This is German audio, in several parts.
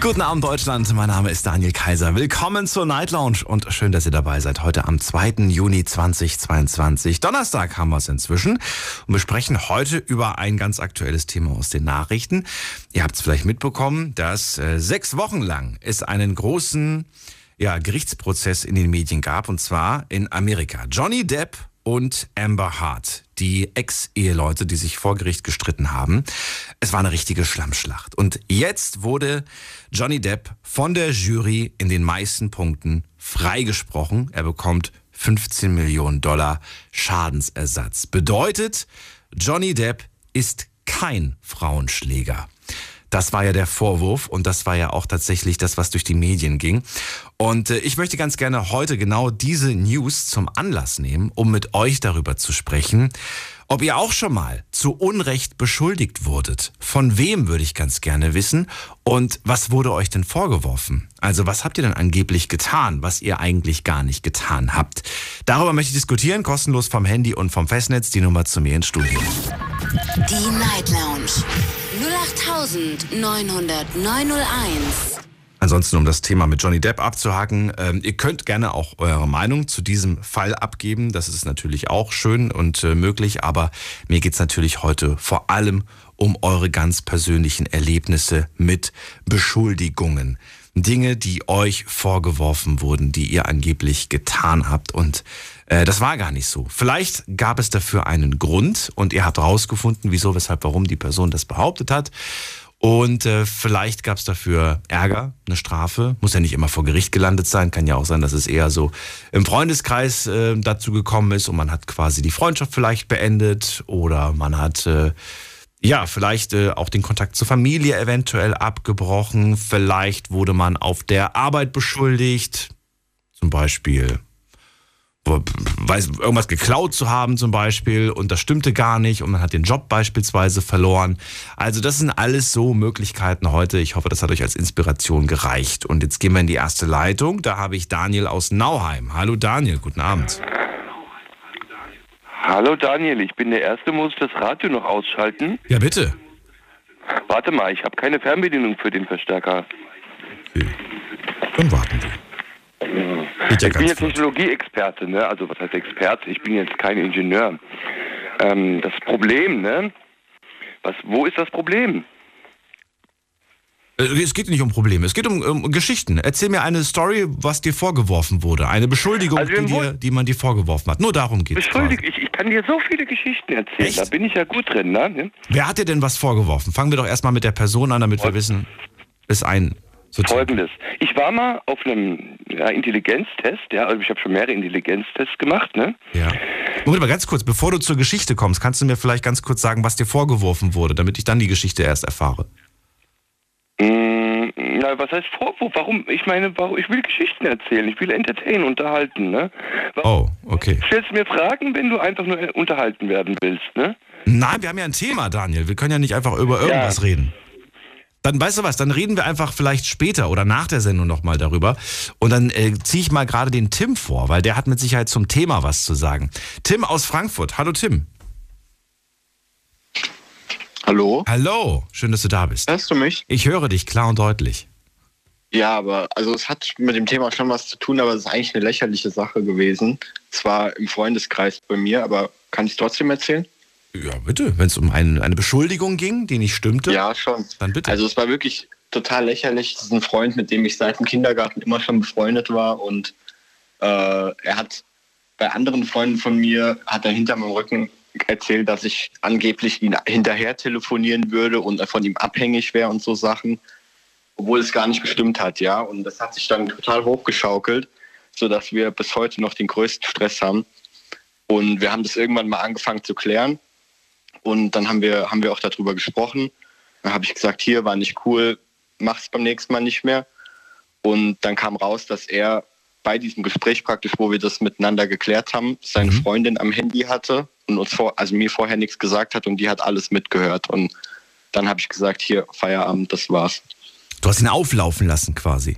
Guten Abend Deutschland, mein Name ist Daniel Kaiser. Willkommen zur Night Lounge und schön, dass ihr dabei seid. Heute am 2. Juni 2022. Donnerstag haben wir es inzwischen und wir sprechen heute über ein ganz aktuelles Thema aus den Nachrichten. Ihr habt es vielleicht mitbekommen, dass äh, sechs Wochen lang es einen großen ja, Gerichtsprozess in den Medien gab und zwar in Amerika. Johnny Depp und Amber Hart, die Ex-Eheleute, die sich vor Gericht gestritten haben. Es war eine richtige Schlammschlacht. Und jetzt wurde Johnny Depp von der Jury in den meisten Punkten freigesprochen. Er bekommt 15 Millionen Dollar Schadensersatz. Bedeutet, Johnny Depp ist kein Frauenschläger. Das war ja der Vorwurf und das war ja auch tatsächlich das, was durch die Medien ging. Und äh, ich möchte ganz gerne heute genau diese News zum Anlass nehmen, um mit euch darüber zu sprechen, ob ihr auch schon mal zu Unrecht beschuldigt wurdet. Von wem würde ich ganz gerne wissen und was wurde euch denn vorgeworfen? Also was habt ihr denn angeblich getan, was ihr eigentlich gar nicht getan habt? Darüber möchte ich diskutieren, kostenlos vom Handy und vom Festnetz, die Nummer zu mir ins Studio. Die Night Lounge. 0890901. Ansonsten, um das Thema mit Johnny Depp abzuhaken, ähm, ihr könnt gerne auch eure Meinung zu diesem Fall abgeben. Das ist natürlich auch schön und äh, möglich, aber mir geht's natürlich heute vor allem um eure ganz persönlichen Erlebnisse mit Beschuldigungen. Dinge, die euch vorgeworfen wurden, die ihr angeblich getan habt. Und äh, das war gar nicht so. Vielleicht gab es dafür einen Grund und ihr habt rausgefunden, wieso, weshalb, warum die Person das behauptet hat. Und äh, vielleicht gab es dafür Ärger, eine Strafe. Muss ja nicht immer vor Gericht gelandet sein. Kann ja auch sein, dass es eher so im Freundeskreis äh, dazu gekommen ist und man hat quasi die Freundschaft vielleicht beendet oder man hat äh, ja vielleicht äh, auch den Kontakt zur Familie eventuell abgebrochen. Vielleicht wurde man auf der Arbeit beschuldigt. Zum Beispiel weiß, irgendwas geklaut zu haben zum Beispiel und das stimmte gar nicht und man hat den Job beispielsweise verloren. Also das sind alles so Möglichkeiten heute. Ich hoffe, das hat euch als Inspiration gereicht. Und jetzt gehen wir in die erste Leitung. Da habe ich Daniel aus Nauheim. Hallo Daniel, guten Abend. Hallo Daniel, ich bin der Erste, muss das Radio noch ausschalten? Ja, bitte. Warte mal, ich habe keine Fernbedienung für den Verstärker. Okay. Dann warten wir. Geht ja ich bin jetzt. Technologieexperte, ne? Also was heißt Experte? Ich bin jetzt kein Ingenieur. Ähm, das Problem, ne? Was, wo ist das Problem? Äh, Es geht nicht um Probleme, es geht um, um Geschichten. Erzähl mir eine Story, was dir vorgeworfen wurde. Eine Beschuldigung, Also wir die, dir, die man dir vorgeworfen hat. Nur darum geht es. Beschuldigt, ich, ich kann dir so viele Geschichten erzählen. Echt? Da bin ich ja gut drin, ne? Wer hat dir denn was vorgeworfen? Fangen wir doch erstmal mit der Person an, damit wir Fol- wissen, bis ein sortiert. Folgendes. Ich war mal auf einem ja, Intelligenztest, ja, also ich habe schon mehrere Intelligenztests gemacht, ne? Ja. Moment mal ganz kurz, bevor du zur Geschichte kommst, kannst du mir vielleicht ganz kurz sagen, was dir vorgeworfen wurde, damit ich dann die Geschichte erst erfahre. Mm, Na, was heißt Vorwurf? Warum? Ich meine, warum? Ich will Geschichten erzählen, ich will entertainen, unterhalten, ne? Warum Oh, okay. stellst du mir Fragen, wenn du einfach nur äh, unterhalten werden willst, ne? Nein, wir haben ja ein Thema, Daniel. Wir können ja nicht einfach über irgendwas Ja. reden. Dann weißt du was, dann reden wir einfach vielleicht später oder nach der Sendung nochmal darüber. Und dann äh, ziehe ich mal gerade den Tim vor, weil der hat mit Sicherheit zum Thema was zu sagen. Tim aus Frankfurt. Hallo Tim. Hallo? Hallo, schön, dass du da bist. Hörst du mich? Ich höre dich klar und deutlich. Ja, aber also es hat mit dem Thema schon was zu tun, aber es ist eigentlich eine lächerliche Sache gewesen. Zwar im Freundeskreis bei mir, aber kann ich es trotzdem erzählen? Ja, bitte. Wenn es um ein, eine Beschuldigung ging, die nicht stimmte, Ja, schon. dann bitte. Also es war wirklich total lächerlich. Das ist ein Freund, mit dem ich seit dem Kindergarten immer schon befreundet war und äh, er hat bei anderen Freunden von mir, hat er hinter meinem Rücken erzählt, dass ich angeblich ihn hinterher telefonieren würde und von ihm abhängig wäre und so Sachen, obwohl es gar nicht gestimmt hat, ja. Und das hat sich dann total hochgeschaukelt, sodass wir bis heute noch den größten Stress haben. Und wir haben das irgendwann mal angefangen zu klären. Und dann haben wir, haben wir auch darüber gesprochen. Dann habe ich gesagt, hier war nicht cool, mach's beim nächsten Mal nicht mehr. Und dann kam raus, dass er bei diesem Gespräch praktisch, wo wir das miteinander geklärt haben, seine Mhm. Freundin am Handy hatte und uns vor, also mir vorher nichts gesagt hat und die hat alles mitgehört. Und dann habe ich gesagt, hier, Feierabend, das war's. du hast ihn auflaufen lassen quasi.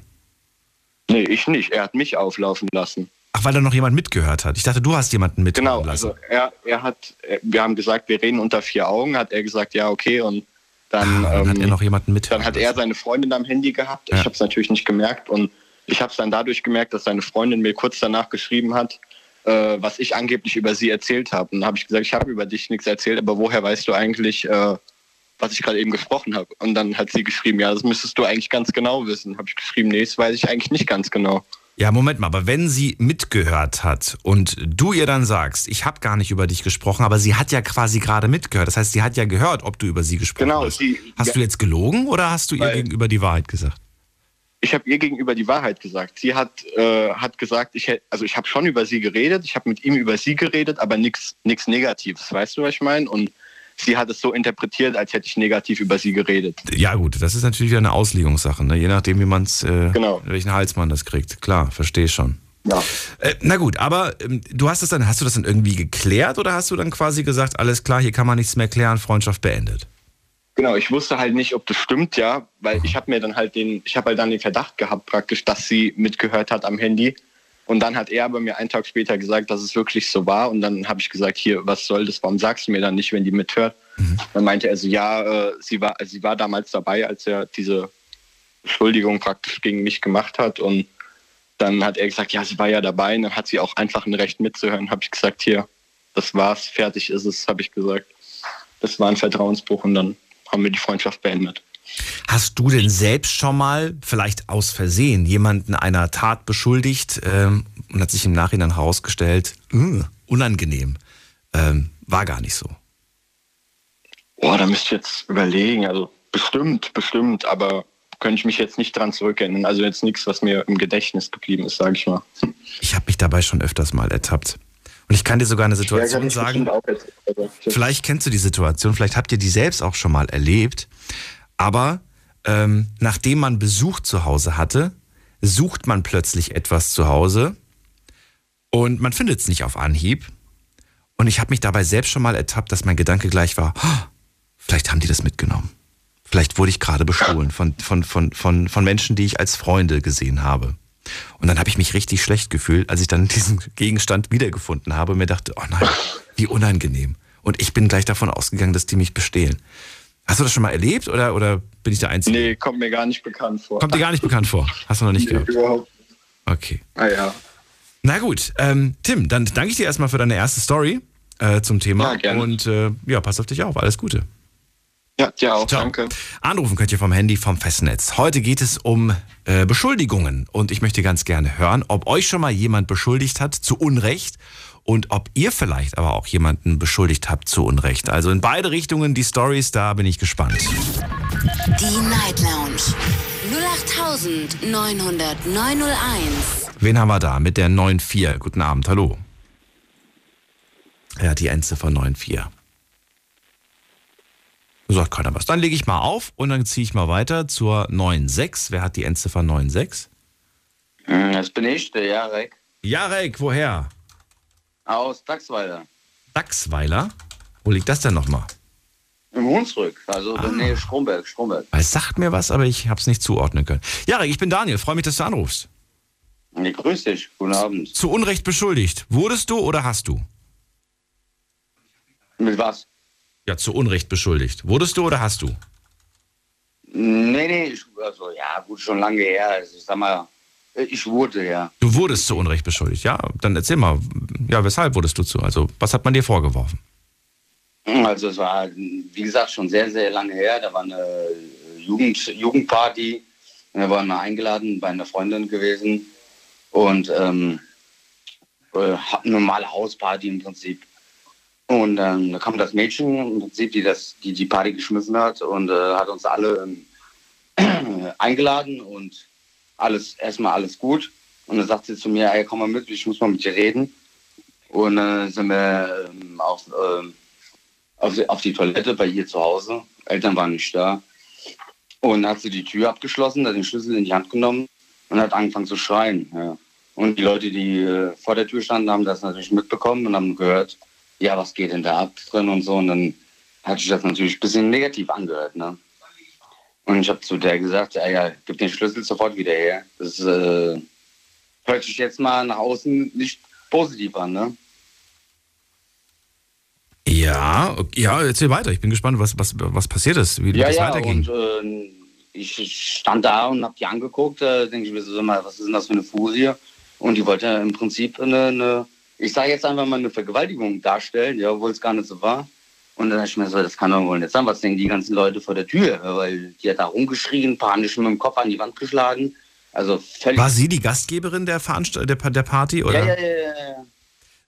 Nee, ich nicht. Er hat mich auflaufen lassen. Ach, weil da noch jemand mitgehört hat. Ich dachte, du hast jemanden mithören Genau, lassen. also er, er hat, wir haben gesagt, wir reden unter vier Augen, hat er gesagt, ja, okay, und dann, Ah, dann hat ähm, er noch jemanden mithören dann hat er seine Freundin am Handy gehabt. Ja. Ich habe es natürlich nicht gemerkt und ich habe es dann dadurch gemerkt, dass seine Freundin mir kurz danach geschrieben hat, äh, was ich angeblich über sie erzählt habe. Und dann habe ich gesagt, ich habe über dich nichts erzählt, aber woher weißt du eigentlich, äh, was ich gerade eben gesprochen habe? Und dann hat sie geschrieben, ja, das müsstest du eigentlich ganz genau wissen. Habe ich geschrieben, nee, das weiß ich eigentlich nicht ganz genau. Ja, Moment mal, aber wenn sie mitgehört hat und du ihr dann sagst, ich habe gar nicht über dich gesprochen, aber sie hat ja quasi gerade mitgehört. Das heißt, sie hat ja gehört, ob du über sie gesprochen Genau, hast. sie- hast ja. du jetzt gelogen oder hast du ihr gegenüber die Wahrheit gesagt? ich habe ihr gegenüber die Wahrheit gesagt. Sie hat, äh, hat gesagt, ich hätt, also ich habe schon über sie geredet, ich habe mit ihm über sie geredet, aber nichts nichts Negatives. Weißt du, was ich meine? Und sie hat es so interpretiert, als hätte ich negativ über sie geredet. Ja gut, das ist natürlich wieder eine Auslegungssache, ne? je nachdem, wie man es, äh, Genau. welchen Hals man das kriegt. Klar, verstehe schon. Ja. Äh, na gut, aber ähm, du hast das dann, hast du das dann irgendwie geklärt oder hast du dann quasi gesagt, alles klar, hier kann man nichts mehr klären, Freundschaft beendet? Genau, ich wusste halt nicht, ob das stimmt, ja, weil ich habe mir dann halt den, ich habe halt dann den Verdacht gehabt praktisch, dass sie mitgehört hat am Handy. Und dann hat er aber mir einen Tag später gesagt, dass es wirklich so war. Und dann habe ich gesagt, hier, was soll das? Warum sagst du mir dann nicht, wenn die mithört? Dann meinte er so, ja, äh, sie war, sie war damals dabei, als er diese Beschuldigung praktisch gegen mich gemacht hat. Und dann hat er gesagt, ja, sie war ja dabei. Und dann hat sie auch einfach ein Recht mitzuhören. Habe ich gesagt, hier, das war's, fertig ist es, habe ich gesagt. Das war ein Vertrauensbruch und dann haben wir die Freundschaft beendet. Hast du denn selbst schon mal, vielleicht aus Versehen, jemanden einer Tat beschuldigt ähm, und hat sich im Nachhinein herausgestellt, äh, unangenehm, ähm, war gar nicht so? Boah, da müsste ich jetzt überlegen. Also bestimmt, bestimmt, aber könnte ich mich jetzt nicht dran zurückerinnern. Also jetzt nichts, was mir im Gedächtnis geblieben ist, sage ich mal. Ich habe mich dabei schon öfters mal ertappt. Und ich kann dir sogar eine Situation sagen, jetzt- also, vielleicht kennst du die Situation, vielleicht habt ihr die selbst auch schon mal erlebt, aber ähm, nachdem man Besuch zu Hause hatte, sucht man plötzlich etwas zu Hause und man findet es nicht auf Anhieb. Und ich habe mich dabei selbst schon mal ertappt, dass mein Gedanke gleich war, "Oh, vielleicht haben die das mitgenommen. Vielleicht wurde ich gerade bestohlen von, von, von, von, von Menschen, die ich als Freunde gesehen habe. Und dann habe ich mich richtig schlecht gefühlt, als ich dann diesen Gegenstand wiedergefunden habe und mir dachte, oh nein, wie unangenehm. Und ich bin gleich davon ausgegangen, dass die mich bestehlen. Hast du das schon mal erlebt oder, oder bin ich der Einzige? Nee, kommt mir gar nicht bekannt vor. Kommt dir gar nicht bekannt vor. Hast du noch nicht Nee, gehabt. überhaupt. Okay. Ah ja. Na gut, ähm, Tim, dann danke ich dir erstmal für deine erste Story äh, zum Thema. Ja, gerne. Und äh, ja, pass auf dich auf. Alles Gute. Ja, dir auch, Ciao. danke. Anrufen könnt ihr vom Handy vom Festnetz. Heute geht es um äh, Beschuldigungen und ich möchte ganz gerne hören, ob euch schon mal jemand beschuldigt hat zu Unrecht und ob ihr vielleicht aber auch jemanden beschuldigt habt zu Unrecht. Also in beide Richtungen die Stories, da bin ich gespannt. Die Night Lounge 0890901. Wen haben wir da mit der 94? Guten Abend, hallo. Ja, die Endziffer 94. Sagt keiner was. Dann lege ich mal auf und dann ziehe ich mal weiter zur 96. Wer hat die Endziffer 96? Hm, Das bin ich, der Jarek, Jarek, woher? Aus Dachsweiler. Dachsweiler? Wo liegt das denn nochmal? Im Hunsrück, also Ah. in der Nähe Stromberg, Stromberg. Es sagt mir was, aber ich habe es nicht zuordnen können. Jarek, ich bin Daniel. Freue mich, dass du anrufst. Nee, grüß dich, guten Abend. Zu Unrecht beschuldigt. Wurdest du oder hast du? Mit was? Ja, zu Unrecht beschuldigt. Wurdest du oder hast du? Nee, nee, also ja, gut, schon lange her. Also, ich sag mal, ich wurde, ja. Du wurdest zu Unrecht beschuldigt. Ja, dann erzähl mal. Ja, weshalb wurdest du zu? Also, was hat man dir vorgeworfen? Also es war, wie gesagt, schon sehr, sehr lange her. Da war eine Jugend, Jugendparty. Da waren wir eingeladen bei einer Freundin gewesen. Und ähm, äh, eine normale Hausparty im Prinzip. Und ähm, da kam das Mädchen im Prinzip, die das, die, die Party geschmissen hat und äh, hat uns alle ähm, eingeladen und alles, erstmal alles gut. Und dann sagt sie zu mir, ey, komm mal mit, ich muss mal mit dir reden. Und dann sind wir ähm, auf, ähm, auf, die, auf die Toilette bei ihr zu Hause. Eltern waren nicht da. Und dann hat sie die Tür abgeschlossen, hat den Schlüssel in die Hand genommen und hat angefangen zu schreien. Ja. Und die Leute, die äh, vor der Tür standen, haben das natürlich mitbekommen und haben gehört, ja, was geht denn da ab drin und so. Und dann hat sich das natürlich ein bisschen negativ angehört. Ne? Und ich habe zu der gesagt, ja, ja, gib den Schlüssel sofort wieder her. Das, äh, hört sich jetzt mal nach außen nicht positiv an, ne? Ja, okay, ja, erzähl weiter. Ich bin gespannt, was, was, was passiert ist, wie Ja, das ja, weiterging. und äh, ich stand da und hab die angeguckt, äh, denke ich mir so, mal, was ist denn das für eine Furie? Und die wollte im Prinzip eine, eine ich sage jetzt einfach mal eine Vergewaltigung darstellen, ja, obwohl es gar nicht so war. Und dann dachte ich mir so, das kann doch wohl nicht sein, was denken die ganzen Leute vor der Tür? Weil die hat da rumgeschrien, panisch mit dem Kopf an die Wand geschlagen. Also völlig... War sie die Gastgeberin der, Veranst der, der Party? Oder? Ja, ja, ja, ja.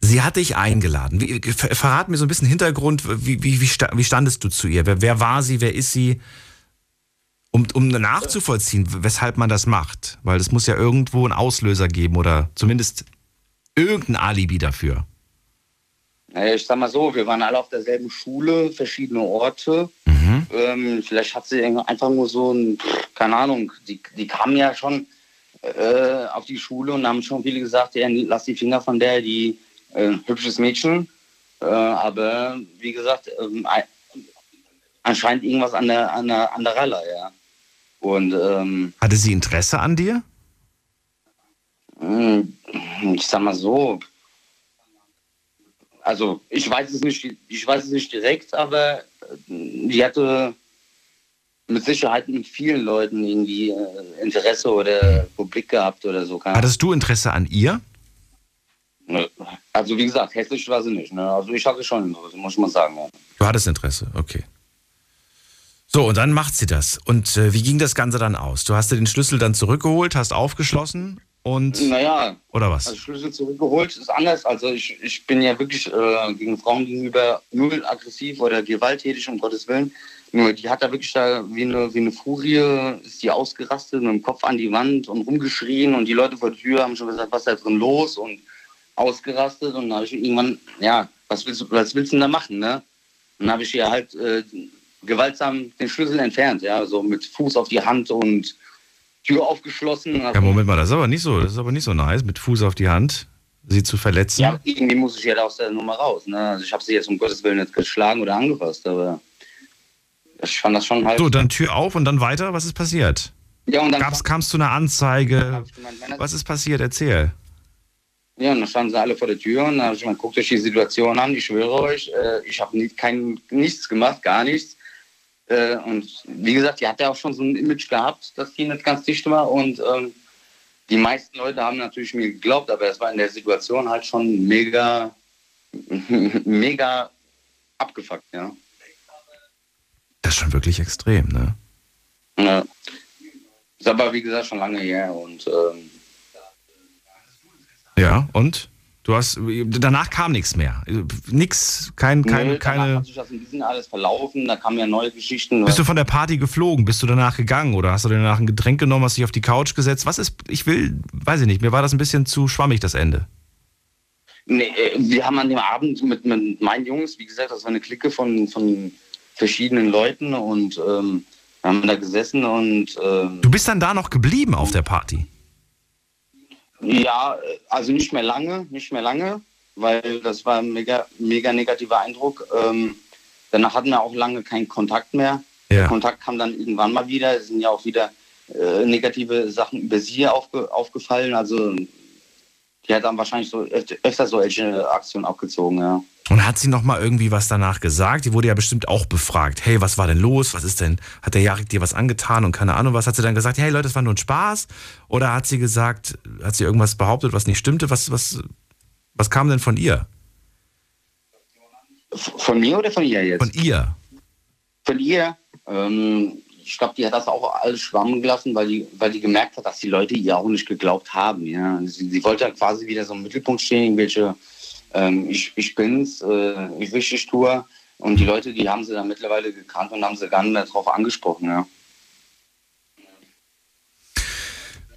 Sie hat dich eingeladen. Wie, ver- verrat mir so ein bisschen Hintergrund. Wie, wie, wie, sta- wie standest du zu ihr? Wer, wer war sie? Wer ist sie? Um, um nachzuvollziehen, weshalb man das macht. Weil es muss ja irgendwo einen Auslöser geben oder zumindest irgendein Alibi dafür. Naja, ich sag mal so, wir waren alle auf derselben Schule, verschiedene Orte. Ähm, vielleicht hat sie einfach nur so ein, keine Ahnung, die, die kamen ja schon äh, auf die Schule und haben schon viele gesagt, ja, lass die Finger von der, die äh, hübsches Mädchen. Äh, aber wie gesagt, ähm, ein- anscheinend irgendwas an der, an der, an der Ralle, ja. Und ähm, Hatte sie Interesse an dir? mh, ich sag mal so, also ich weiß es nicht, ich weiß es nicht direkt, aber äh, die hatte mit Sicherheit mit vielen Leuten irgendwie äh, Interesse oder Publik gehabt oder so. Hattest du Interesse an ihr? Also wie gesagt, hässlich war sie nicht. Ne? Also ich hatte schon Interesse, muss ich mal sagen. Ja. Du hattest Interesse, okay. So, und dann macht sie das. Und äh, wie ging das Ganze dann aus? Du hast dir den Schlüssel dann zurückgeholt, hast aufgeschlossen und. Naja, Oder was? also Schlüssel zurückgeholt ist anders. Also ich, ich bin ja wirklich äh, gegen Frauen gegenüber null aggressiv oder gewalttätig, um Gottes Willen. Nur die hat da wirklich da wie eine, wie eine Furie, ist die ausgerastet mit dem Kopf an die Wand und rumgeschrien und die Leute vor der Tür haben schon gesagt, was ist da drin los und ausgerastet und dann habe ich irgendwann, ja, was willst du, was willst du denn da machen, ne? Und dann habe ich ihr halt äh, gewaltsam den Schlüssel entfernt, ja, so mit Fuß auf die Hand und Tür aufgeschlossen. Ja, Moment mal, das ist aber nicht so, das ist aber nicht so nice, mit Fuß auf die Hand sie zu verletzen. Ja, irgendwie muss ich ja da aus der Nummer raus. Ne? Also ich habe sie jetzt um Gottes Willen nicht geschlagen oder angefasst, aber ich fand das schon halt. So, dann Tür auf und dann weiter. Was ist passiert? ja, und dann Gab's, kam es zu einer Anzeige? gemeint, Was ist passiert? Erzähl. Ja, und dann standen sie alle vor der Tür und dann habe ich gemeint, guckt euch die Situation an, ich schwöre euch, äh, ich habe nie, kein, nichts gemacht, gar nichts. Äh, und wie gesagt, die hat ja auch schon so ein Image gehabt, dass die nicht ganz dicht war und ähm, die meisten Leute haben natürlich mir geglaubt, aber es war in der Situation halt schon mega, mega abgefuckt, ja. Das ist schon wirklich extrem, ne? Ja. Ist aber wie gesagt schon lange her und ähm, Ja, und? Du hast, danach kam nichts mehr. Nix, kein, kein, danach keine. hat sich das ein bisschen alles verlaufen, da kamen ja neue Geschichten. Bist du von der Party geflogen? Bist du danach gegangen? Oder hast du danach ein Getränk genommen, hast dich auf die Couch gesetzt? Was ist, ich will, weiß ich nicht, mir war das ein bisschen zu schwammig, das Ende. Nee, äh, wir haben an dem Abend mit, mit meinen Jungs, wie gesagt, das war eine Clique von, von verschiedenen Leuten und ähm, haben da gesessen und ähm, Du bist dann da noch geblieben auf der Party. Ja, also nicht mehr lange, nicht mehr lange, weil das war ein mega, mega negativer Eindruck. Ähm, danach hatten wir auch lange keinen Kontakt mehr. Ja. Der Kontakt kam dann irgendwann mal wieder. Es sind ja auch wieder äh, negative Sachen über sie aufge, aufgefallen. Also die hat dann wahrscheinlich so öfter, öfter solche Aktionen abgezogen, ja. Und hat sie noch mal irgendwie was danach gesagt? Die wurde ja bestimmt auch befragt. Hey, was war denn los? Was ist denn? Hat der Jarek dir was angetan und keine Ahnung was? Hat sie dann gesagt, hey Leute, das war nur ein Spaß? Oder hat sie gesagt, hat sie irgendwas behauptet, was nicht stimmte? Was, was, was kam denn von ihr? Von mir oder von ihr jetzt? Von ihr? Von ihr. Ähm, ich glaube, die hat das auch alles schwammen gelassen, weil die, weil die gemerkt hat, dass die Leute ihr auch nicht geglaubt haben. Ja. Sie, sie wollte ja quasi wieder so im Mittelpunkt stehen, irgendwelche, ähm, ich, ich bin's, äh, ich wichtig tue. Und die Leute, die haben sie dann mittlerweile gekannt und haben sie gar nicht mehr drauf angesprochen. Ja,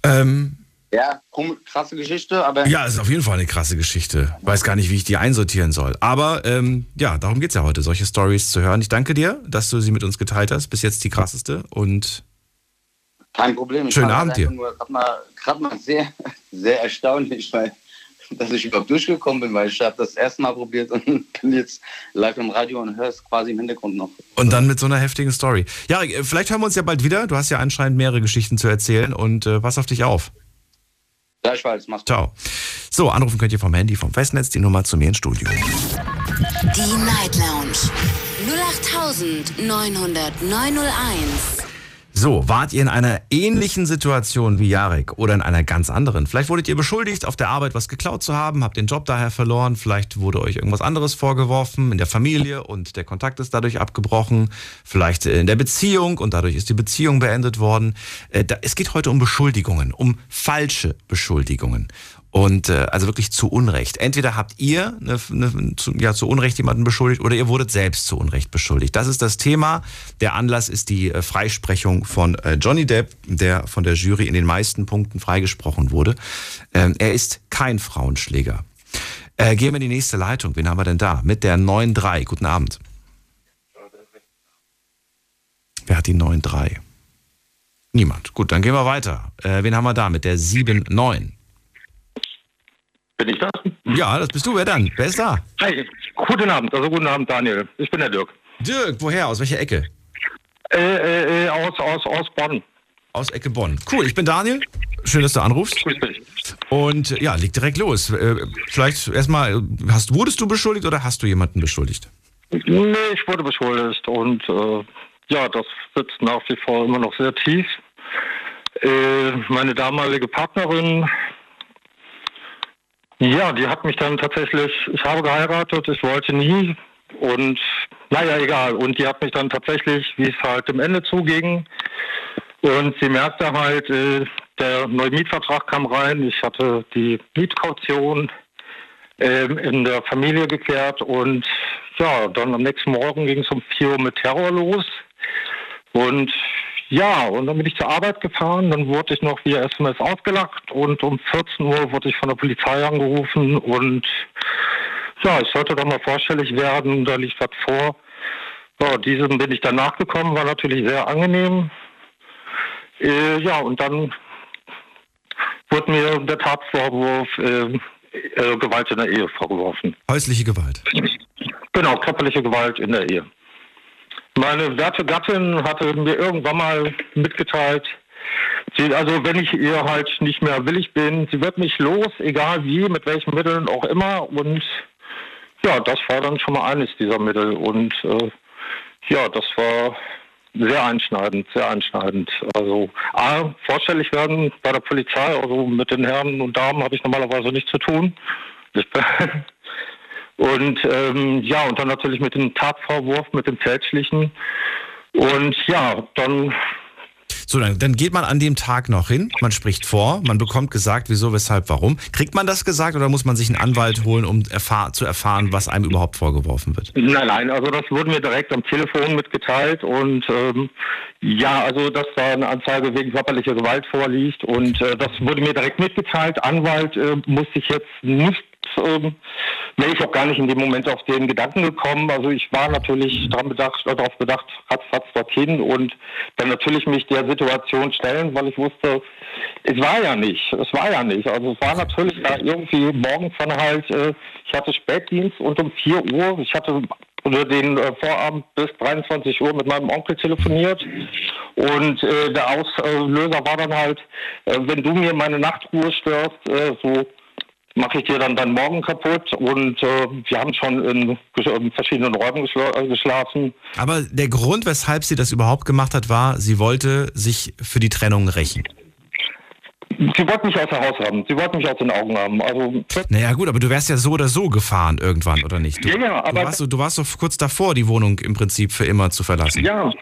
Ähm, ja krasse Geschichte, aber ja, ist auf jeden Fall eine krasse Geschichte. Weiß gar nicht, wie ich die einsortieren soll. Aber ähm, ja, darum geht's ja heute, solche Stories zu hören. Ich danke dir, dass du sie mit uns geteilt hast. Bis jetzt die krasseste. Und kein Problem. Ich Schönen Abend dir. Gerade mal, grad mal sehr, sehr erstaunlich, weil dass ich überhaupt durchgekommen bin, weil ich habe das erste Mal probiert und bin jetzt live im Radio und höre es quasi im Hintergrund noch. Und dann mit so einer heftigen Story. Ja, vielleicht hören wir uns ja bald wieder. Du hast ja anscheinend mehrere Geschichten zu erzählen und äh, pass auf dich auf. Gleichfalls, mach's Ciao. So, anrufen könnt ihr vom Handy, vom Festnetz, die Nummer zu mir ins Studio. Die Night Lounge 0890901. So, wart ihr in einer ähnlichen Situation wie Jarek oder in einer ganz anderen? Vielleicht wurdet ihr beschuldigt, auf der Arbeit was geklaut zu haben, habt den Job daher verloren, vielleicht wurde euch irgendwas anderes vorgeworfen in der Familie und der Kontakt ist dadurch abgebrochen, vielleicht in der Beziehung und dadurch ist die Beziehung beendet worden. Äh, Es geht heute um Beschuldigungen, um falsche Beschuldigungen. Und äh, also wirklich zu Unrecht. Entweder habt ihr eine, eine, zu, ja, zu Unrecht jemanden beschuldigt oder ihr wurdet selbst zu Unrecht beschuldigt. Das ist das Thema. Der Anlass ist die äh, Freisprechung von äh, Johnny Depp, der von der Jury in den meisten Punkten freigesprochen wurde. Ähm, er ist kein Frauenschläger. Äh, gehen wir in die nächste Leitung. Wen haben wir denn da? Mit der 9.3. Guten Abend. Wer hat die 9.3? Niemand. Gut, dann gehen wir weiter. Äh, wen haben wir da? Mit der 7.9. Bin ich das? Ja, das bist du. Wer dann? Wer ist da? Hi, guten Abend, also guten Abend, Daniel. Ich bin der Dirk. Dirk, woher? Aus welcher Ecke? Äh, äh, äh, aus, aus, aus Bonn. Aus Ecke Bonn. Cool, ich bin Daniel. Schön, dass du anrufst. Grüß dich. Und äh, ja, leg direkt los. Äh, Vielleicht erstmal, hast, wurdest du beschuldigt oder hast du jemanden beschuldigt? Nee, ich wurde beschuldigt und ja, das sitzt nach wie vor immer noch sehr tief. Meine damalige Partnerin, ja, die hat mich dann tatsächlich, ich habe geheiratet, ich wollte nie und naja, egal. Und die hat mich dann tatsächlich, wie es halt dem Ende zuging, und sie merkte halt, äh, der neue Mietvertrag kam rein, ich hatte die Mietkaution ähm, in der Familie geklärt und ja, dann am nächsten Morgen ging es um 4 Uhr mit Terror los. Und ja, und dann bin ich zur Arbeit gefahren, dann wurde ich noch via SMS ausgelacht und um 14 Uhr wurde ich von der Polizei angerufen und ja, ich sollte doch mal vorstellig werden, da liegt was vor. Ja, diesem bin ich dann nachgekommen, war natürlich sehr angenehm. Äh, ja, und dann wurde mir der Tatvorwurf äh, äh, Gewalt in der Ehe vorgeworfen. Häusliche Gewalt. Genau, körperliche Gewalt in der Ehe. Meine werte Gattin hatte mir irgendwann mal mitgeteilt, sie, also wenn ich ihr halt nicht mehr willig bin, sie wird mich los, egal wie, mit welchen Mitteln auch immer. Und ja, das war dann schon mal eines dieser Mittel. Und äh, ja, das war sehr einschneidend, sehr einschneidend. Also A, vorstellig werden bei der Polizei, also mit den Herren und Damen habe ich normalerweise nichts zu tun. Ich bin und ähm, ja, und dann natürlich mit dem Tatvorwurf, mit dem Fälschlichen. Und ja, dann So, dann, dann geht man an dem Tag noch hin, man spricht vor, man bekommt gesagt, wieso, weshalb, warum. Kriegt man das gesagt oder muss man sich einen Anwalt holen, um erfahr zu erfahren, was einem überhaupt vorgeworfen wird? Nein, nein, also das wurde mir direkt am Telefon mitgeteilt und ähm, ja, also dass da eine Anzeige wegen körperlicher Gewalt vorliegt und äh, das wurde mir direkt mitgeteilt. Anwalt äh, musste ich jetzt nicht, ähm, wäre ich auch gar nicht in dem Moment auf den Gedanken gekommen. Also ich war natürlich dran bedacht, darauf bedacht, ratzfatz dorthin und dann natürlich mich der Situation stellen, weil ich wusste, es war ja nicht, es war ja nicht. Also es war natürlich da irgendwie morgens dann halt, äh, ich hatte Spätdienst und um 4 Uhr, ich hatte oder den äh, Vorabend bis 23 Uhr mit meinem Onkel telefoniert und äh, der Auslöser war dann halt, äh, wenn du mir meine Nachtruhe störst, äh, so mache ich dir dann dann morgen kaputt und äh, wir haben schon in, in verschiedenen Räumen äh, geschlafen. Aber der Grund, weshalb sie das überhaupt gemacht hat, war, sie wollte sich für die Trennung rächen. Sie wollten mich außer Haus haben, sie wollten mich aus den Augen haben. Also Naja gut, aber du wärst ja so oder so gefahren irgendwann, oder nicht? Du, Ja, ja, du, aber- warst so, du warst so kurz davor, die Wohnung im Prinzip für immer zu verlassen. Ja,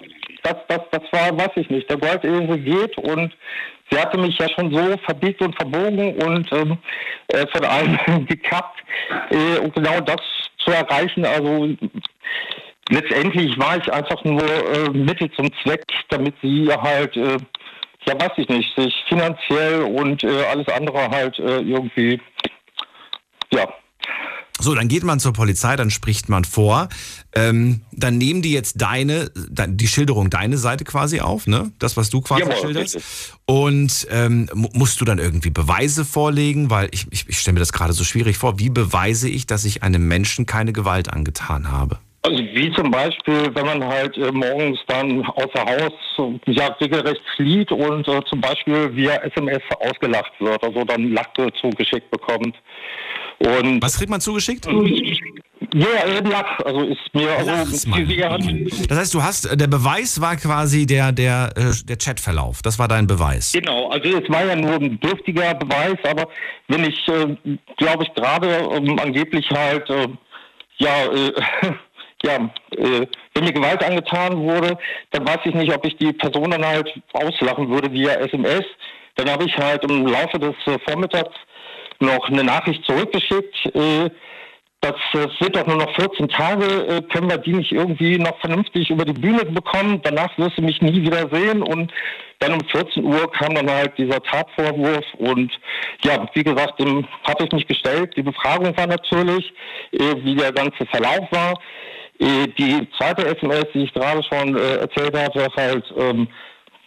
das, das, das war, weiß ich nicht. Der Goldesel geht und sie hatte mich ja schon so verbiegt und verbogen und ähm, äh, von allem gekappt. Äh, und genau das zu erreichen, also letztendlich war ich einfach nur äh, Mittel zum Zweck, damit sie halt, äh, ja weiß ich nicht, sich finanziell und äh, alles andere halt äh, irgendwie, ja, So, dann geht man zur Polizei, dann spricht man vor. Ähm, dann nehmen die jetzt deine, de- die Schilderung, deine Seite quasi auf, ne? Das, was du quasi Jawohl, schilderst. richtig. Und ähm, mu- musst du dann irgendwie Beweise vorlegen? Weil ich, ich, ich stelle mir das gerade so schwierig vor. Wie beweise ich, dass ich einem Menschen keine Gewalt angetan habe? Also wie zum Beispiel, wenn man halt äh, morgens dann außer Haus ja, regelrecht flieht und äh, zum Beispiel via SMS ausgelacht wird, also dann Lache zugeschickt bekommt. Und Was kriegt man zugeschickt? ja, eben Lach, also ist mir also Lachsmann. die- die- Das heißt, du hast, der Beweis war quasi der, der, äh, der Chatverlauf. Das war dein Beweis. Genau, also es war ja nur ein dürftiger Beweis, aber wenn ich, äh, glaube ich, gerade ähm, angeblich halt, äh, ja, äh, ja, äh, wenn mir Gewalt angetan wurde, dann weiß ich nicht, ob ich die Person dann halt auslachen würde via SMS. Dann habe ich halt im Laufe des äh, Vormittags noch eine Nachricht zurückgeschickt. Äh, das äh, sind doch nur noch 14 Tage, äh, können wir die nicht irgendwie noch vernünftig über die Bühne bekommen. Danach wirst du mich nie wieder sehen. Und dann um 14 Uhr kam dann halt dieser Tatvorwurf. Und ja, wie gesagt, dem habe ich mich gestellt. Die Befragung war natürlich, wie der ganze Verlauf war. Die zweite SMS, die ich gerade schon äh, erzählt hatte, halt ähm,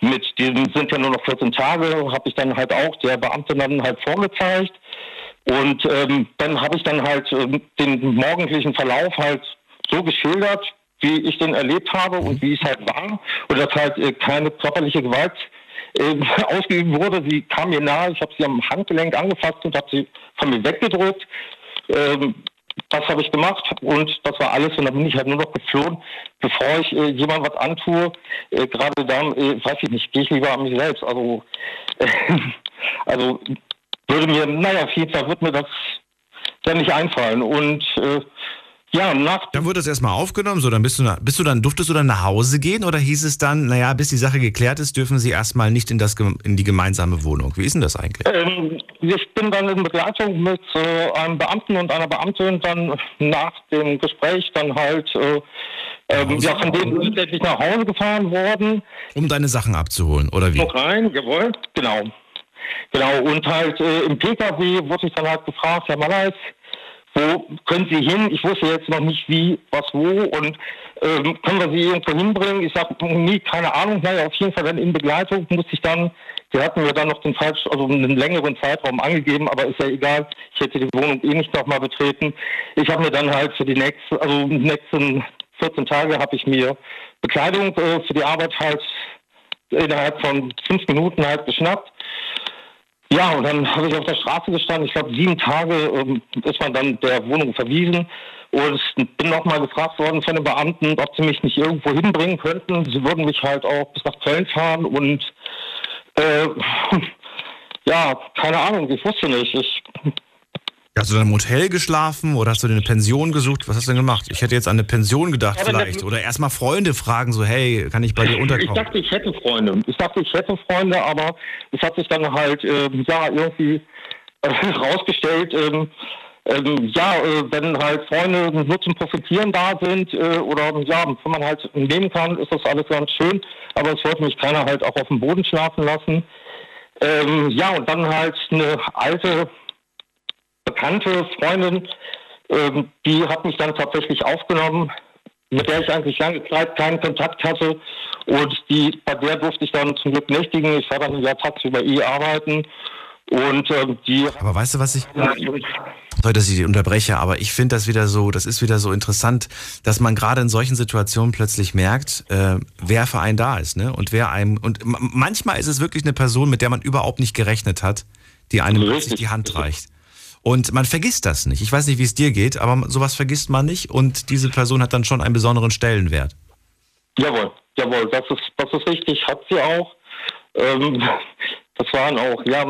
mit diesen sind ja nur noch 14 Tage, habe ich dann halt auch der Beamte dann halt vorgezeigt. Und ähm, dann habe ich dann halt ähm, den morgendlichen Verlauf halt so geschildert, wie ich den erlebt habe und wie es halt war. Und dass halt äh, keine körperliche Gewalt äh, ausgeübt wurde. Sie kam mir nahe, ich habe sie am Handgelenk angefasst und habe sie von mir weggedrückt. Ähm, das habe ich gemacht und das war alles und dann bin ich halt nur noch geflohen, bevor ich äh, jemand was antue. Äh, gerade dann, äh, weiß ich nicht, gehe ich lieber an mich selbst. Also, also würde mir, naja, auf jeden Fall wird mir das dann nicht einfallen. Und äh, ja, nach Dann wurde das erstmal aufgenommen, so, dann bist du, bist du dann, durftest du dann nach Hause gehen oder hieß es dann, naja, bis die Sache geklärt ist, dürfen sie erstmal nicht in, das, in die gemeinsame Wohnung? Wie ist denn das eigentlich? Ähm, ich bin dann in Begleitung mit äh, einem Beamten und einer Beamtin dann nach dem Gespräch dann halt äh, ähm, ja, von denen letztendlich nach Hause gefahren worden. Um deine Sachen abzuholen, oder wie? Noch rein, jawohl, genau. Genau, und halt äh, im PKW wurde ich dann halt gefragt, Herr Malleis, wo können Sie hin? Ich wusste jetzt noch nicht wie, was, wo und ähm, können wir Sie irgendwo hinbringen? Ich sage, nie, keine Ahnung, naja, auf jeden Fall dann in Begleitung musste ich dann, die hatten mir dann noch den falsch, also einen längeren Zeitraum angegeben, aber ist ja egal, ich hätte die Wohnung eh nicht nochmal betreten. Ich habe mir dann halt für die nächsten, also die nächsten 14 Tage habe ich mir Bekleidung äh, für die Arbeit halt innerhalb von fünf Minuten halt geschnappt. Ja, und dann habe ich auf der Straße gestanden. Ich glaube, sieben Tage ähm, ist man dann der Wohnung verwiesen. Und bin nochmal gefragt worden von den Beamten, ob sie mich nicht irgendwo hinbringen könnten. Sie würden mich halt auch bis nach Köln fahren. Und äh, ja, keine Ahnung, ich wusste nicht. Ich Hast du dann im Hotel geschlafen oder hast du dir eine Pension gesucht? Was hast du denn gemacht? Ich hätte jetzt an eine Pension gedacht Ja, vielleicht. das- Oder erstmal Freunde fragen, so, hey, kann ich bei dir Ich unterkommen? dachte, ich hätte Freunde. Ich dachte, ich hätte Freunde, aber es hat sich dann halt, ähm, ja, irgendwie äh, rausgestellt, ähm, ähm, ja, äh, wenn halt Freunde nur zum Profitieren da sind äh, oder ja, wenn man halt nehmen kann, ist das alles ganz schön. Aber es wollte mich keiner halt auch auf dem Boden schlafen lassen. Ähm, ja, und dann halt eine alte, bekannte Freundin, ähm, die hat mich dann tatsächlich aufgenommen, mit der ich eigentlich lange Zeit keinen Kontakt hatte. Und die, bei der durfte ich dann zum Glück nächtigen. Ich war dann ja tagsüber eh arbeiten. Und ähm, die Aber weißt du, was ich. Sorry, dass ich dich unterbreche, aber ich finde das wieder so, das ist wieder so interessant, dass man gerade in solchen Situationen plötzlich merkt, äh, wer für einen da ist, ne? Und wer einem. Und manchmal ist es wirklich eine Person, mit der man überhaupt nicht gerechnet hat, die einem plötzlich die Hand reicht. Und man vergisst das nicht. Ich weiß nicht, wie es dir geht, aber sowas vergisst man nicht und diese Person hat dann schon einen besonderen Stellenwert. Jawohl, jawohl, das ist, das ist richtig, hat sie auch. Ähm, das waren auch, ja,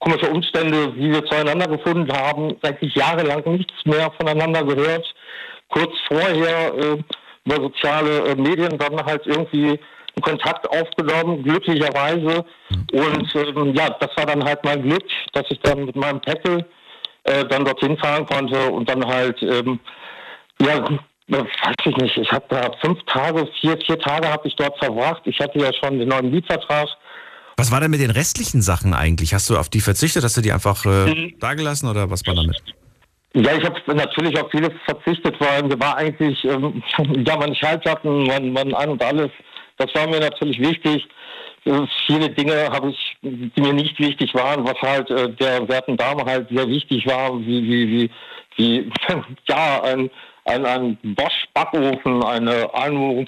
komische Umstände, wie wir zueinander gefunden haben, eigentlich jahrelang nichts mehr voneinander gehört. Kurz vorher äh, über soziale äh, Medien dann halt irgendwie einen Kontakt aufgenommen, glücklicherweise. Und ähm, ja, das war dann halt mein Glück, dass ich dann mit meinem Packel äh, dann dorthin fahren konnte und dann halt ähm, ja, weiß ich nicht. Ich habe da fünf Tage, vier, vier Tage habe ich dort verbracht. Ich hatte ja schon den neuen Mietvertrag. Was war denn mit den restlichen Sachen eigentlich? Hast du auf die verzichtet? Hast du die einfach äh, Mhm. dagelassen oder was war damit? Ja, ich habe natürlich auf vieles verzichtet, weil mir war eigentlich, ähm, ja, meine Schallplatten, mein, mein Ein und Alles, das war mir natürlich wichtig. Viele Dinge habe ich, die mir nicht wichtig waren, was halt äh, der werten Dame halt sehr wichtig war, wie, wie, wie, wie, ja, ein, ein, ein Bosch-Backofen, eine Einwohnung.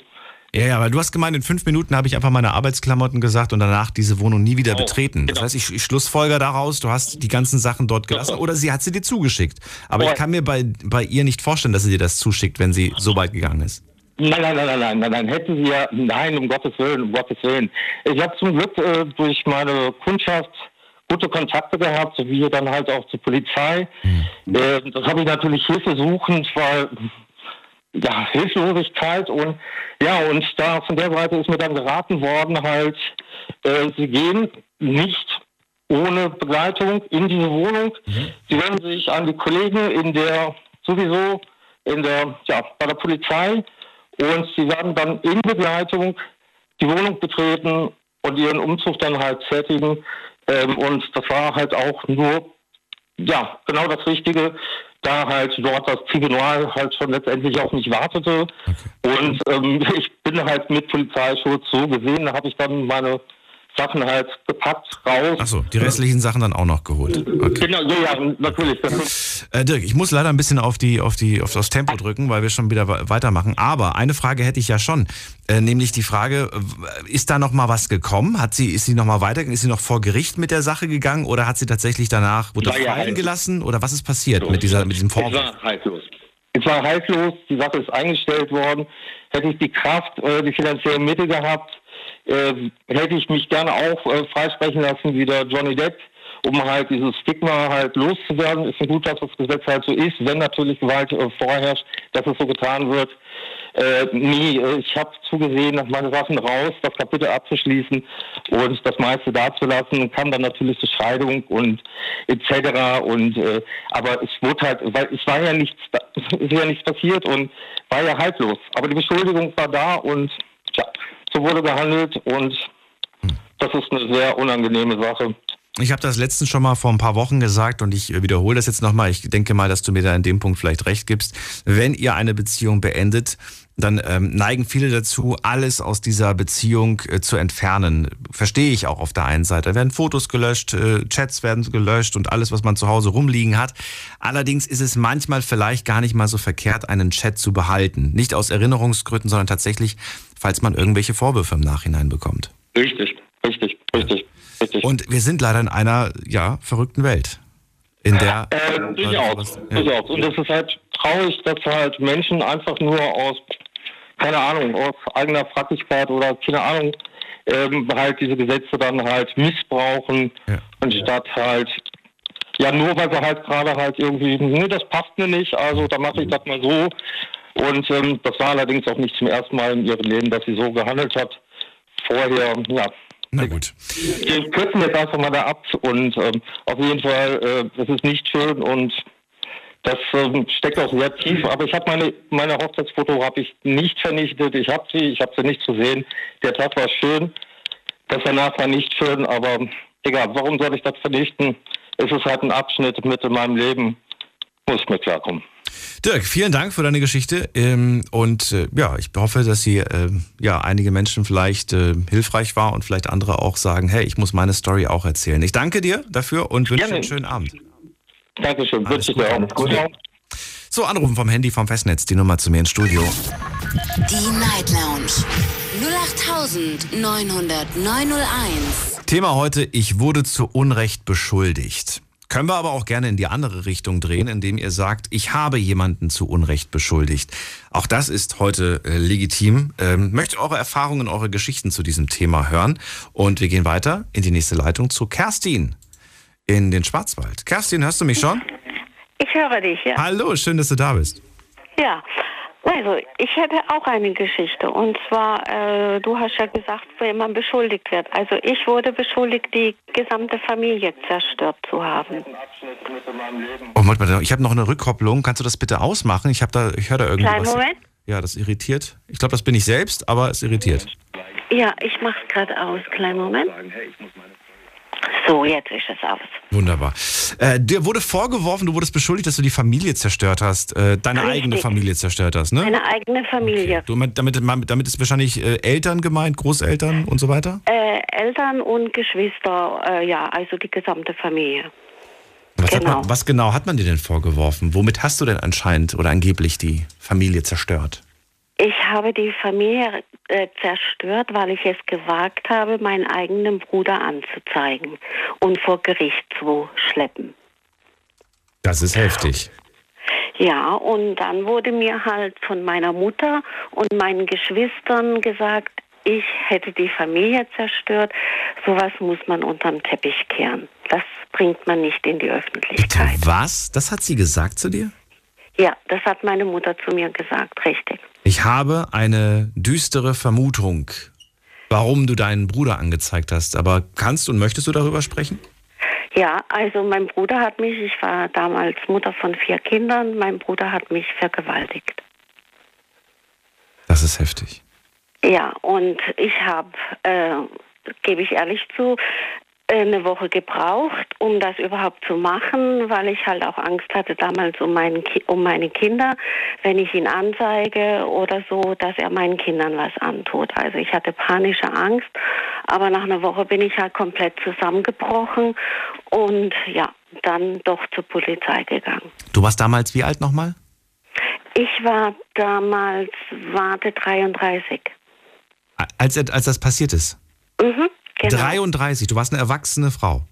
Ja, ja, weil du hast gemeint, in fünf Minuten habe ich einfach meine Arbeitsklamotten gesagt und danach diese Wohnung nie wieder Oh, betreten. Das genau. heißt, ich, ich schlussfolger daraus, du hast die ganzen Sachen dort gelassen oder sie hat sie dir zugeschickt. Aber ich kann mir bei, bei ihr nicht vorstellen, dass sie dir das zuschickt, wenn sie so weit gegangen ist. Nein, nein, nein, nein, nein, nein, hätten sie ja, nein, um Gottes Willen, um Gottes Willen. Ich habe zum Glück äh, durch meine Kundschaft gute Kontakte gehabt, sowie dann halt auch zur Polizei. Äh, das habe ich natürlich hilfesuchend, weil ja, Hilflosigkeit und ja, und da von der Seite ist mir dann geraten worden, halt, äh, sie gehen nicht ohne Begleitung in diese Wohnung. Sie wenden sich an die Kollegen in der sowieso in der ja bei der Polizei und sie werden dann in Begleitung die Wohnung betreten und ihren Umzug dann halt tätigen. Ähm, und das war halt auch nur ja, genau das Richtige, da halt dort das Tribunal halt schon letztendlich auch nicht wartete. Und ähm, ich bin halt mit Polizeischutz so gesehen, da habe ich dann meine Sachen halt gepackt, raus. Achso, die restlichen Sachen dann auch noch geholt. Okay. Genau, ja, ja, natürlich. Äh, Dirk, ich muss leider ein bisschen auf, die, auf, die, auf das Tempo drücken, weil wir schon wieder we- weitermachen. Aber eine Frage hätte ich ja schon. Äh, nämlich die Frage, ist da noch mal was gekommen? Hat sie, ist sie noch mal weitergegangen? Ist sie noch vor Gericht mit der Sache gegangen? Oder hat sie tatsächlich danach, wurde ja fallen gelassen? Oder was ist passiert mit, dieser, mit diesem es Vorwurf? war haltlos. Es war haltlos, die Sache ist eingestellt worden. Hätte ich die Kraft, die finanziellen Mittel gehabt, äh, hätte ich mich gerne auch äh, freisprechen lassen wie der Johnny Depp, um halt dieses Stigma halt loszuwerden. Ist ja gut, dass das Gesetz halt so ist, wenn natürlich Gewalt äh, vorherrscht, dass es so getan wird. Äh, nie, äh, ich habe zugesehen, meine Sachen raus, das Kapitel abzuschließen und das meiste dazulassen. Kam dann natürlich zur Scheidung und etc. Und äh, aber es wurde halt, weil es war ja nichts, es ist ja nichts passiert und war ja haltlos. Aber die Beschuldigung war da und ja, so wurde gehandelt und das ist eine sehr unangenehme Sache. Ich habe das letztens schon mal vor ein paar Wochen gesagt und ich wiederhole das jetzt nochmal. Ich denke mal, dass du mir da in dem Punkt vielleicht recht gibst. Wenn ihr eine Beziehung beendet, dann ähm, neigen viele dazu, alles aus dieser Beziehung äh, zu entfernen. Verstehe ich auch auf der einen Seite. Da werden Fotos gelöscht, äh, Chats werden gelöscht und alles, was man zu Hause rumliegen hat. Allerdings ist es manchmal vielleicht gar nicht mal so verkehrt, einen Chat zu behalten. Nicht aus Erinnerungsgründen, sondern tatsächlich, falls man irgendwelche Vorwürfe im Nachhinein bekommt. Richtig, richtig, richtig, richtig. Und wir sind leider in einer, ja, verrückten Welt. In der. Äh, durchaus, Ja. durchaus. Und es ist halt traurig, dass halt Menschen einfach nur aus, keine Ahnung, aus eigener Frackigkeit oder keine Ahnung, ähm, halt diese Gesetze dann halt missbrauchen, Ja. anstatt halt, ja, nur weil sie halt gerade halt irgendwie, nee, das passt mir nicht, also da mache ich das mal so. Und ähm, das war allerdings auch nicht zum ersten Mal in ihrem Leben, dass sie so gehandelt hat. Vorher, ja, Na gut. wir kürzen jetzt einfach mal da ab und ähm, auf jeden Fall, äh, das ist nicht schön und das ähm, steckt auch sehr tief. Aber ich habe meine meine Hochzeitsfoto habe ich nicht vernichtet. Ich habe sie, ich habe sie nicht zu sehen. Der Tag war schön, das danach war nicht schön, aber egal. Warum soll ich das vernichten? Es ist halt ein Abschnitt mit in meinem Leben. Muss ich mir klarkommen. Dirk, vielen Dank für deine Geschichte. Ähm, und äh, ja, ich hoffe, dass sie äh, ja einige Menschen vielleicht äh, hilfreich war und vielleicht andere auch sagen, hey, ich muss meine Story auch erzählen. Ich danke dir dafür und wünsche dir einen schönen Abend. Dankeschön. Alles Wünsche ich dir Gute. auch. So, anrufen vom Handy vom Festnetz, die Nummer zu mir ins Studio. Die Night Lounge 0890901. Thema heute, ich wurde zu Unrecht beschuldigt. Können wir aber auch gerne in die andere Richtung drehen, indem ihr sagt, ich habe jemanden zu Unrecht beschuldigt. Auch das ist heute äh, legitim. Ähm, möchte eure Erfahrungen, eure Geschichten zu diesem Thema hören. Und wir gehen weiter in die nächste Leitung zu Kerstin in den Schwarzwald. Kerstin, hörst du mich schon? Ich höre dich, ja. Hallo, schön, dass du da bist. Ja. Also, ich hätte auch eine Geschichte. Und zwar, äh, du hast ja gesagt, wenn man beschuldigt wird. Also, ich wurde beschuldigt, die gesamte Familie zerstört zu haben. Oh, Moment mal, ich habe noch eine Rückkopplung. Kannst du das bitte ausmachen? Ich habe da, ich höre da irgendwas. Kleinen Moment. Ja, das irritiert. Ich glaube, das bin ich selbst, aber es irritiert. Ja, ich mach's gerade aus. Kleinen Moment. So, jetzt ist es aus. Wunderbar. Äh, dir wurde vorgeworfen, du wurdest beschuldigt, dass du die Familie zerstört hast, äh, deine Richtig. eigene Familie zerstört hast, ne? Meine eigene Familie. Du, damit, damit ist wahrscheinlich äh, Eltern gemeint, Großeltern und so weiter? Äh, Eltern und Geschwister, äh, ja, also die gesamte Familie. Was, hat Genau. man, was genau hat man dir denn vorgeworfen? Womit hast du denn anscheinend oder angeblich die Familie zerstört? Ich habe die Familie äh, zerstört, weil ich es gewagt habe, meinen eigenen Bruder anzuzeigen und vor Gericht zu schleppen. Das ist heftig. Ja, und dann wurde mir halt von meiner Mutter und meinen Geschwistern gesagt, ich hätte die Familie zerstört. Sowas muss man unterm Teppich kehren. Das bringt man nicht in die Bitte Öffentlichkeit. was? Das hat sie gesagt zu dir? Ja, das hat meine Mutter zu mir gesagt, richtig. Ich habe eine düstere Vermutung, warum du deinen Bruder angezeigt hast. Aber kannst und möchtest du darüber sprechen? Ja, also mein Bruder hat mich, ich war damals Mutter von vier Kindern, mein Bruder hat mich vergewaltigt. Das ist heftig. Ja, und ich habe, äh, gebe ich ehrlich zu, eine Woche gebraucht, um das überhaupt zu machen, weil ich halt auch Angst hatte damals um, meinen um meine Kinder, wenn ich ihn anzeige oder so, dass er meinen Kindern was antut. Also ich hatte panische Angst, aber nach einer Woche bin ich halt komplett zusammengebrochen und ja, dann doch zur Polizei gegangen. Du warst damals wie alt nochmal? Ich war damals, warte, 33. Als, als das passiert ist. Mhm, genau. 33, du warst eine erwachsene Frau.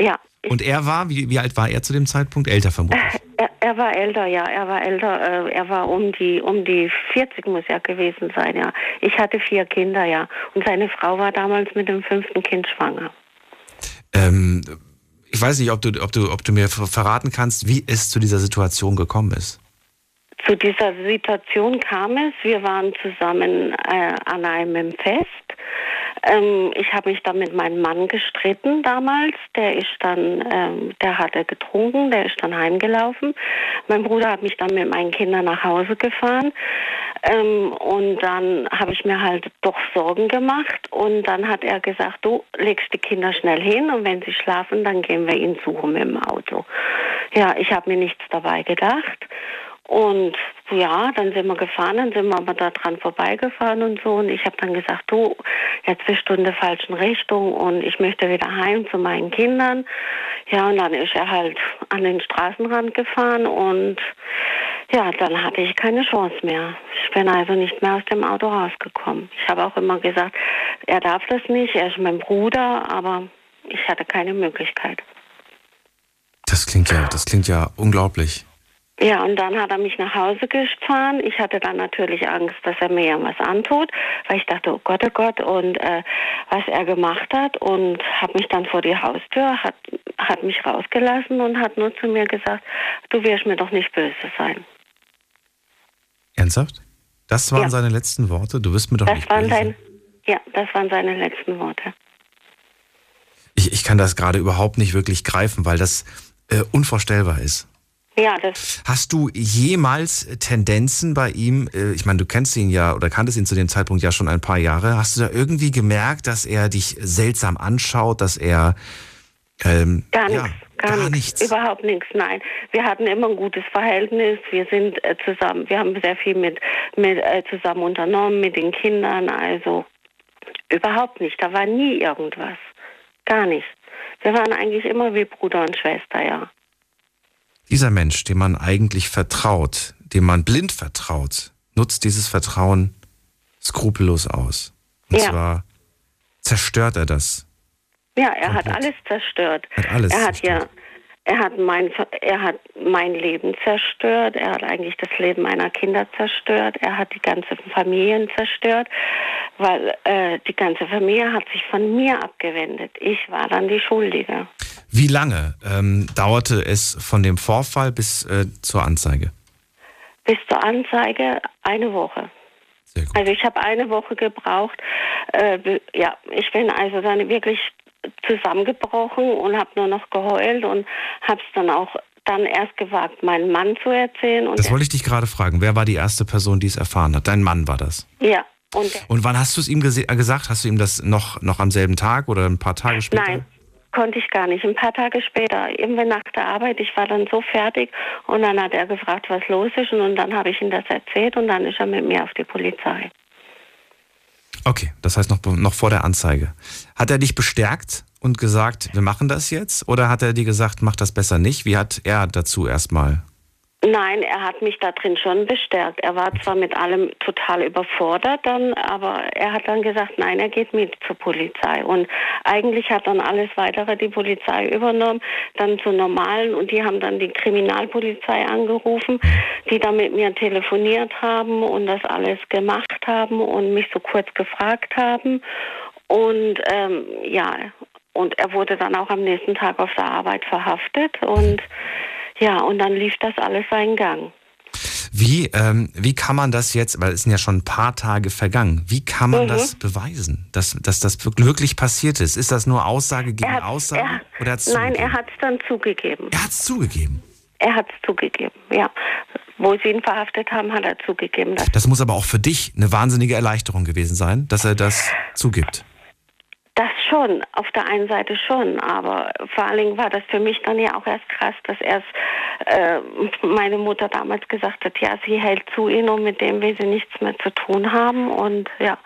Ja, Und er war, wie, wie alt war er zu dem Zeitpunkt? Älter vermutlich. Er, er war älter, ja, er war älter, äh, er war um die um die 40 muss er gewesen sein, ja. Ich hatte vier Kinder, ja, und seine Frau war damals mit dem fünften Kind schwanger. Ähm, ich weiß nicht, ob du, ob, du, ob du mir ver- verraten kannst, wie es zu dieser Situation gekommen ist. Zu dieser Situation kam es, wir waren zusammen äh, an einem Fest. Ähm, ich habe mich dann mit meinem Mann gestritten damals. Der ist dann, ähm, der hatte getrunken, der ist dann heimgelaufen. Mein Bruder hat mich dann mit meinen Kindern nach Hause gefahren. Ähm, und dann habe ich mir halt doch Sorgen gemacht. Und dann hat er gesagt, du legst die Kinder schnell hin und wenn sie schlafen, dann gehen wir ihn suchen mit dem Auto. Ja, ich habe mir nichts dabei gedacht. Und ja, dann sind wir gefahren, dann sind wir aber da dran vorbeigefahren und so. Und ich habe dann gesagt, du, jetzt bist du in der falschen Richtung und ich möchte wieder heim zu meinen Kindern. Ja, und dann ist er halt an den Straßenrand gefahren und ja, dann hatte ich keine Chance mehr. Ich bin also nicht mehr aus dem Auto rausgekommen. Ich habe auch immer gesagt, er darf das nicht, er ist mein Bruder, aber ich hatte keine Möglichkeit. Das klingt ja, das klingt ja unglaublich. Ja, und dann hat er mich nach Hause gefahren. Ich hatte dann natürlich Angst, dass er mir irgendwas antut, weil ich dachte, oh Gott, oh Gott, und äh, was er gemacht hat und habe mich dann vor die Haustür, hat, hat mich rausgelassen und hat nur zu mir gesagt, du wirst mir doch nicht böse sein. Ernsthaft? Das waren Ja. seine letzten Worte? Du wirst mir doch Das nicht böse. sein, ja, das waren seine letzten Worte. Ich, ich kann das gerade überhaupt nicht wirklich greifen, weil das äh, unvorstellbar ist. Ja, das, Hast du jemals Tendenzen bei ihm, äh, ich meine, du kennst ihn ja oder kanntest ihn zu dem Zeitpunkt ja schon ein paar Jahre, hast du da irgendwie gemerkt, dass er dich seltsam anschaut, dass er ähm, Gar ja, nichts, gar, gar nichts. nichts. Überhaupt nichts, nein. Wir hatten immer ein gutes Verhältnis. Wir sind äh, zusammen, wir haben sehr viel mit, mit äh, zusammen unternommen mit den Kindern. Also überhaupt nicht. Da war nie irgendwas. Gar nicht. Wir waren eigentlich immer wie Bruder und Schwester, ja. Dieser Mensch, dem man eigentlich vertraut, dem man blind vertraut, nutzt dieses Vertrauen skrupellos aus. Und Ja. zwar zerstört er das. Ja, er hat alles zerstört. Hat alles er hat zerstört. ja, er hat mein, er hat mein Leben zerstört. Er hat eigentlich das Leben meiner Kinder zerstört. Er hat die ganze Familien zerstört, weil äh, die ganze Familie hat sich von mir abgewendet. Ich war dann die Schuldige. Wie lange ähm, dauerte es von dem Vorfall bis äh, zur Anzeige? Bis zur Anzeige eine Woche. Sehr gut. Also ich habe eine Woche gebraucht. Äh, ja, ich bin also dann wirklich zusammengebrochen und habe nur noch geheult und habe es dann auch dann erst gewagt, meinen Mann zu erzählen. Das wollte ich dich gerade fragen. Wer war die erste Person, die es erfahren hat? Dein Mann war das. ja, und Und wann hast du es ihm gesagt? Hast du ihm das noch, noch am selben Tag oder ein paar Tage später? nein, konnte ich gar nicht. Ein paar Tage später, irgendwann nach der Arbeit, ich war dann so fertig und dann hat er gefragt, was los ist und, und dann habe ich ihm das erzählt und dann ist er mit mir auf die Polizei. Okay, das heißt noch, noch vor der Anzeige. Hat er dich bestärkt und gesagt, wir machen das jetzt? Oder hat er dir gesagt, mach das besser nicht? Wie hat er dazu erstmal Nein, er hat mich da drin schon bestärkt. Er war zwar mit allem total überfordert dann, aber er hat dann gesagt, nein, er geht mit zur Polizei. Und eigentlich hat dann alles weitere die Polizei übernommen, dann zu normalen und die haben dann die Kriminalpolizei angerufen, die dann mit mir telefoniert haben und das alles gemacht haben und mich so kurz gefragt haben. Und ähm, ja, und er wurde dann auch am nächsten Tag auf der Arbeit verhaftet und ja, und dann lief das alles seinen Gang. Wie, ähm, wie kann man das jetzt, weil es sind ja schon ein paar Tage vergangen, wie kann man Mhm. das beweisen, dass, dass das wirklich passiert ist? Ist das nur Aussage gegen hat- Aussage? er- oder hat's Nein, zugegeben? er hat es dann zugegeben. Er hat es zugegeben. Er hat es zugegeben, ja. Wo sie ihn verhaftet haben, hat er zugegeben. Das muss aber auch für dich eine wahnsinnige Erleichterung gewesen sein, dass er das zugibt. Das schon, auf der einen Seite schon, aber vor allen Dingen war das für mich dann ja auch erst krass, dass erst äh, meine Mutter damals gesagt hat, ja, sie hält zu ihm und mit dem will sie nichts mehr zu tun haben und ja,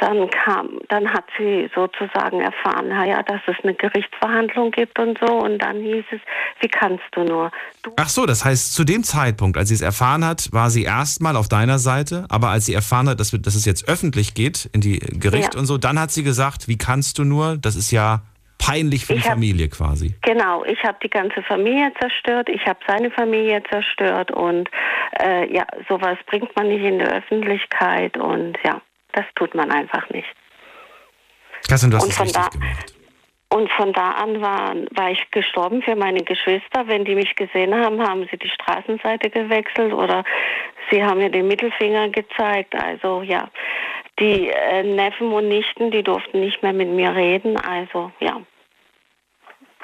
dann kam, dann hat sie sozusagen erfahren, na ja, dass es eine Gerichtsverhandlung gibt und so und dann hieß es, wie kannst du nur? Du Ach so, das heißt, zu dem Zeitpunkt, als sie es erfahren hat, war sie erstmal auf deiner Seite, aber als sie erfahren hat, dass, dass es jetzt öffentlich geht in die Gericht Ja. und so, dann hat sie gesagt, wie kannst du nur? Das ist ja peinlich für die Ich hab- Familie quasi. Genau, ich habe die ganze Familie zerstört, ich habe seine Familie zerstört und äh, ja, sowas bringt man nicht in die Öffentlichkeit und ja, das tut man einfach nicht. Kerstin, du hast Und von da- gemacht. Und von da an war, war ich gestorben für meine Geschwister. Wenn die mich gesehen haben, haben sie die Straßenseite gewechselt oder sie haben mir den Mittelfinger gezeigt. Also ja, die äh, Neffen und Nichten, die durften nicht mehr mit mir reden. Also ja,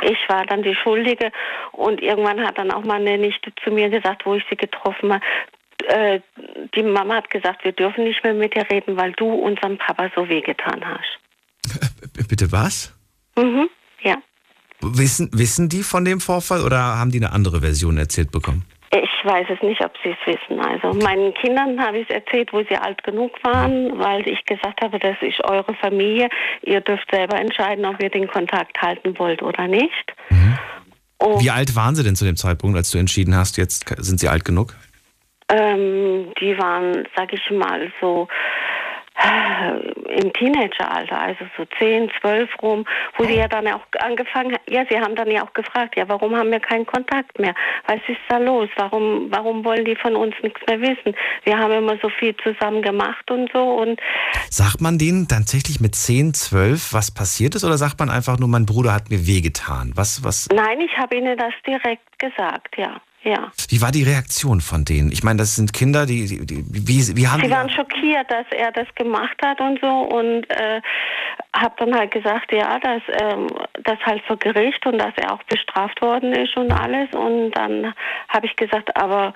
ich war dann die Schuldige und irgendwann hat dann auch meine Nichte zu mir gesagt, wo ich sie getroffen habe, äh, die Mama hat gesagt, wir dürfen nicht mehr mit dir reden, weil du unserem Papa so wehgetan hast. B- Bitte was? Mhm, ja. Wissen, wissen die von dem Vorfall oder haben die eine andere Version erzählt bekommen? Ich weiß es nicht, ob sie es wissen. Also meinen Kindern habe ich es erzählt, wo sie alt genug waren, weil ich gesagt habe, das ist eure Familie. Ihr dürft selber entscheiden, ob ihr den Kontakt halten wollt oder nicht. Und Wie alt waren sie denn zu dem Zeitpunkt, als du entschieden hast, jetzt sind sie alt genug? Ähm, die waren, sag ich mal, so äh, im Teenageralter, also so 10, 12 rum, wo sie ja dann auch angefangen haben, ja, sie haben dann ja auch gefragt, ja, warum haben wir keinen Kontakt mehr? Was ist da los? Warum, warum wollen die von uns nichts mehr wissen? Wir haben immer so viel zusammen gemacht und so und Sagt man denen tatsächlich mit 10, 12, was passiert ist oder sagt man einfach nur, mein Bruder hat mir wehgetan? Was, was, nein, ich habe ihnen das direkt gesagt, ja, ja. wie war die Reaktion von denen? Ich meine, das sind Kinder, die, die, die wie, wie haben Sie waren schockiert, dass er das gemacht hat und so und äh, habe dann halt gesagt, ja, dass ähm, das halt vor Gericht und dass er auch bestraft worden ist und alles und dann habe ich gesagt, aber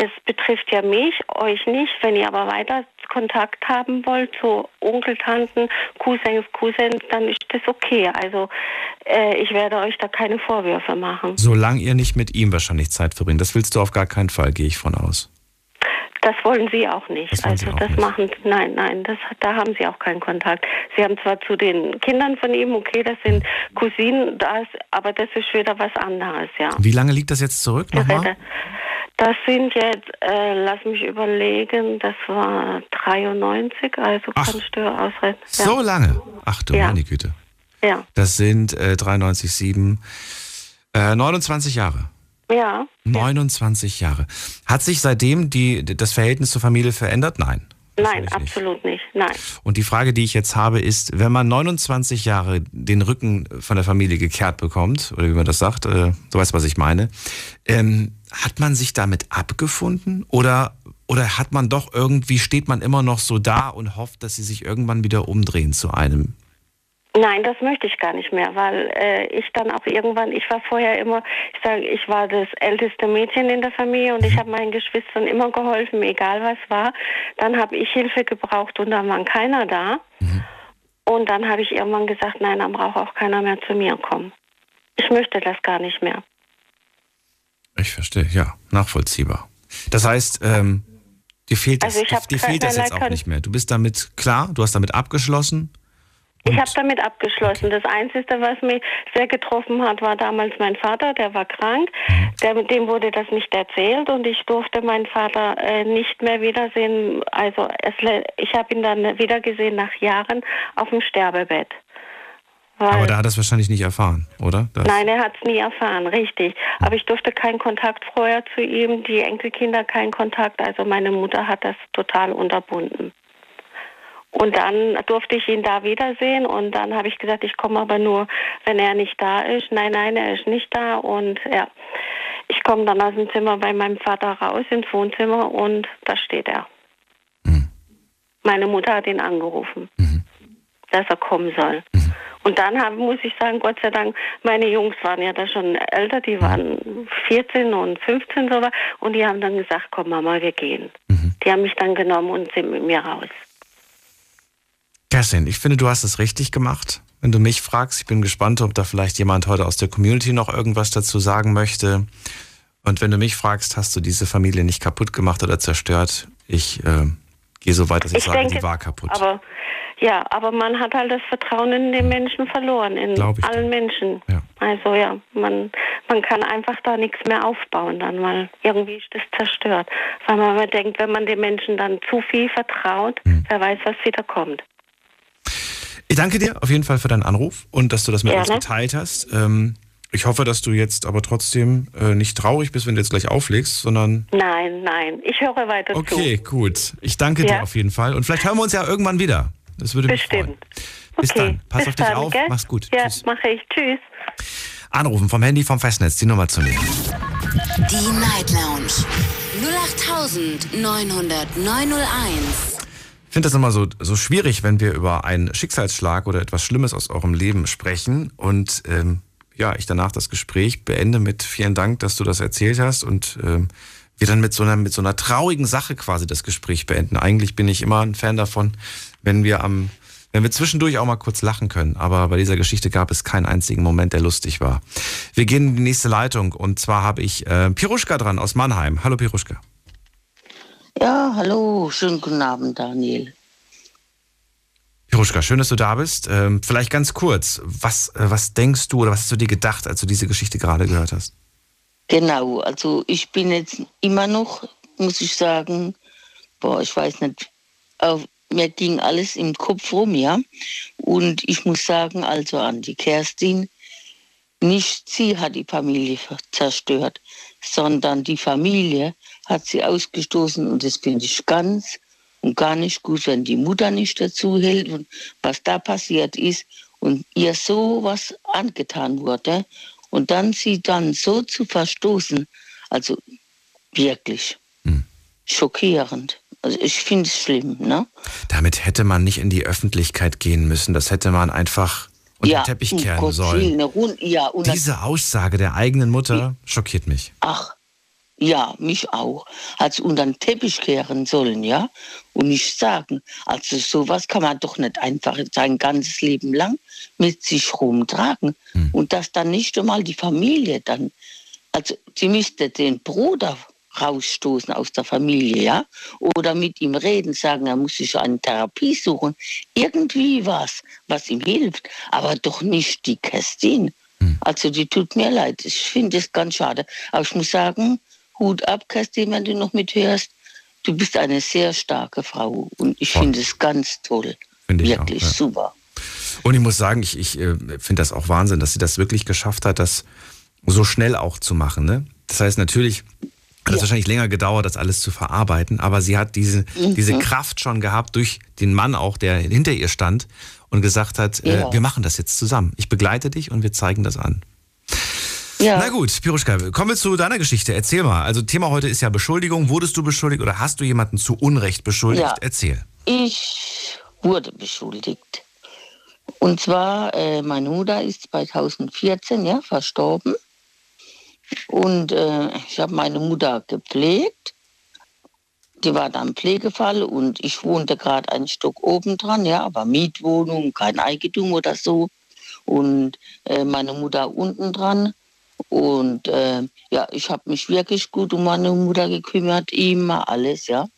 es betrifft ja mich, euch nicht. Wenn ihr aber weiter Kontakt haben wollt zu Onkel, Tanten, Cousins, Cousins, dann ist das okay. Also äh, ich werde euch da keine Vorwürfe machen. Solange ihr nicht mit ihm wahrscheinlich Zeit verbringt. Das willst du auf gar keinen Fall, gehe ich von aus. Das wollen Sie auch nicht. Das also auch das nicht. machen nein, nein, das da haben Sie auch keinen Kontakt. Sie haben zwar zu den Kindern von ihm, okay, das sind Cousinen, das, aber das ist wieder was anderes, ja. Wie lange liegt das jetzt zurück nochmal? Das sind jetzt, äh, lass mich überlegen, das war 93, also Ach. kannst du ausrechnen. Ja. So lange? Ach du Ja. meine Güte. ja, Das sind äh, 93, 7, äh, 29 Jahre. Ja. 29 Jahre. Hat sich seitdem die, das Verhältnis zur Familie verändert? Nein. Nein, Natürlich nicht. absolut nicht. Nein. Und die Frage, die ich jetzt habe, ist, wenn man 29 Jahre den Rücken von der Familie gekehrt bekommt, oder wie man das sagt, äh, du weißt, was ich meine, ähm, hat man sich damit abgefunden oder, oder hat man doch irgendwie, steht man immer noch so da und hofft, dass sie sich irgendwann wieder umdrehen zu einem? Nein, das möchte ich gar nicht mehr, weil äh, ich dann auch irgendwann, ich war vorher immer, ich sage, ich war das älteste Mädchen in der Familie und ich habe meinen Geschwistern immer geholfen, egal was war. Dann habe ich Hilfe gebraucht und dann war keiner da. Und dann habe ich irgendwann gesagt, nein, dann braucht auch keiner mehr zu mir kommen. Ich möchte das gar nicht mehr. Ich verstehe, ja, nachvollziehbar. Das heißt, ähm, dir fehlt das, Also dir fehlt das jetzt auch nicht mehr. Du bist damit klar, du hast damit abgeschlossen Ich habe damit abgeschlossen. Das Einzige, was mich sehr getroffen hat, war damals mein Vater, der war krank. Der, dem wurde das nicht erzählt und ich durfte meinen Vater äh, nicht mehr wiedersehen. Also es, ich habe ihn dann wiedergesehen nach Jahren auf dem Sterbebett. Weil Aber da hat er es wahrscheinlich nicht erfahren, oder? Das nein, er hat es nie erfahren, richtig. Aber ich durfte keinen Kontakt vorher zu ihm, die Enkelkinder keinen Kontakt. Also meine Mutter hat das total unterbunden. Und dann durfte ich ihn da wiedersehen und dann habe ich gesagt, ich komme aber nur, wenn er nicht da ist. Nein, nein, er ist nicht da und ja, ich komme dann aus dem Zimmer bei meinem Vater raus ins Wohnzimmer und da steht er. Mhm. Meine Mutter hat ihn angerufen, mhm. dass er kommen soll. Mhm. Und dann haben, muss ich sagen, Gott sei Dank, meine Jungs waren ja da schon älter, die waren 14 und 15 so und die haben dann gesagt, komm Mama, wir gehen. Mhm. Die haben mich dann genommen und sind mit mir raus. Kerstin, ich finde, du hast es richtig gemacht. Wenn du mich fragst, ich bin gespannt, ob da vielleicht jemand heute aus der Community noch irgendwas dazu sagen möchte. Und wenn du mich fragst, hast du diese Familie nicht kaputt gemacht oder zerstört? Ich äh, gehe so weit, dass ich, ich sage, denke, die war kaputt. Aber ja, aber man hat halt das Vertrauen in den Menschen verloren, in allen dir. Menschen. Ja. Also ja, man, man kann einfach da nichts mehr aufbauen dann, weil irgendwie ist das zerstört. Weil man denkt, wenn man den Menschen dann zu viel vertraut, hm. wer weiß, was wieder kommt. Ich danke dir auf jeden Fall für deinen Anruf und dass du das mit Gerne. uns geteilt hast. Ähm, ich hoffe, dass du jetzt aber trotzdem äh, nicht traurig bist, wenn du jetzt gleich auflegst, sondern. Nein, nein, ich höre weiter okay, zu. Okay, gut. Ich danke ja. dir auf jeden Fall. Und vielleicht hören wir uns ja irgendwann wieder. Das würde mich Bestimmt. freuen. Bis okay. dann. Pass Bis auf dich dann, auf. Gell? Mach's gut. Ja, Tschüss. mache ich. Tschüss. Anrufen vom Handy vom Festnetz, die Nummer zu nehmen. Die Night Lounge 08901. Ich finde das immer so, so schwierig, wenn wir über einen Schicksalsschlag oder etwas Schlimmes aus eurem Leben sprechen und ähm, ja, ich danach das Gespräch beende mit vielen Dank, dass du das erzählt hast und ähm, wir dann mit so einer mit so einer traurigen Sache quasi das Gespräch beenden. Eigentlich bin ich immer ein Fan davon, wenn wir am wenn wir zwischendurch auch mal kurz lachen können. Aber bei dieser Geschichte gab es keinen einzigen Moment, der lustig war. Wir gehen in die nächste Leitung und zwar habe ich äh, Piruschka dran aus Mannheim. Hallo Piruschka. Ja, hallo, schönen guten Abend, Daniel. Piruschka, schön, dass du da bist. Ähm, vielleicht ganz kurz, was, äh, was denkst du oder was hast du dir gedacht, als du diese Geschichte gerade gehört hast? Genau, also ich bin jetzt immer noch, muss ich sagen, boah, ich weiß nicht, auf, mir ging alles im Kopf rum, ja. Und ich muss sagen, also an die Kerstin, nicht sie hat die Familie zerstört, sondern die Familie hat sie ausgestoßen und das finde ich ganz und gar nicht gut, wenn die Mutter nicht dazu hält und was da passiert ist und ihr so was angetan wurde und dann sie dann so zu verstoßen, also wirklich hm. schockierend. Also ich finde es schlimm, ne? Damit hätte man nicht in die Öffentlichkeit gehen müssen. Das hätte man einfach unter ja, den Teppich kehren sollen. Ja, Diese Aussage der eigenen Mutter schockiert mich. Ach, ja, mich auch. Als unter den Teppich kehren sollen, ja? Und nicht sagen. Also sowas kann man doch nicht einfach sein ganzes Leben lang mit sich rumtragen. Hm. Und dass dann nicht einmal die Familie dann, also sie müsste den Bruder rausstoßen aus der Familie, ja? Oder mit ihm reden, sagen, er muss sich eine Therapie suchen. Irgendwie was, was ihm hilft. Aber doch nicht die Kerstin. Hm. Also die tut mir leid. Ich finde es ganz schade. Aber ich muss sagen, Hut ab, Kerstin, wenn du noch mithörst. Du bist eine sehr starke Frau und ich finde es ganz toll. Find wirklich auch, ja. super. Und ich muss sagen, ich, ich äh, finde das auch Wahnsinn, dass sie das wirklich geschafft hat, das so schnell auch zu machen. Ne? Das heißt, natürlich hat es ja. wahrscheinlich länger gedauert, das alles zu verarbeiten, aber sie hat diese, mhm. diese Kraft schon gehabt durch den Mann auch, der hinter ihr stand und gesagt hat, äh, ja. äh, wir machen das jetzt zusammen. Ich begleite dich und wir zeigen das an. Ja. Na gut, Piruschka, kommen wir zu deiner Geschichte. Erzähl mal. Also Thema heute ist ja Beschuldigung. Wurdest du beschuldigt oder hast du jemanden zu Unrecht beschuldigt? Ja. Erzähl. Ich wurde beschuldigt. Und zwar, äh, meine Mutter ist 2014 ja, verstorben. Und äh, ich habe meine Mutter gepflegt. Die war dann Pflegefall und ich wohnte gerade einen Stock oben dran, ja, aber Mietwohnung, kein Eigentum oder so. Und äh, meine Mutter unten dran. Und äh, ja, ich habe mich wirklich gut um meine Mutter gekümmert, immer alles, ja.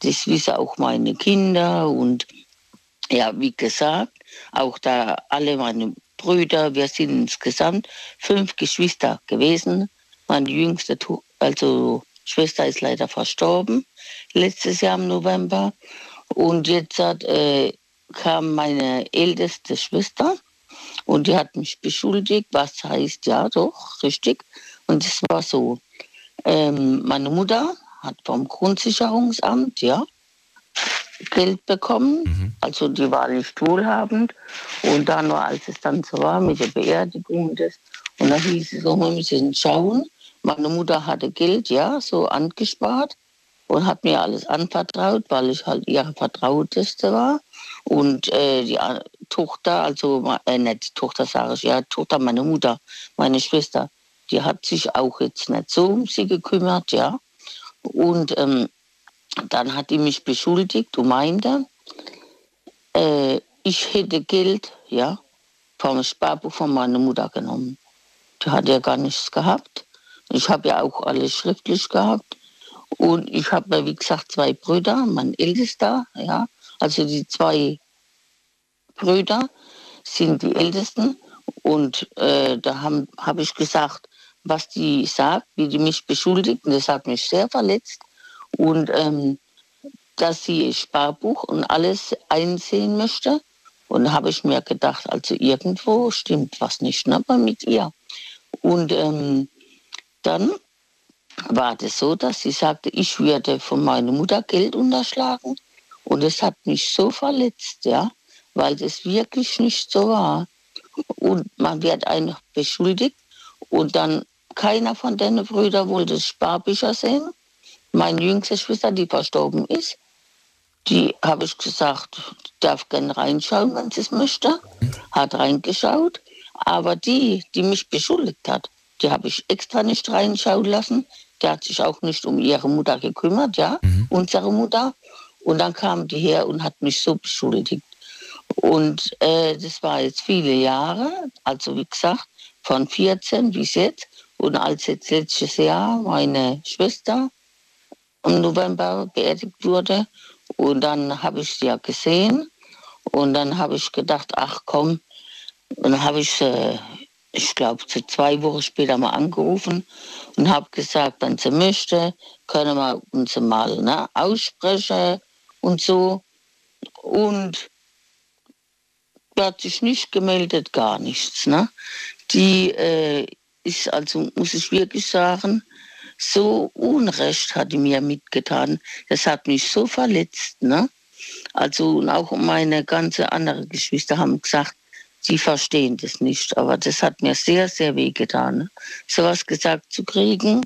Das wissen auch meine Kinder und ja, wie gesagt, auch da alle meine Brüder, wir sind insgesamt fünf Geschwister gewesen. Meine jüngste, also Schwester ist leider verstorben, letztes Jahr im November. Und jetzt hat, äh, kam meine älteste Schwester und die hat mich beschuldigt, was heißt ja doch, richtig. Und es war so, ähm, meine Mutter hat vom Grundsicherungsamt, ja, Geld bekommen. Mhm. Also die war nicht wohlhabend. Und dann war, als es dann so war mit der Beerdigung und das, und dann hieß es, wir müssen schauen. Meine Mutter hatte Geld, ja, so angespart und hat mir alles anvertraut, weil ich halt ihre Vertrauteste war. Und äh, die Tochter, also äh, nicht Tochter sage ich, ja, Tochter, meine Mutter, meine Schwester, die hat sich auch jetzt nicht so um sie gekümmert, ja. Und ähm, dann hat die mich beschuldigt und meinte, äh, ich hätte Geld, ja, vom Sparbuch von meiner Mutter genommen. Die hat ja gar nichts gehabt. Ich habe ja auch alles schriftlich gehabt. Und ich habe, wie gesagt, zwei Brüder, mein ältester, ja, also die zwei Brüder sind die ältesten. Und äh, da habe hab ich gesagt, was die sagt, wie die mich beschuldigt. Und das hat mich sehr verletzt und ähm, dass sie Sparbuch und alles einsehen möchte. Und habe ich mir gedacht, also irgendwo stimmt was nicht, ne, mit ihr. Und ähm, dann war das so, dass sie sagte, ich würde von meiner Mutter Geld unterschlagen. Und es hat mich so verletzt, ja, weil das wirklich nicht so war. Und man wird einfach beschuldigt. Und dann keiner von den Brüdern wollte Sparbücher sehen meine jüngste Schwester, die verstorben ist, die habe ich gesagt, darf gerne reinschauen, wenn sie es möchte. Hat reingeschaut. Aber die, die mich beschuldigt hat, die habe ich extra nicht reinschauen lassen. Die hat sich auch nicht um ihre Mutter gekümmert, ja, mhm. unsere Mutter. Und dann kam die her und hat mich so beschuldigt. Und äh, das war jetzt viele Jahre, also wie gesagt, von 14 bis jetzt. Und als jetzt letztes Jahr meine Schwester im November beerdigt wurde. Und dann habe ich sie ja gesehen. Und dann habe ich gedacht, ach komm. Dann habe ich, äh, ich glaube, zwei Wochen später mal angerufen und habe gesagt, wenn sie möchte, können wir uns mal ne, aussprechen und so. Und hat sich nicht gemeldet, gar nichts. Ne? Die äh, ist also, muss ich wirklich sagen, so Unrecht hat die mir mitgetan. Das hat mich so verletzt. Ne? Also und auch meine ganze andere Geschwister haben gesagt, sie verstehen das nicht. Aber das hat mir sehr, sehr weh getan, ne? sowas gesagt zu kriegen.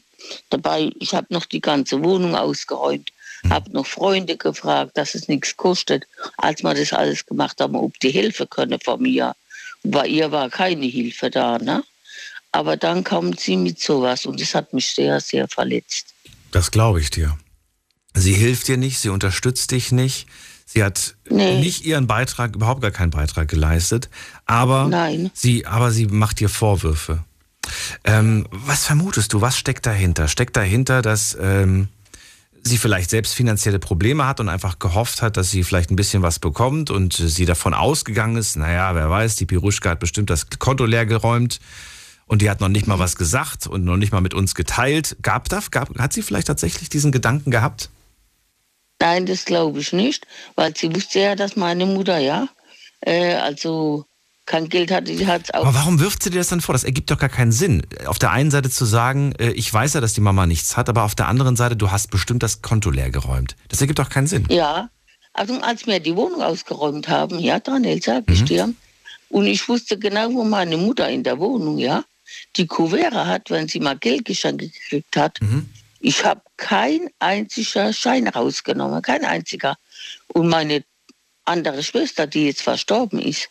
Dabei, ich habe noch die ganze Wohnung ausgeräumt, habe noch Freunde gefragt, dass es nichts kostet, als wir das alles gemacht haben, ob die Hilfe könne von mir. Bei ihr war keine Hilfe da. Ne? Aber dann kommt sie mit sowas und das hat mich sehr, sehr verletzt. Das glaube ich dir. Sie hilft dir nicht, sie unterstützt dich nicht. Sie hat nee. nicht ihren Beitrag, überhaupt gar keinen Beitrag geleistet, aber Nein. sie, aber sie macht dir Vorwürfe. Ähm, was vermutest du? Was steckt dahinter? Steckt dahinter, dass ähm, sie vielleicht selbst finanzielle Probleme hat und einfach gehofft hat, dass sie vielleicht ein bisschen was bekommt und sie davon ausgegangen ist, naja, wer weiß, die Piruschka hat bestimmt das Konto leer geräumt und die hat noch nicht mal was gesagt und noch nicht mal mit uns geteilt. Gab das? Gab, hat sie vielleicht tatsächlich diesen Gedanken gehabt? Nein, das glaube ich nicht, weil sie wusste ja, dass meine Mutter, ja, äh, also kein Geld hatte, die hat es auch. Aber warum wirft sie dir das dann vor? Das ergibt doch gar keinen Sinn. Auf der einen Seite zu sagen, äh, ich weiß ja, dass die Mama nichts hat, aber auf der anderen Seite, du hast bestimmt das Konto leer geräumt. Das ergibt doch keinen Sinn. Ja, also als wir die Wohnung ausgeräumt haben, ja, Daniel, sag ich mhm. dir, und ich wusste genau, wo meine Mutter in der Wohnung, ja, die Kuvera hat, wenn sie mal Geld gekriegt hat, mhm. ich habe kein einziger Schein rausgenommen, kein einziger. Und meine andere Schwester, die jetzt verstorben ist,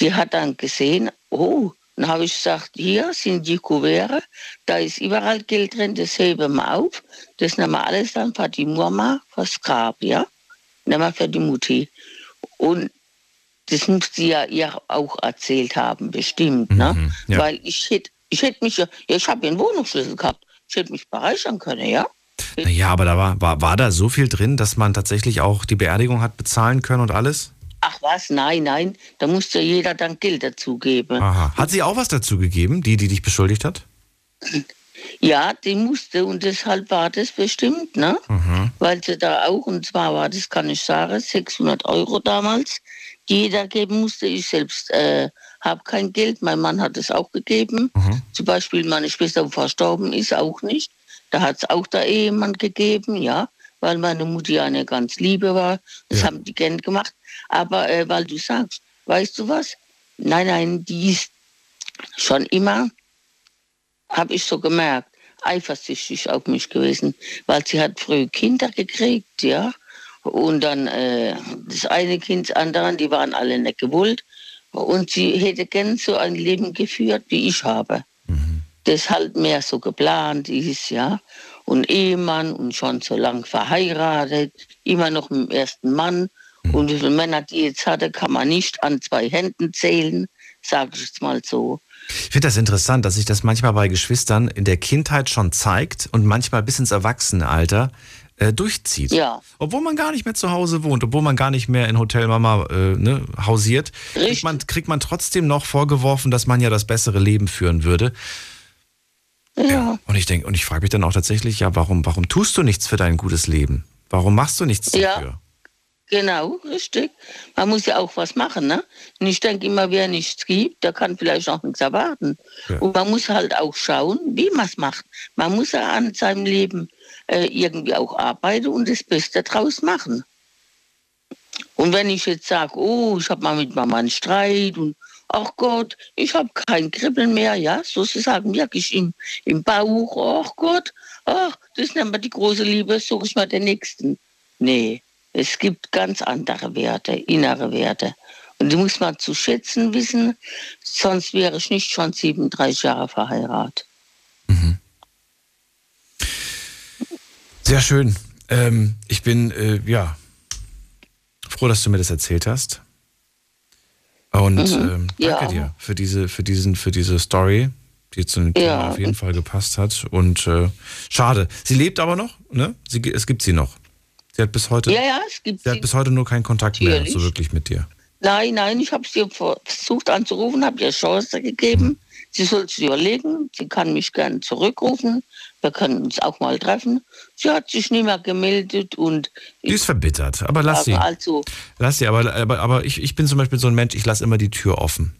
die hat dann gesehen, oh, dann habe ich gesagt, hier sind die Kuvere, da ist überall Geld drin, das heben wir auf, das nehmen wir alles dann für die Mama, fürs Grab, ja, nehmen wir für die Mutti. Und das muss sie ja ihr auch erzählt haben, bestimmt. Ne? Mhm, ja. Weil ich hätte ich hätt mich ja, ich habe ja einen Wohnungsschlüssel gehabt, ich hätte mich bereichern können, ja. Ja, aber da war, war, war da so viel drin, dass man tatsächlich auch die Beerdigung hat bezahlen können und alles? Ach was, nein, nein, da muss ja jeder dann Geld dazugeben. Aha. Hat sie auch was dazu gegeben, die, die dich beschuldigt hat? Ja, die musste und deshalb war das bestimmt, ne? Mhm. Weil sie da auch, und zwar war das, kann ich sagen, 600 Euro damals, die jeder geben musste. Ich selbst äh, habe kein Geld, mein Mann hat es auch gegeben. Mhm. Zum Beispiel meine Schwester, die verstorben ist, auch nicht. Da hat es auch der Ehemann gegeben, ja, weil meine Mutter eine ganz liebe war. Das Ja. haben die gern gemacht. Aber äh, weil du sagst, weißt du was? Nein, nein, die ist schon immer habe ich so gemerkt, eifersüchtig auf mich gewesen, weil sie hat früh Kinder gekriegt, ja. Und dann äh, das eine Kind, das andere, die waren alle nicht gewollt. Und sie hätte gern so ein Leben geführt, wie ich habe. Das halt mehr so geplant ist, ja. Und Ehemann und schon so lang verheiratet, immer noch mit dem ersten Mann. Und wie viele Männer die jetzt hatte, kann man nicht an zwei Händen zählen, sage ich jetzt mal so. Ich finde das interessant, dass sich das manchmal bei Geschwistern in der Kindheit schon zeigt und manchmal bis ins Erwachsenenalter äh, durchzieht. Ja. Obwohl man gar nicht mehr zu Hause wohnt, obwohl man gar nicht mehr in Hotel Mama äh, ne, hausiert, kriegt man, kriegt man trotzdem noch vorgeworfen, dass man ja das bessere Leben führen würde. Ja. Und ich denke, und ich frage mich dann auch tatsächlich, ja, warum, warum tust du nichts für dein gutes Leben? Warum machst du nichts Ja. Genau, richtig. Man muss ja auch was machen, ne? Und ich denke immer, wer nichts gibt, der kann vielleicht auch nichts erwarten. Ja. Und man muss halt auch schauen, wie man es macht. Man muss ja an seinem Leben äh, irgendwie auch arbeiten und das Beste draus machen. Und wenn ich jetzt sage, oh, ich habe mal mit Mama einen Streit und ach Gott, ich habe kein Kribbeln mehr, ja, sozusagen wirklich im, im Bauch, ach Gott, ach, das nennt man die große Liebe, suche ich mal den Nächsten. Nee, es gibt ganz andere Werte, innere Werte. Und die muss man zu schätzen wissen, sonst wäre ich nicht schon 37 Jahre verheiratet. Sehr schön. Ähm, ich bin, äh, ja, froh, dass du mir das erzählt hast. Und Mhm. ähm, danke Ja. dir für diese, für diesen, für diese Story, die zu dem Thema Ja. auf jeden Fall gepasst hat. Und äh, schade. Sie lebt aber noch, ne? Sie, es gibt sie noch. Sie hat bis heute, Ja, ja, es gibt sie hat bis heute nur keinen Kontakt mehr, so wirklich mit dir. Nein, nein, ich habe sie versucht anzurufen, habe ihr Chance gegeben. Sie soll sich überlegen, sie kann mich gerne zurückrufen. Wir können uns auch mal treffen. Sie hat sich nicht mehr gemeldet und Die ist verbittert, aber lass sie. also Lass sie, aber, aber, aber ich, ich bin zum Beispiel so ein Mensch, ich lasse immer die Tür offen.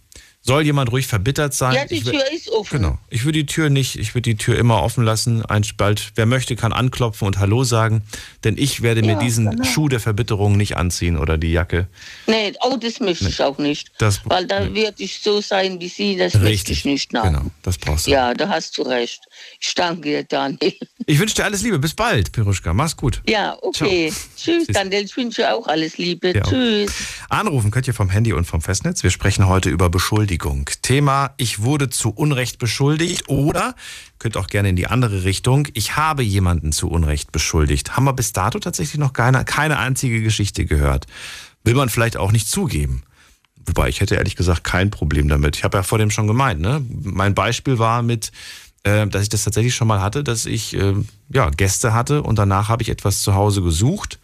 Soll jemand ruhig verbittert sein? ja, die Tür ist offen. Genau. Ich würde die Tür nicht, ich würde die Tür immer offen lassen. Ein Spalt, wer möchte, kann anklopfen und Hallo sagen. Denn ich werde mir Ja, diesen genau. Schuh der Verbitterung nicht anziehen oder die Jacke. Nee, oh, das möchte ich auch nicht. Das- Weil dann werde ich so sein wie sie, das möchte ich nicht nach. Genau, das brauchst du. Ja, da hast du recht. Ich danke dir, Daniel. Ich wünsche dir alles Liebe. Bis bald, Piruschka. Mach's gut. Ja, okay. Tschüss, Tschüss. Daniel. Ich wünsche dir auch alles Liebe. Ja. Tschüss. Anrufen könnt ihr vom Handy und vom Festnetz. Wir sprechen heute über Beschuldigung. Thema, ich wurde zu Unrecht beschuldigt oder könnt auch gerne in die andere Richtung. Ich habe jemanden zu Unrecht beschuldigt. Haben wir bis dato tatsächlich noch keine, keine einzige Geschichte gehört. Will man vielleicht auch nicht zugeben. Wobei ich hätte ehrlich gesagt kein Problem damit. Ich habe ja vor dem schon gemeint. Ne? Mein Beispiel war mit, äh, dass ich das tatsächlich schon mal hatte, dass ich äh, ja, Gäste hatte und danach habe ich etwas zu Hause gesucht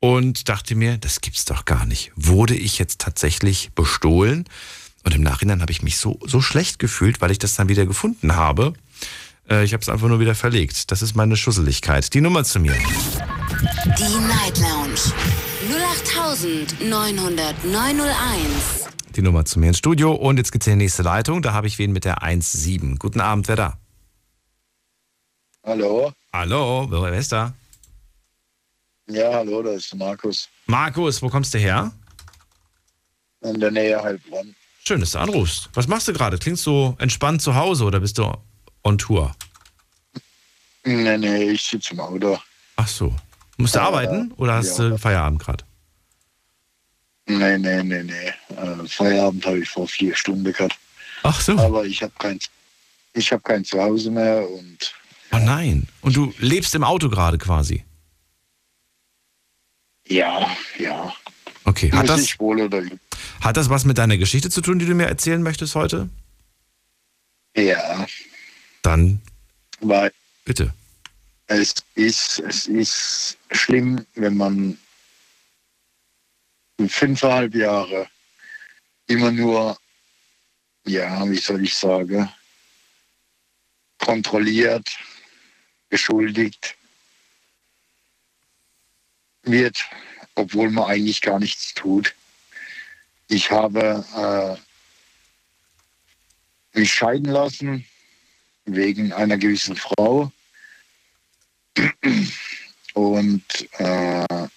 und dachte mir, das gibt's doch gar nicht. Wurde ich jetzt tatsächlich bestohlen? Und im Nachhinein habe ich mich so, so schlecht gefühlt, weil ich das dann wieder gefunden habe. Äh, ich habe es einfach nur wieder verlegt. Das ist meine Schusseligkeit. Die Nummer zu mir. Die Night Lounge 0890901. Die Nummer zu mir ins Studio. Und jetzt geht's in die nächste Leitung. Da habe ich wen mit der 1.7. Guten Abend, wer da? Hallo? Hallo, wer ist da? Ja, hallo, da ist Markus. Markus, wo kommst du her? In der Nähe Heilbronn. Schön, dass du anrufst. Was machst du gerade? Klingst du entspannt zu Hause oder bist du on Tour? Nee, nee, ich sitze im Auto. Ach so. Musst du Äh, arbeiten oder hast ja. du Feierabend gerade? Nee, nee, nee, nee. Äh, Feierabend habe ich vor vier Stunden gehabt. Ach so. Aber ich habe kein, ich hab kein Zuhause mehr und Oh nein. Und du lebst im Auto gerade quasi? ja, ja. Okay. Hat Muss das, ich wohl oder hat das was mit deiner Geschichte zu tun, die du mir erzählen möchtest heute? Ja, Dann weil bitte. es ist, es ist schlimm, wenn man fünfeinhalb Jahre immer nur, ja, wie soll ich sagen, kontrolliert, beschuldigt wird, obwohl man eigentlich gar nichts tut. Ich habe äh, mich scheiden lassen wegen einer gewissen Frau und äh,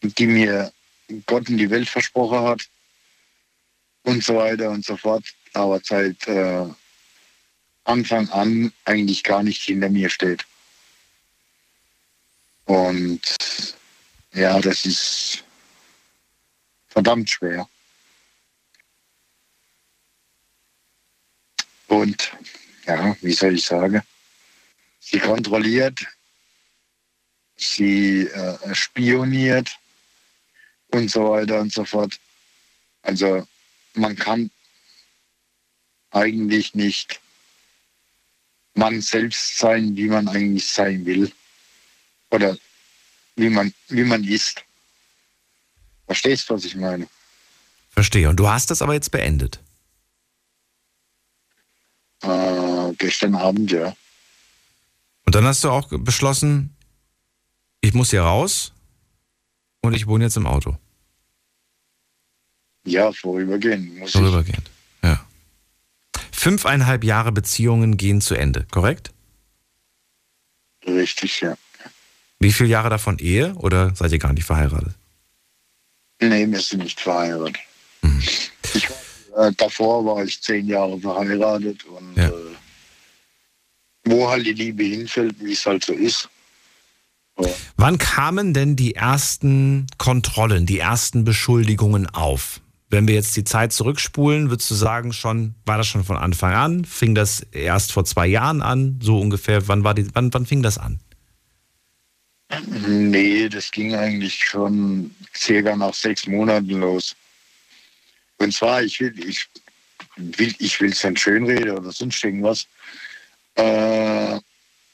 die mir Gott in die Welt versprochen hat und so weiter und so fort, aber seit äh, Anfang an eigentlich gar nicht hinter mir steht. Und ja, das ist verdammt schwer. Und ja, wie soll ich sagen, sie kontrolliert, sie äh, spioniert und so weiter und so fort. Also man kann eigentlich nicht man selbst sein, wie man eigentlich sein will. Oder wie man, wie man ist. Verstehst du, was ich meine? Verstehe. Und du hast das aber jetzt beendet. Äh, gestern Abend, ja. Und dann hast du auch beschlossen, ich muss hier raus und ich wohne jetzt im Auto. Ja, vorübergehend. Muss vorübergehend, ja. Fünfeinhalb Jahre Beziehungen gehen zu Ende, korrekt? Richtig, ja. Wie viele Jahre davon Ehe oder seid ihr gar nicht verheiratet? Nee, wir sind nicht verheiratet. Mhm. Ich, äh, davor war ich zehn Jahre verheiratet und ja. äh, wo halt die Liebe hinfällt, wie es halt so ist. Ja. Wann kamen denn die ersten Kontrollen, die ersten Beschuldigungen auf? Wenn wir jetzt die Zeit zurückspulen, würdest du sagen, schon, war das schon von Anfang an? Fing das erst vor zwei Jahren an? So ungefähr, wann, war die, wann, wann fing das an? Nee, das ging eigentlich schon circa nach sechs Monaten los. Und zwar, ich will, ich will, ich will es nicht schönreden oder sonst irgendwas. Äh,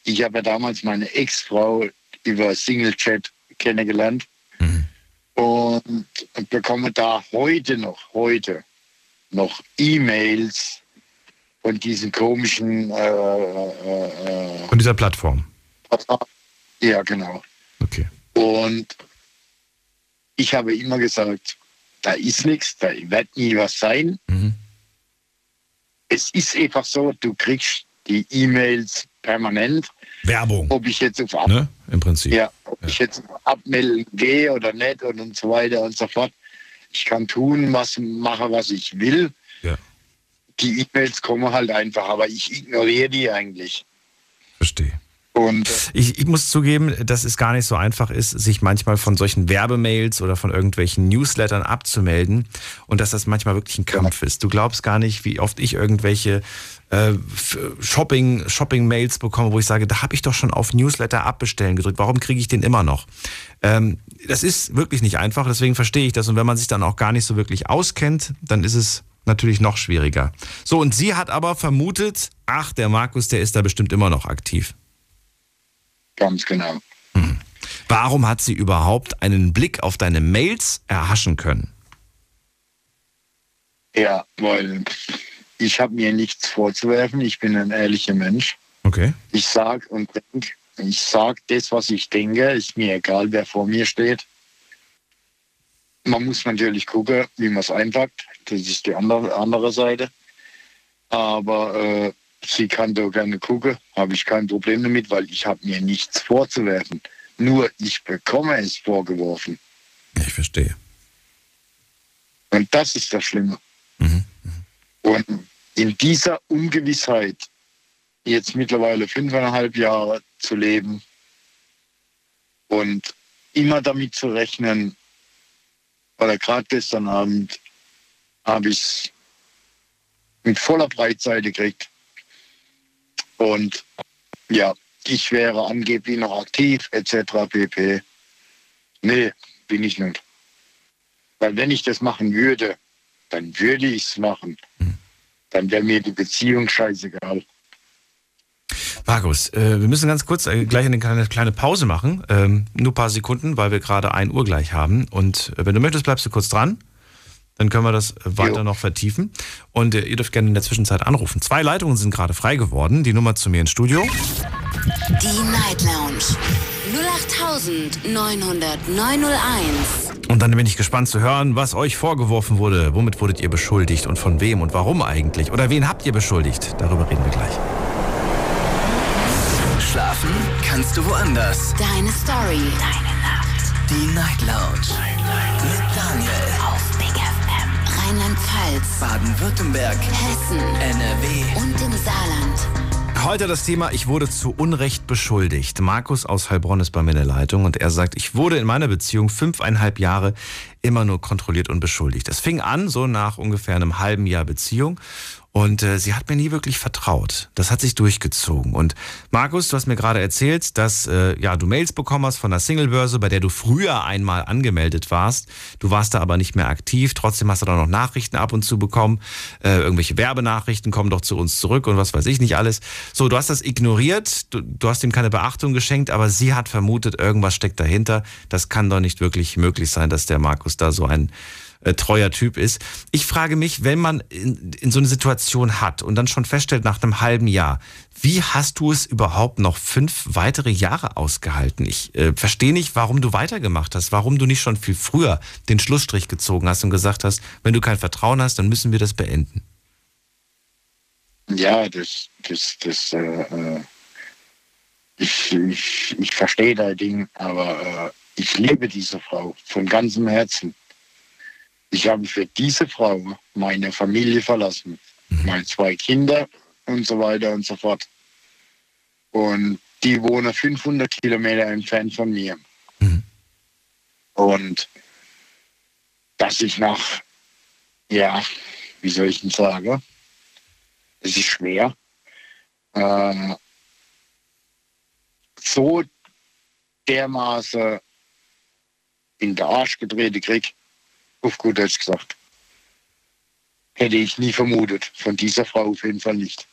ich habe ja damals meine Ex-Frau über Single-Chat kennengelernt mhm. und bekomme da heute noch, heute noch E-Mails von diesen komischen äh, äh, von dieser Plattform. Ja, genau. Okay. Und ich habe immer gesagt, da ist nichts, da wird nie was sein. Mhm. Es ist einfach so, du kriegst die E-Mails permanent. Werbung. Ob ich jetzt auf Ab ne? Im Prinzip. Ja, ob ja. ich jetzt abmelden gehe oder nicht und, und so weiter und so fort. Ich kann tun, was mache, was ich will. Ja. Die E-Mails kommen halt einfach, aber ich ignoriere die eigentlich. Verstehe. Und ich, ich, muss zugeben, dass es gar nicht so einfach ist, sich manchmal von solchen Werbemails oder von irgendwelchen Newslettern abzumelden und dass das manchmal wirklich ein Kampf ist. Du glaubst gar nicht, wie oft ich irgendwelche äh, Shopping, Shopping-Mails bekomme, wo ich sage, da habe ich doch schon auf Newsletter abbestellen gedrückt. Warum kriege ich den immer noch? Ähm, das ist wirklich nicht einfach, deswegen verstehe ich das. Und wenn man sich dann auch gar nicht so wirklich auskennt, dann ist es natürlich noch schwieriger. So, und sie hat aber vermutet, ach, der Markus, der ist da bestimmt immer noch aktiv. Ganz genau. Hm. Warum hat sie überhaupt einen Blick auf deine Mails erhaschen können? Ja, weil ich habe mir nichts vorzuwerfen. Ich bin ein ehrlicher Mensch. Okay. Ich sage und denke, ich sage das, was ich denke. Ist mir egal, wer vor mir steht. Man muss natürlich gucken, wie man es einpackt. Das ist die andere, andere Seite. Aber äh, Sie kann da gerne gucken, habe ich kein Problem damit, weil ich habe mir nichts vorzuwerfen. Nur ich bekomme es vorgeworfen. Ich verstehe. Und das ist das Schlimme. Mhm. Und in dieser Ungewissheit jetzt mittlerweile fünfeinhalb Jahre zu leben und immer damit zu rechnen, oder gerade gestern Abend habe ich es mit voller Breitseite gekriegt, und ja, ich wäre angeblich noch aktiv, etc. pp. Nee, bin ich nicht. Weil wenn ich das machen würde, dann würde ich es machen. Dann wäre mir die Beziehung scheißegal. Markus, äh, wir müssen ganz kurz äh, gleich eine kleine, kleine Pause machen. Ähm, nur ein paar Sekunden, weil wir gerade 1 Uhr gleich haben. Und äh, wenn du möchtest, bleibst du kurz dran. Dann können wir das äh, weiter Jo. noch vertiefen. Und äh, ihr dürft gerne in der Zwischenzeit anrufen. Zwei Leitungen sind gerade frei geworden. Die Nummer zu mir ins Studio. Die Night Lounge 08900901. Und dann bin ich gespannt zu hören, was euch vorgeworfen wurde. Womit wurdet ihr beschuldigt und von wem und warum eigentlich? Oder wen habt ihr beschuldigt? Darüber reden wir gleich. Schlafen kannst du woanders. Deine Story. Deine Nacht. Die Night Lounge. Mit Daniel. Rheinland-Pfalz. Baden-Württemberg. Hessen. NRW. Und im Saarland. Heute das Thema, ich wurde zu Unrecht beschuldigt. Markus aus Heilbronn ist bei mir in der Leitung und er sagt, ich wurde in meiner Beziehung fünfeinhalb Jahre immer nur kontrolliert und beschuldigt. Das fing an so nach ungefähr einem halben Jahr Beziehung und äh, sie hat mir nie wirklich vertraut. Das hat sich durchgezogen. Und Markus, du hast mir gerade erzählt, dass äh, ja du Mails bekommen hast von der Singlebörse, bei der du früher einmal angemeldet warst. Du warst da aber nicht mehr aktiv. Trotzdem hast du da noch Nachrichten ab und zu bekommen. Äh, irgendwelche Werbenachrichten kommen doch zu uns zurück und was weiß ich nicht alles. So, du hast das ignoriert. Du, du hast ihm keine Beachtung geschenkt, aber sie hat vermutet, irgendwas steckt dahinter. Das kann doch nicht wirklich möglich sein, dass der Markus da so ein äh, treuer Typ ist. Ich frage mich, wenn man in, in so eine Situation hat und dann schon feststellt nach einem halben Jahr, wie hast du es überhaupt noch fünf weitere Jahre ausgehalten? Ich äh, verstehe nicht, warum du weitergemacht hast, warum du nicht schon viel früher den Schlussstrich gezogen hast und gesagt hast, wenn du kein Vertrauen hast, dann müssen wir das beenden. Ja, das, das, das, äh, äh, ich, ich, ich verstehe dein Ding, aber äh, ich liebe diese Frau von ganzem Herzen. Ich habe für diese Frau meine Familie verlassen, meine zwei Kinder und so weiter und so fort. Und die wohnen 500 Kilometer entfernt von mir. Und dass ich nach, ja, wie soll ich denn sagen, es ist schwer, äh, so dermaßen in den Arsch gedrehte Krieg, auf gut Deutsch gesagt. Hätte ich nie vermutet. Von dieser Frau auf jeden Fall nicht.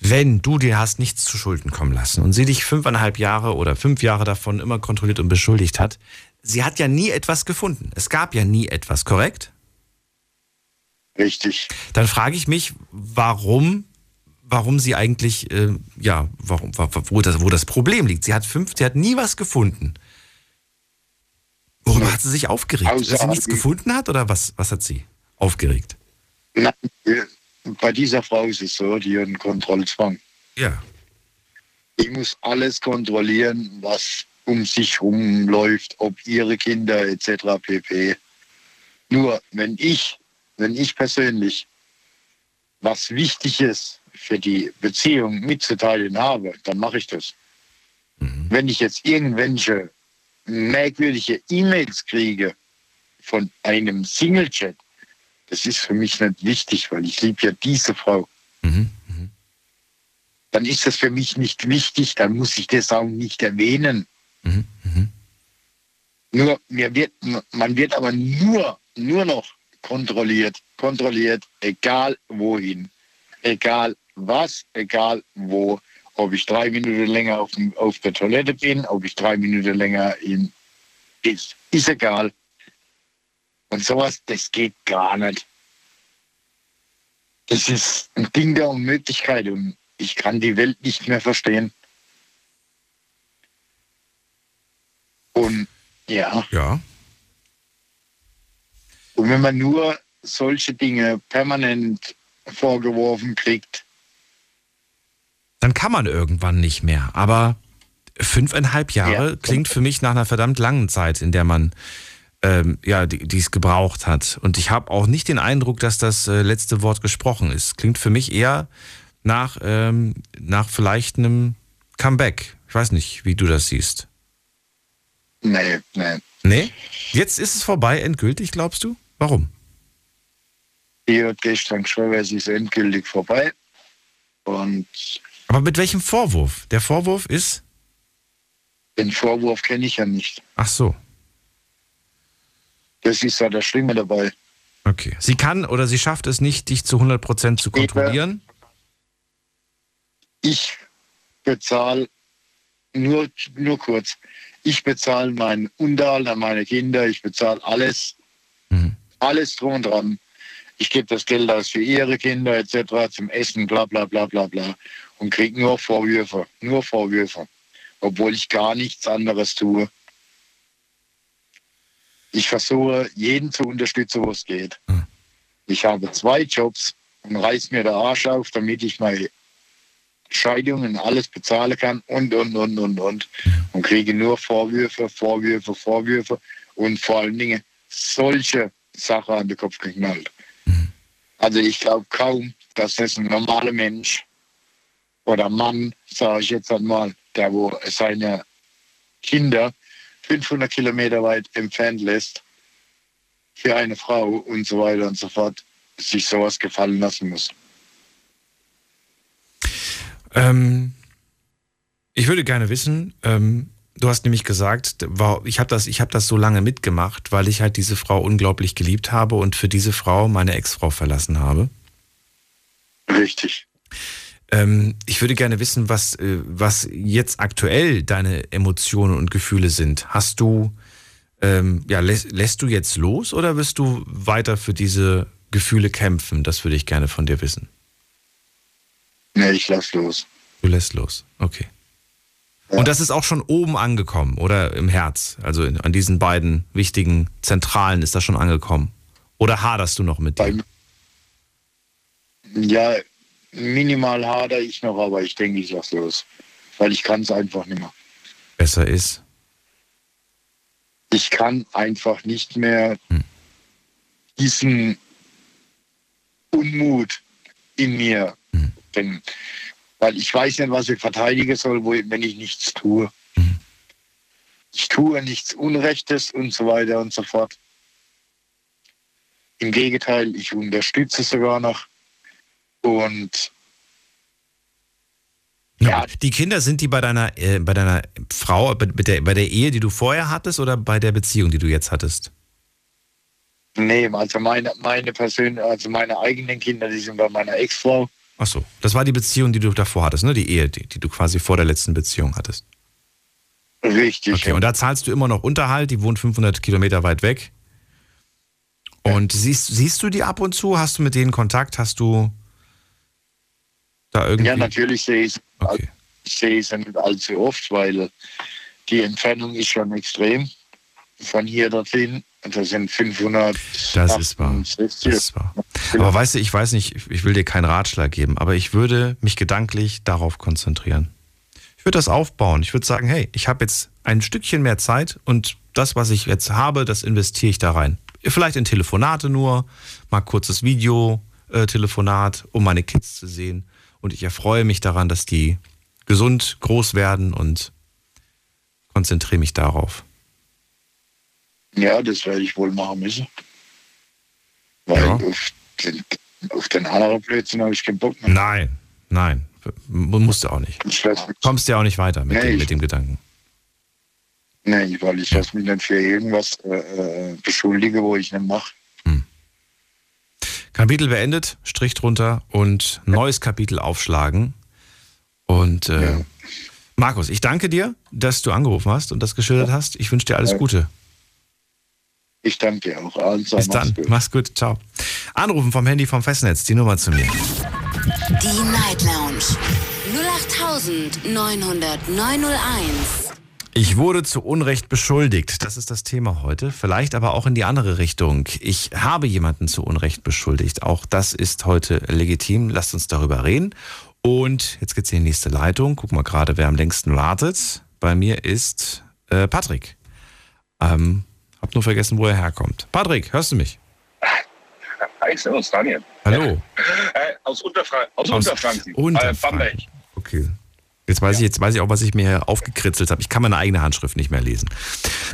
Wenn du dir hast nichts zu Schulden kommen lassen und sie dich fünfeinhalb Jahre oder fünf Jahre davon immer kontrolliert und beschuldigt hat, sie hat ja nie etwas gefunden. Es gab ja nie etwas, korrekt? Richtig. Dann frage ich mich, warum, warum sie eigentlich, äh, ja, warum, wo, das, wo das Problem liegt. Sie hat fünf, sie hat nie was gefunden. Worüber hat sie sich aufgeregt? Dass sie Außer- nichts gefunden hat oder was, was hat sie aufgeregt? Nein, äh, bei dieser Frau ist es so, die hat einen Kontrollzwang. Ja. Die muss alles kontrollieren, was um sich herum läuft, ob ihre Kinder etc. pp. Nur wenn ich, wenn ich persönlich was Wichtiges für die Beziehung mitzuteilen habe, dann mache ich das. Wenn ich jetzt irgendwelche merkwürdige E-Mails kriege von einem Single-Chat, das ist für mich nicht wichtig, weil ich liebe ja diese Frau. Dann ist das für mich nicht wichtig, dann muss ich das auch nicht erwähnen. Nur mir wird, man wird aber nur, nur noch kontrolliert, kontrolliert, egal wohin, egal was, egal wo. Ob ich drei Minuten länger auf, dem, auf der Toilette bin, ob ich drei Minuten länger in, ist, ist egal. Und sowas, das geht gar nicht. Das ist ein Ding der Unmöglichkeit und ich kann die Welt nicht mehr verstehen. Und ja. Ja. Und wenn man nur solche Dinge permanent vorgeworfen kriegt, Dann kann man irgendwann nicht mehr. Aber fünfeinhalb Jahre Ja. klingt für mich nach einer verdammt langen Zeit, in der man ähm, ja, die die es gebraucht hat. Und ich habe auch nicht den Eindruck, dass das äh, letzte Wort gesprochen ist. Klingt für mich eher nach, ähm, nach vielleicht einem Comeback. Ich weiß nicht, wie du das siehst. nee, nee. Nee? Jetzt ist es vorbei, endgültig, glaubst du? Warum? Die gestern geschrieben, es ist endgültig vorbei. Und Aber mit welchem Vorwurf? Der Vorwurf ist. den Vorwurf kenne ich ja nicht. Ach so. Das ist ja das Schlimme dabei. Okay. Sie kann oder sie schafft es nicht, dich zu 100% zu kontrollieren? Ich bezahle nur, nur kurz. Ich bezahle meinen Unterhalt an meine Kinder, ich bezahle alles, alles drum und dran. Ich gebe das Geld aus für ihre Kinder etc. zum Essen, bla bla bla bla bla. Und kriege nur Vorwürfe, nur Vorwürfe. Obwohl ich gar nichts anderes tue. Ich versuche, jeden zu unterstützen, wo es geht. Ich habe zwei Jobs und reiß mir der Arsch auf, damit ich meine Scheidungen alles bezahlen kann und, und, und, und, und. Und kriege nur Vorwürfe, Vorwürfe, Vorwürfe und vor allen Dingen solche Sachen an den Kopf geknallt. Also ich glaube kaum, dass das ein normaler Mensch oder Mann, sage ich jetzt einmal, der wo seine Kinder 500 Kilometer weit entfernt lässt für eine Frau und so weiter und so fort, sich sowas gefallen lassen muss. Ähm, ich würde gerne wissen, ähm, du hast nämlich gesagt, ich habe das, ich hab das so lange mitgemacht, weil ich halt diese Frau unglaublich geliebt habe und für diese Frau meine Ex-Frau verlassen habe. Richtig. Ähm, ich würde gerne wissen, was, äh, was jetzt aktuell deine Emotionen und Gefühle sind. Hast du, ähm, ja, lässt, lässt du jetzt los oder wirst du weiter für diese Gefühle kämpfen? Das würde ich gerne von dir wissen. Nee, ich lass los. Du lässt los, okay. Und das ist auch schon oben angekommen, oder im Herz? Also in, an diesen beiden wichtigen Zentralen ist das schon angekommen? Oder haderst du noch mit dem? Ja, minimal hader ich noch, aber ich denke, ich lass los. Weil ich kann es einfach nicht mehr. Besser ist? Ich kann einfach nicht mehr diesen Unmut in mir denn, weil ich weiß nicht, was ich verteidigen soll, wo, wenn ich nichts tue. Ich tue nichts Unrechtes und so weiter und so fort. Im Gegenteil, ich unterstütze sogar noch. Und Ja. Die Kinder sind die bei deiner, äh, bei deiner Frau, bei der, bei der Ehe, die du vorher hattest oder bei der Beziehung, die du jetzt hattest? nee, also meine, meine Persön also meine eigenen Kinder, die sind bei meiner Ex-Frau. Ach so, das war die Beziehung, die du davor hattest, ne? Die Ehe, die, die du quasi vor der letzten Beziehung hattest. Richtig. Okay, und da zahlst du immer noch Unterhalt, die wohnt 500 Kilometer weit weg. Und siehst, siehst du die ab und zu? Hast du mit denen Kontakt? Hast du da irgendwie... Ja, natürlich sehe ich ich sehe es ja nicht allzu oft, weil die Entfernung ist schon extrem von hier dorthin. Das sind 500. Das ist wahr. Das ist wahr. Aber weißt du, ich weiß nicht, ich will dir keinen Ratschlag geben, aber ich würde mich gedanklich darauf konzentrieren. Ich würde das aufbauen. Ich würde sagen, hey, ich habe jetzt ein Stückchen mehr Zeit und das, was ich jetzt habe, das investiere ich da rein. Vielleicht in Telefonate nur, mal kurzes Video-Telefonat, um meine Kids zu sehen. Und ich erfreue mich daran, dass die gesund groß werden und konzentriere mich darauf. Ja, das werde ich wohl machen müssen. Weil auf, den, auf den anderen Blödsinn habe ich keinen Bock mehr. Nein, nein, musst du auch nicht. Kommst ja auch nicht weiter mit, Nee, dem, mit dem Gedanken. Nee, weil ich lasse mich nicht für irgendwas äh, äh, beschuldige, wo ich nicht mache. Kapitel beendet, Strich drunter und neues Kapitel aufschlagen. Und äh, Markus, ich danke dir, dass du angerufen hast und das geschildert hast. Ich wünsche dir alles Ja. Gute. Ich danke dir auch. Also, Bis dann. mach's gut. Mach's gut. Ciao. Anrufen vom Handy vom Festnetz, die Nummer zu mir. Die Night Lounge 0890901. Ich wurde zu Unrecht beschuldigt. Das ist das Thema heute. Vielleicht aber auch in die andere Richtung. Ich habe jemanden zu Unrecht beschuldigt. Auch das ist heute legitim. Lasst uns darüber reden. Und jetzt geht's in die nächste Leitung. Guck mal gerade, wer am längsten wartet. Bei mir ist äh, Patrick. Ähm, hab nur vergessen, wo er herkommt. Patrick, hörst du mich? Hi, servus, Daniel. Hallo. Äh, aus, Unterfra aus, Aus Unterfranken. Unterfranken. Äh, Bamberg. Okay. Jetzt weiß, ich, jetzt weiß ich auch, was ich mir hier aufgekritzelt habe. Ich kann meine eigene Handschrift nicht mehr lesen.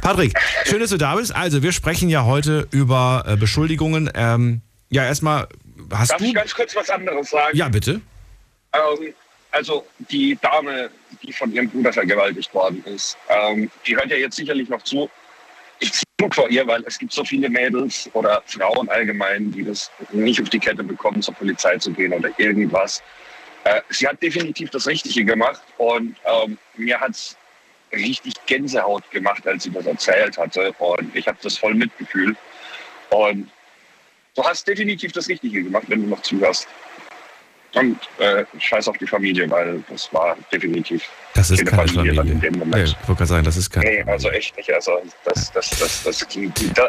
Patrick, schön, dass du da bist. Also, wir sprechen ja heute über äh, Beschuldigungen. Ähm, ja, erstmal, hast Darf du. ich ganz kurz was anderes sagen? Ja, bitte. Ähm, also die Dame, die von ihrem Bruder vergewaltigt worden ist, ähm, die hört ja jetzt sicherlich noch zu. Ich ziehe vor ihr, weil es gibt so viele Mädels oder Frauen allgemein, die das nicht auf die Kette bekommen, zur Polizei zu gehen oder irgendwas. Äh, sie hat definitiv das Richtige gemacht und ähm, mir hat es richtig Gänsehaut gemacht, als sie das erzählt hatte. Und ich habe das voll mitgefühlt. Und du hast definitiv das Richtige gemacht, wenn du noch zuhörst. Und äh, scheiß auf die Familie, weil das war definitiv Das ist keine Familie, Familie. in dem Moment. ich wollte gerade sagen, das ist keine Nee, also echt nicht. Also das, das, das, das,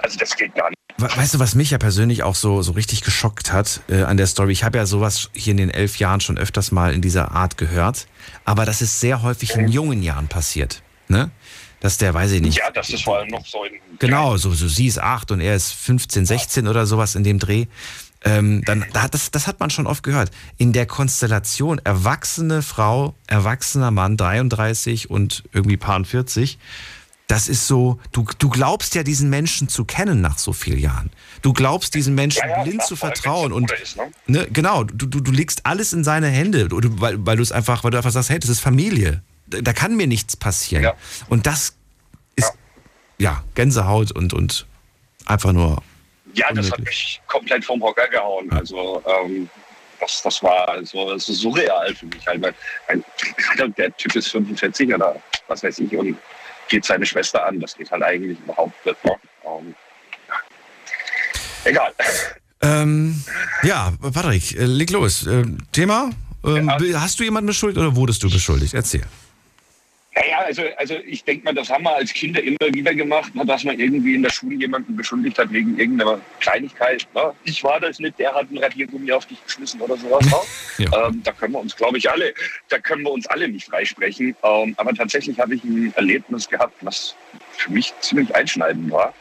also das geht gar nicht. We- Weißt du, was mich ja persönlich auch so, so richtig geschockt hat äh, an der Story? Ich habe ja sowas hier in den elf Jahren schon öfters mal in dieser Art gehört, aber das ist sehr häufig in jungen Jahren passiert. Ne? Dass der, weiß ich nicht. Ja, das ist vor allem noch so in Genau, so, so sie ist acht und er ist 15, 16 oder sowas in dem Dreh. Ähm, dann, das, das hat man schon oft gehört. In der Konstellation erwachsene Frau, erwachsener Mann, 33 und irgendwie paar 40, das ist so, du, du glaubst ja diesen Menschen zu kennen nach so vielen Jahren. Du glaubst diesen Menschen Ja, ja, blind zu vertrauen und ist, ne? ne, genau, du, du, du legst alles in seine Hände, weil, weil du es einfach, weil du einfach sagst, hey, das ist Familie. Da, da kann mir nichts passieren. Und das ist ja, Gänsehaut und, und einfach nur Ja, das hat mich komplett vom Hocker gehauen. Also ähm, das, das war so, ist surreal für mich. Halt, weil, weil der Typ ist 45 oder was weiß ich und geht seine Schwester an. Das geht halt eigentlich überhaupt nicht. Ne? Ähm, ja. Egal. Ähm, ja, Patrick, äh, leg los. Ähm, Thema? Ähm, Hast du jemanden beschuldigt oder wurdest du beschuldigt? Erzähl. Naja, also, also ich denke mal, das haben wir als Kinder immer wieder gemacht, ne, dass man irgendwie in der Schule jemanden beschuldigt hat wegen irgendeiner Kleinigkeit. Ne? Ich war das nicht, der hat ein Radiergummi auf dich geschmissen oder sowas. Ne? ähm, da können wir uns, glaube ich, alle, da können wir uns alle nicht freisprechen. Ähm, aber tatsächlich habe ich ein Erlebnis gehabt, was für mich ziemlich einschneidend war.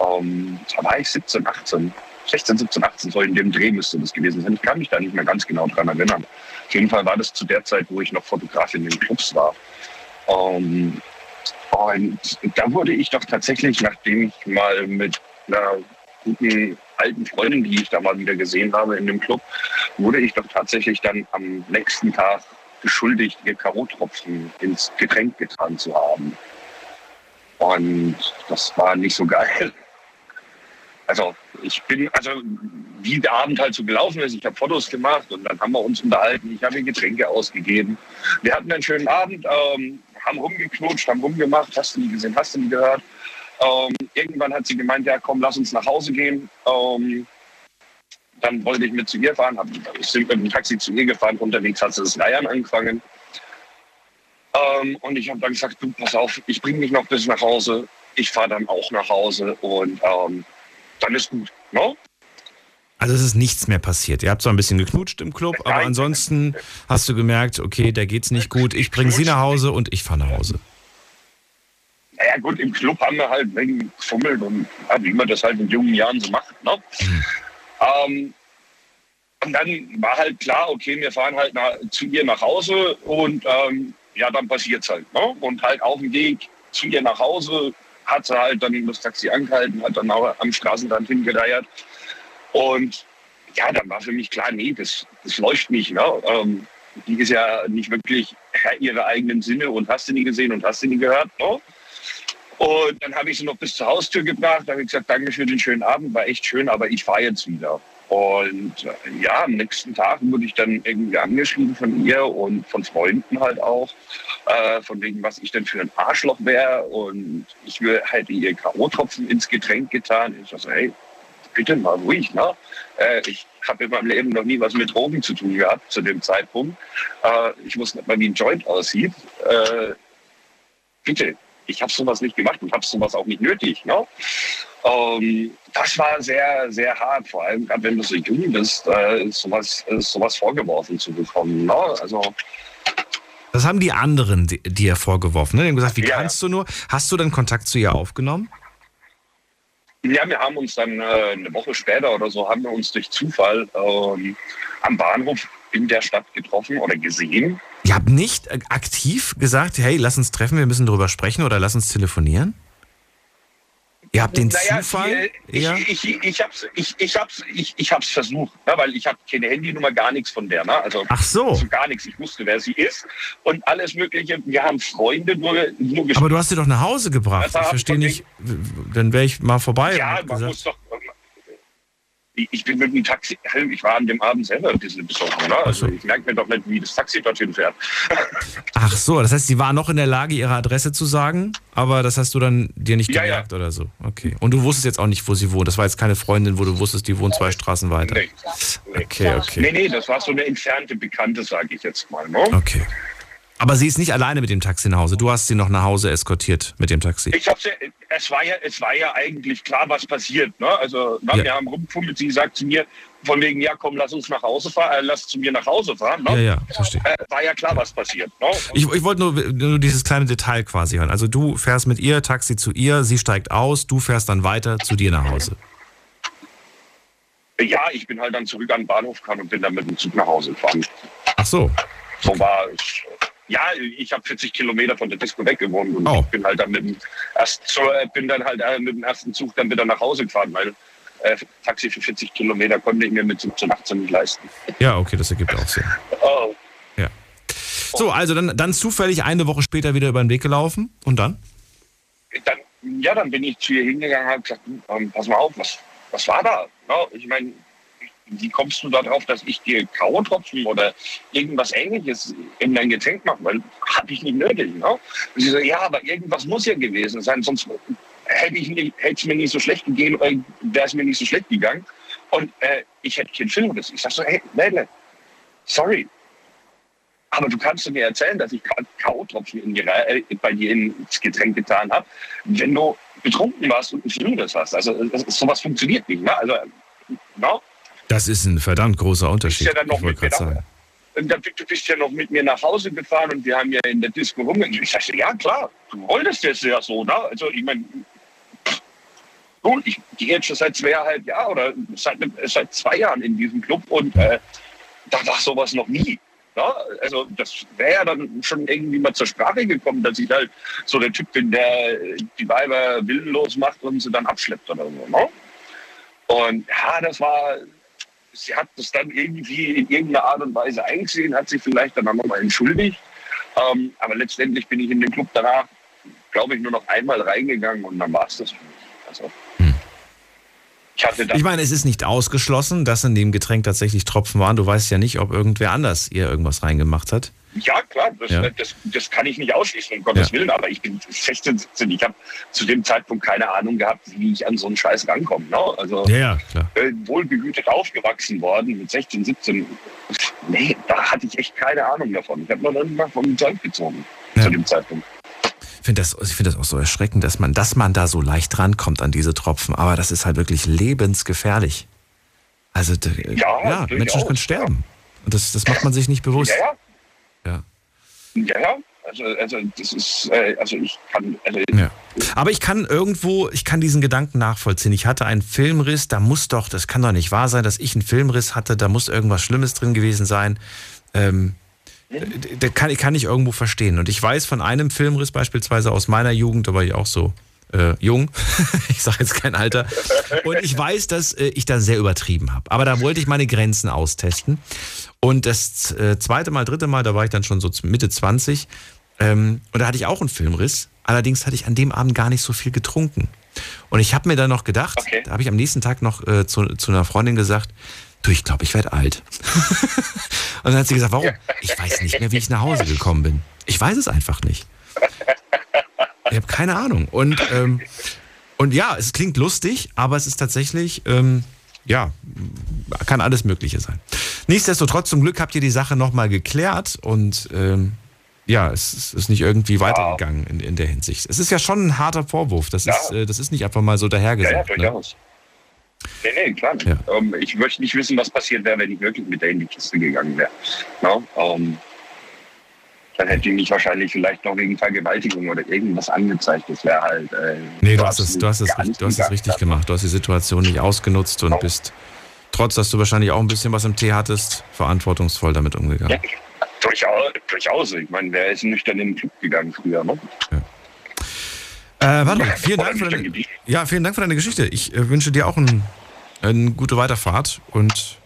Ähm, da war ich 17, 18. 16, 17, 18, so in dem Dreh müsste das gewesen sein. Ich kann mich da nicht mehr ganz genau dran erinnern. Auf jeden Fall war das zu der Zeit, wo ich noch Fotograf in den Clubs war. Ähm, und da wurde ich doch tatsächlich, nachdem ich mal mit einer guten alten Freundin, die ich da mal wieder gesehen habe in dem Club, wurde ich doch tatsächlich dann am nächsten Tag beschuldigt, ihr K.O.-Tropfen ins Getränk getan zu haben. Und das war nicht so geil. Also ich bin, also wie der Abend halt so gelaufen ist, ich habe Fotos gemacht und dann haben wir uns unterhalten, ich habe ihr Getränke ausgegeben. Wir hatten einen schönen Abend, ähm, haben rumgeknutscht, haben rumgemacht, hast du nie gesehen, hast du nie gehört. Ähm, irgendwann hat sie gemeint, ja komm, lass uns nach Hause gehen. Ähm, dann wollte ich mit zu ihr fahren, hab, mit dem Taxi zu ihr gefahren, unterwegs hat sie das Leiern angefangen. Ähm, und ich habe dann gesagt, du, pass auf, ich bringe mich noch bis nach Hause. Ich fahre dann auch nach Hause und ähm, dann ist gut. No? Also es ist nichts mehr passiert. Ihr habt zwar ein bisschen geknutscht im Club, aber ansonsten hast du gemerkt, okay, da geht's nicht gut. Ich bringe sie nach Hause und ich fahre nach Hause. Naja gut, im Club haben wir halt wegen gefummelt und ja, wie man das halt in jungen Jahren so macht. Ne? Ähm, und dann war halt klar, okay, wir fahren halt nach, zu ihr nach Hause und ähm, ja, dann passiert's halt. Ne? Und halt auf dem Weg zu ihr nach Hause hat sie halt dann das Taxi angehalten, hat dann auch am Straßenrand hingereiert. Und ja, dann war für mich klar, nee, das, das läuft nicht. Ne? Ähm, die ist ja nicht wirklich Herr ihrer eigenen Sinne und hast du nie gesehen und hast du nie gehört. Ne? Und dann habe ich sie noch bis zur Haustür gebracht. Habe gesagt, danke für den schönen Abend, war echt schön, aber ich fahre jetzt wieder. Und äh, ja, am nächsten Tag wurde ich dann irgendwie angeschrieben von ihr und von Freunden halt auch, äh, von wegen, was ich denn für ein Arschloch wäre. Und ich will halt ihr K.O.-Tropfen ins Getränk getan. Ich so, hey, bitte mal ruhig, ne? Äh, ich habe in meinem Leben noch nie was mit Drogen zu tun gehabt zu dem Zeitpunkt. Äh, ich wusste nicht mal, wie ein Joint aussieht. Äh, bitte, ich habe sowas nicht gemacht und habe sowas auch nicht nötig. Ne? Ähm, das war sehr, sehr hart, vor allem gerade wenn du so jung bist, äh, sowas, äh, sowas vorgeworfen zu bekommen. Ne? Also Das haben die anderen di- dir vorgeworfen. Ne? Die haben gesagt, wie kannst du nur? Hast du dann Kontakt zu ihr aufgenommen? Ja, wir haben uns dann äh, eine Woche später oder so, haben wir uns durch Zufall ähm, am Bahnhof in der Stadt getroffen oder gesehen. Ihr habt nicht äh, aktiv gesagt, hey, lass uns treffen, wir müssen drüber sprechen oder lass uns telefonieren? Ihr habt den Naja, Zufall? die, eher? ich, ich, ich, hab's, ich, ich, hab's, ich, ich hab's versucht, ne, weil ich habe keine Handynummer, gar nichts von der. Ne? Also, Ach so. also gar nichts. Ich wusste, wer sie ist und alles Mögliche. Wir haben Freunde nur, nur Aber du hast sie doch nach Hause gebracht. Ich verstehe nicht, dann wäre ich mal vorbei. Ja, man gesagt, muss doch. Ich, bin mit dem Taxi, ich war an dem Abend selber ein bisschen besoffen. Ne? Also ich merke mir doch nicht, wie das Taxi dorthin fährt. Ach so, das heißt, sie war noch in der Lage, ihre Adresse zu sagen, aber das hast du dann dir nicht Ja, gemerkt oder so. Okay. Und du wusstest jetzt auch nicht, wo sie wohnt. Das war jetzt keine Freundin, wo du wusstest, die wohnt zwei Straßen weiter. Nee. Okay, okay. Nee, nee, das war so eine entfernte Bekannte, sage ich jetzt mal. Ne? Okay. Aber sie ist nicht alleine mit dem Taxi nach Hause. Du hast sie noch nach Hause eskortiert mit dem Taxi. Ich hab's ja, es war ja, es war ja eigentlich klar, was passiert. Ne? Also na, Ja. wir haben rumgefummelt, sie sagt zu mir, von wegen, ja komm, lass uns nach Hause fahren, äh, lass zu mir nach Hause fahren. Ne? Ja, ja, verstehe. Äh, war ja klar, was passiert. Ne? Ich, ich wollte nur, nur dieses kleine Detail quasi hören. Also du fährst mit ihr, Taxi zu ihr, sie steigt aus, du fährst dann weiter zu dir nach Hause. Ja, ich bin halt dann zurück an den Bahnhof gefahren und bin dann mit dem Zug nach Hause gefahren. Ach so. So war es. Ja, ich habe 40 Kilometer von der Disco weg gewohnt und Oh. ich bin halt dann mit dem ersten, äh, bin dann halt äh, mit dem ersten Zug dann wieder nach Hause gefahren, weil äh, Taxi für 40 Kilometer konnte ich mir mit 17, 18 nicht leisten. Ja, okay, das ergibt auch Sinn. Oh. Ja. So, also dann, dann zufällig eine Woche später wieder über den Weg gelaufen und dann? Dann, ja, dann bin ich zu ihr hingegangen und habe gesagt, ähm, pass mal auf, was, was war da? Ja, ich meine, wie kommst du darauf, dass ich dir K.O.-Tropfen oder irgendwas ähnliches in dein Getränk mache? Weil habe ich nicht nötig. Ne? Und sie so, ja, aber irgendwas muss ja gewesen sein, sonst hätte es mir nicht so schlecht gegeben, oder wäre es mir nicht so schlecht gegangen. Und äh, ich hätte keinen Filmriss. Ich sag so, hey, Mädle, sorry. Aber du kannst mir erzählen, dass ich K.O.-Tropfen äh, bei dir ins Getränk getan habe, wenn du betrunken warst und einen Filmriss hast. Also das, sowas funktioniert nicht. Ne? Also, no? Das ist ein verdammt großer Unterschied. ja ich wollte gerade sagen. Und dann, du bist ja noch mit mir nach Hause gefahren und wir haben ja in der Disco rumgegangen. Ich sagte, ja klar, du wolltest das ja so. Ne? Also ich meine, nun, ich gehe jetzt schon seit zweieinhalb Jahren oder seit, seit zwei Jahren in diesem Club und äh, da war sowas noch nie. Ne? Also das wäre ja dann schon irgendwie mal zur Sprache gekommen, dass ich halt so der Typ bin, der die Weiber willenlos macht und sie dann abschleppt oder so. Ne? Und ja, das war, sie hat das dann irgendwie in irgendeiner Art und Weise eingesehen, hat sich vielleicht dann auch nochmal entschuldigt. Ähm, aber letztendlich bin ich in den Club danach, glaube ich, nur noch einmal reingegangen und dann war es das für mich. Also, ich hatte Ich meine, es ist nicht ausgeschlossen, dass in dem Getränk tatsächlich Tropfen waren. Du weißt ja nicht, ob irgendwer anders ihr irgendwas reingemacht hat. Ja, klar, das, Ja. Das, das kann ich nicht ausschließen, um Gottes Ja. Willen, aber ich bin 16, 17, ich habe zu dem Zeitpunkt keine Ahnung gehabt, wie ich an so einen Scheiß rankomme. Ne? Also Ja, äh, wohlbehütet aufgewachsen worden mit 16, 17. Nee, da hatte ich echt keine Ahnung davon. Ich habe noch nicht mal vom Zeug gezogen zu dem Zeitpunkt. Ich finde das, ich find das auch so erschreckend, dass man, dass man da so leicht rankommt an diese Tropfen. Aber das ist halt wirklich lebensgefährlich. Also, d- Ja, Menschen können sterben. Und das, das macht man sich nicht bewusst. Ja, Ja. ja. Ja, ja. Also, also das ist, äh, also ich kann, also Ja. Aber ich kann irgendwo, ich kann diesen Gedanken nachvollziehen. Ich hatte einen Filmriss, da muss doch, das kann doch nicht wahr sein, dass ich einen Filmriss hatte, da muss irgendwas Schlimmes drin gewesen sein. Ähm, d- da kann, kann ich irgendwo verstehen. Und ich weiß von einem Filmriss beispielsweise aus meiner Jugend, da war ich auch so äh, jung, ich sage jetzt kein Alter, und ich weiß, dass äh, ich da sehr übertrieben habe. Aber da wollte ich meine Grenzen austesten. Und das äh, zweite Mal, dritte Mal, da war ich dann schon so Mitte 20. Ähm, und da hatte ich auch einen Filmriss. Allerdings hatte ich an dem Abend gar nicht so viel getrunken. Und ich habe mir dann noch gedacht, da habe ich am nächsten Tag noch äh, zu, zu einer Freundin gesagt, du, ich glaube, ich werde alt. und dann hat sie gesagt, warum? Ich weiß nicht mehr, wie ich nach Hause gekommen bin. Ich weiß es einfach nicht. Ich habe keine Ahnung. Und, ähm, und ja, es klingt lustig, aber es ist tatsächlich, ähm, ja, kann alles Mögliche sein. Nichtsdestotrotz, zum Glück habt ihr die Sache nochmal geklärt und ähm, ja, es ist- nicht irgendwie weitergegangen in, in der Hinsicht. Es ist ja schon ein harter Vorwurf. Das, ist, äh, das ist nicht einfach mal so ja, ja, dahergesagt. ne? Nee, nee, klar. Ähm, ich möchte nicht wissen, was passiert wäre, wenn ich wirklich mit der in die Kiste gegangen wäre. No? Ähm, dann hätte ich mich wahrscheinlich vielleicht noch wegen Vergewaltigung oder irgendwas angezeigt. Das wäre halt. Äh, Nee, du hast es, du hast es, richtig- du hast es richtig gemacht. Du hast die Situation nicht ausgenutzt und bist, trotz dass du wahrscheinlich auch ein bisschen was im Tee hattest, verantwortungsvoll damit umgegangen. Ja, durchaus, durchaus. Ich meine, wer ist nüchtern in den Club gegangen früher? Ne? Äh, warte mal, vielen Dank, für deine, ja, vielen Dank für deine Geschichte. Ich äh, wünsche dir auch ein, eine gute Weiterfahrt und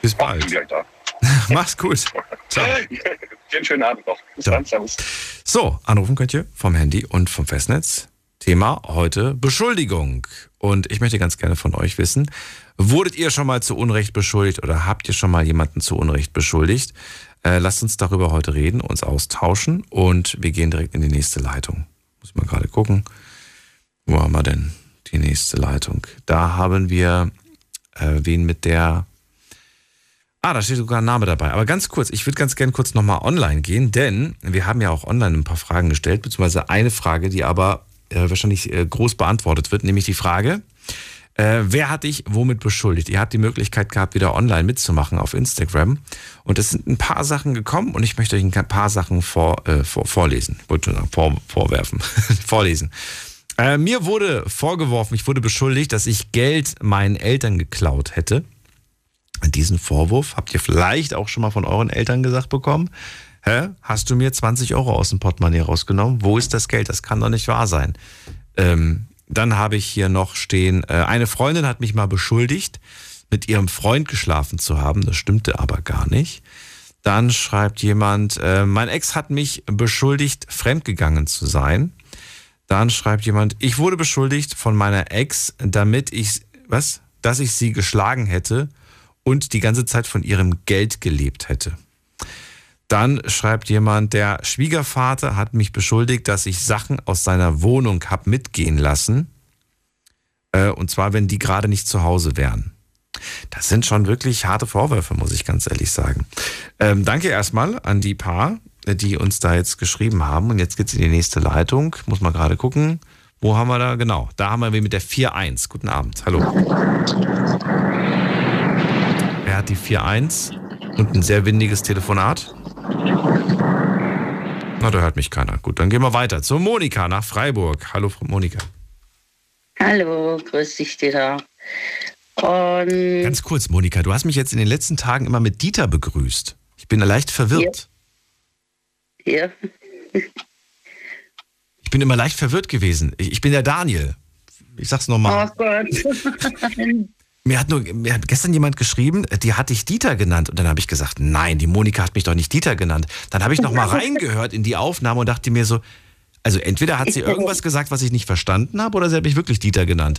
bis bald. Mach's gut. Ciao. Vielen schönen Abend noch. Bis dann, servus. So, anrufen könnt ihr vom Handy und vom Festnetz. Thema heute Beschuldigung. Und ich möchte ganz gerne von euch wissen, wurdet ihr schon mal zu Unrecht beschuldigt oder habt ihr schon mal jemanden zu Unrecht beschuldigt? Äh, lasst uns darüber heute reden, uns austauschen und wir gehen direkt in die nächste Leitung. Muss mal gerade gucken. Wo haben wir denn die nächste Leitung? Da haben wir äh, wen mit der Ah, da steht sogar ein Name dabei. Aber ganz kurz, ich würde ganz gerne kurz nochmal online gehen, denn wir haben ja auch online ein paar Fragen gestellt, beziehungsweise eine Frage, die aber äh, wahrscheinlich äh, groß beantwortet wird, nämlich die Frage, äh, wer hat dich womit beschuldigt? Ihr habt die Möglichkeit gehabt, wieder online mitzumachen auf Instagram. Und es sind ein paar Sachen gekommen und ich möchte euch ein paar Sachen vor, äh, vor, vorlesen. Wollte sagen, vor, vorwerfen, vorlesen. Äh, mir wurde vorgeworfen, ich wurde beschuldigt, dass ich Geld meinen Eltern geklaut hätte. Diesen Vorwurf habt ihr vielleicht auch schon mal von euren Eltern gesagt bekommen. Hä? Hast du mir 20 Euro aus dem Portemonnaie rausgenommen? Wo ist das Geld? Das kann doch nicht wahr sein. Ähm, dann habe ich hier noch stehen, äh, eine Freundin hat mich mal beschuldigt, mit ihrem Freund geschlafen zu haben. Das stimmte aber gar nicht. Dann schreibt jemand, äh, mein Ex hat mich beschuldigt, fremdgegangen zu sein. Dann schreibt jemand, ich wurde beschuldigt von meiner Ex, damit ich, was? Dass ich sie geschlagen hätte und die ganze Zeit von ihrem Geld gelebt hätte. Dann schreibt jemand, der Schwiegervater hat mich beschuldigt, dass ich Sachen aus seiner Wohnung hab mitgehen lassen. Äh, und zwar, wenn die gerade nicht zu Hause wären. Das sind schon wirklich harte Vorwürfe, muss ich ganz ehrlich sagen. Ähm, danke erstmal an die Paar, die uns da jetzt geschrieben haben. Und jetzt geht's in die nächste Leitung. Muss mal gerade gucken. Wo haben wir da? Genau, da haben wir mit der 4.1. Guten Abend. Hallo. Wer hat die 4.1? Und ein sehr windiges Telefonat? Na, da hört mich keiner. Gut, dann gehen wir weiter zu Monika nach Freiburg. Hallo, Frau Monika. Hallo, grüß dich, Dieter. Und Ganz kurz, Monika, du hast mich jetzt in den letzten Tagen immer mit Dieter begrüßt. Ich bin leicht verwirrt. hier, Ich bin immer leicht verwirrt gewesen. Ich, ich bin der Daniel. Ich sag's nochmal. oh Gott. Mir hat nur mir hat gestern jemand geschrieben, die hat dich Dieter genannt. Und dann habe ich gesagt, nein, die Monika hat mich doch nicht Dieter genannt. Dann habe ich noch mal reingehört in die Aufnahme und dachte mir so, also entweder hat sie irgendwas gesagt, was ich nicht verstanden habe, oder sie hat mich wirklich Dieter genannt.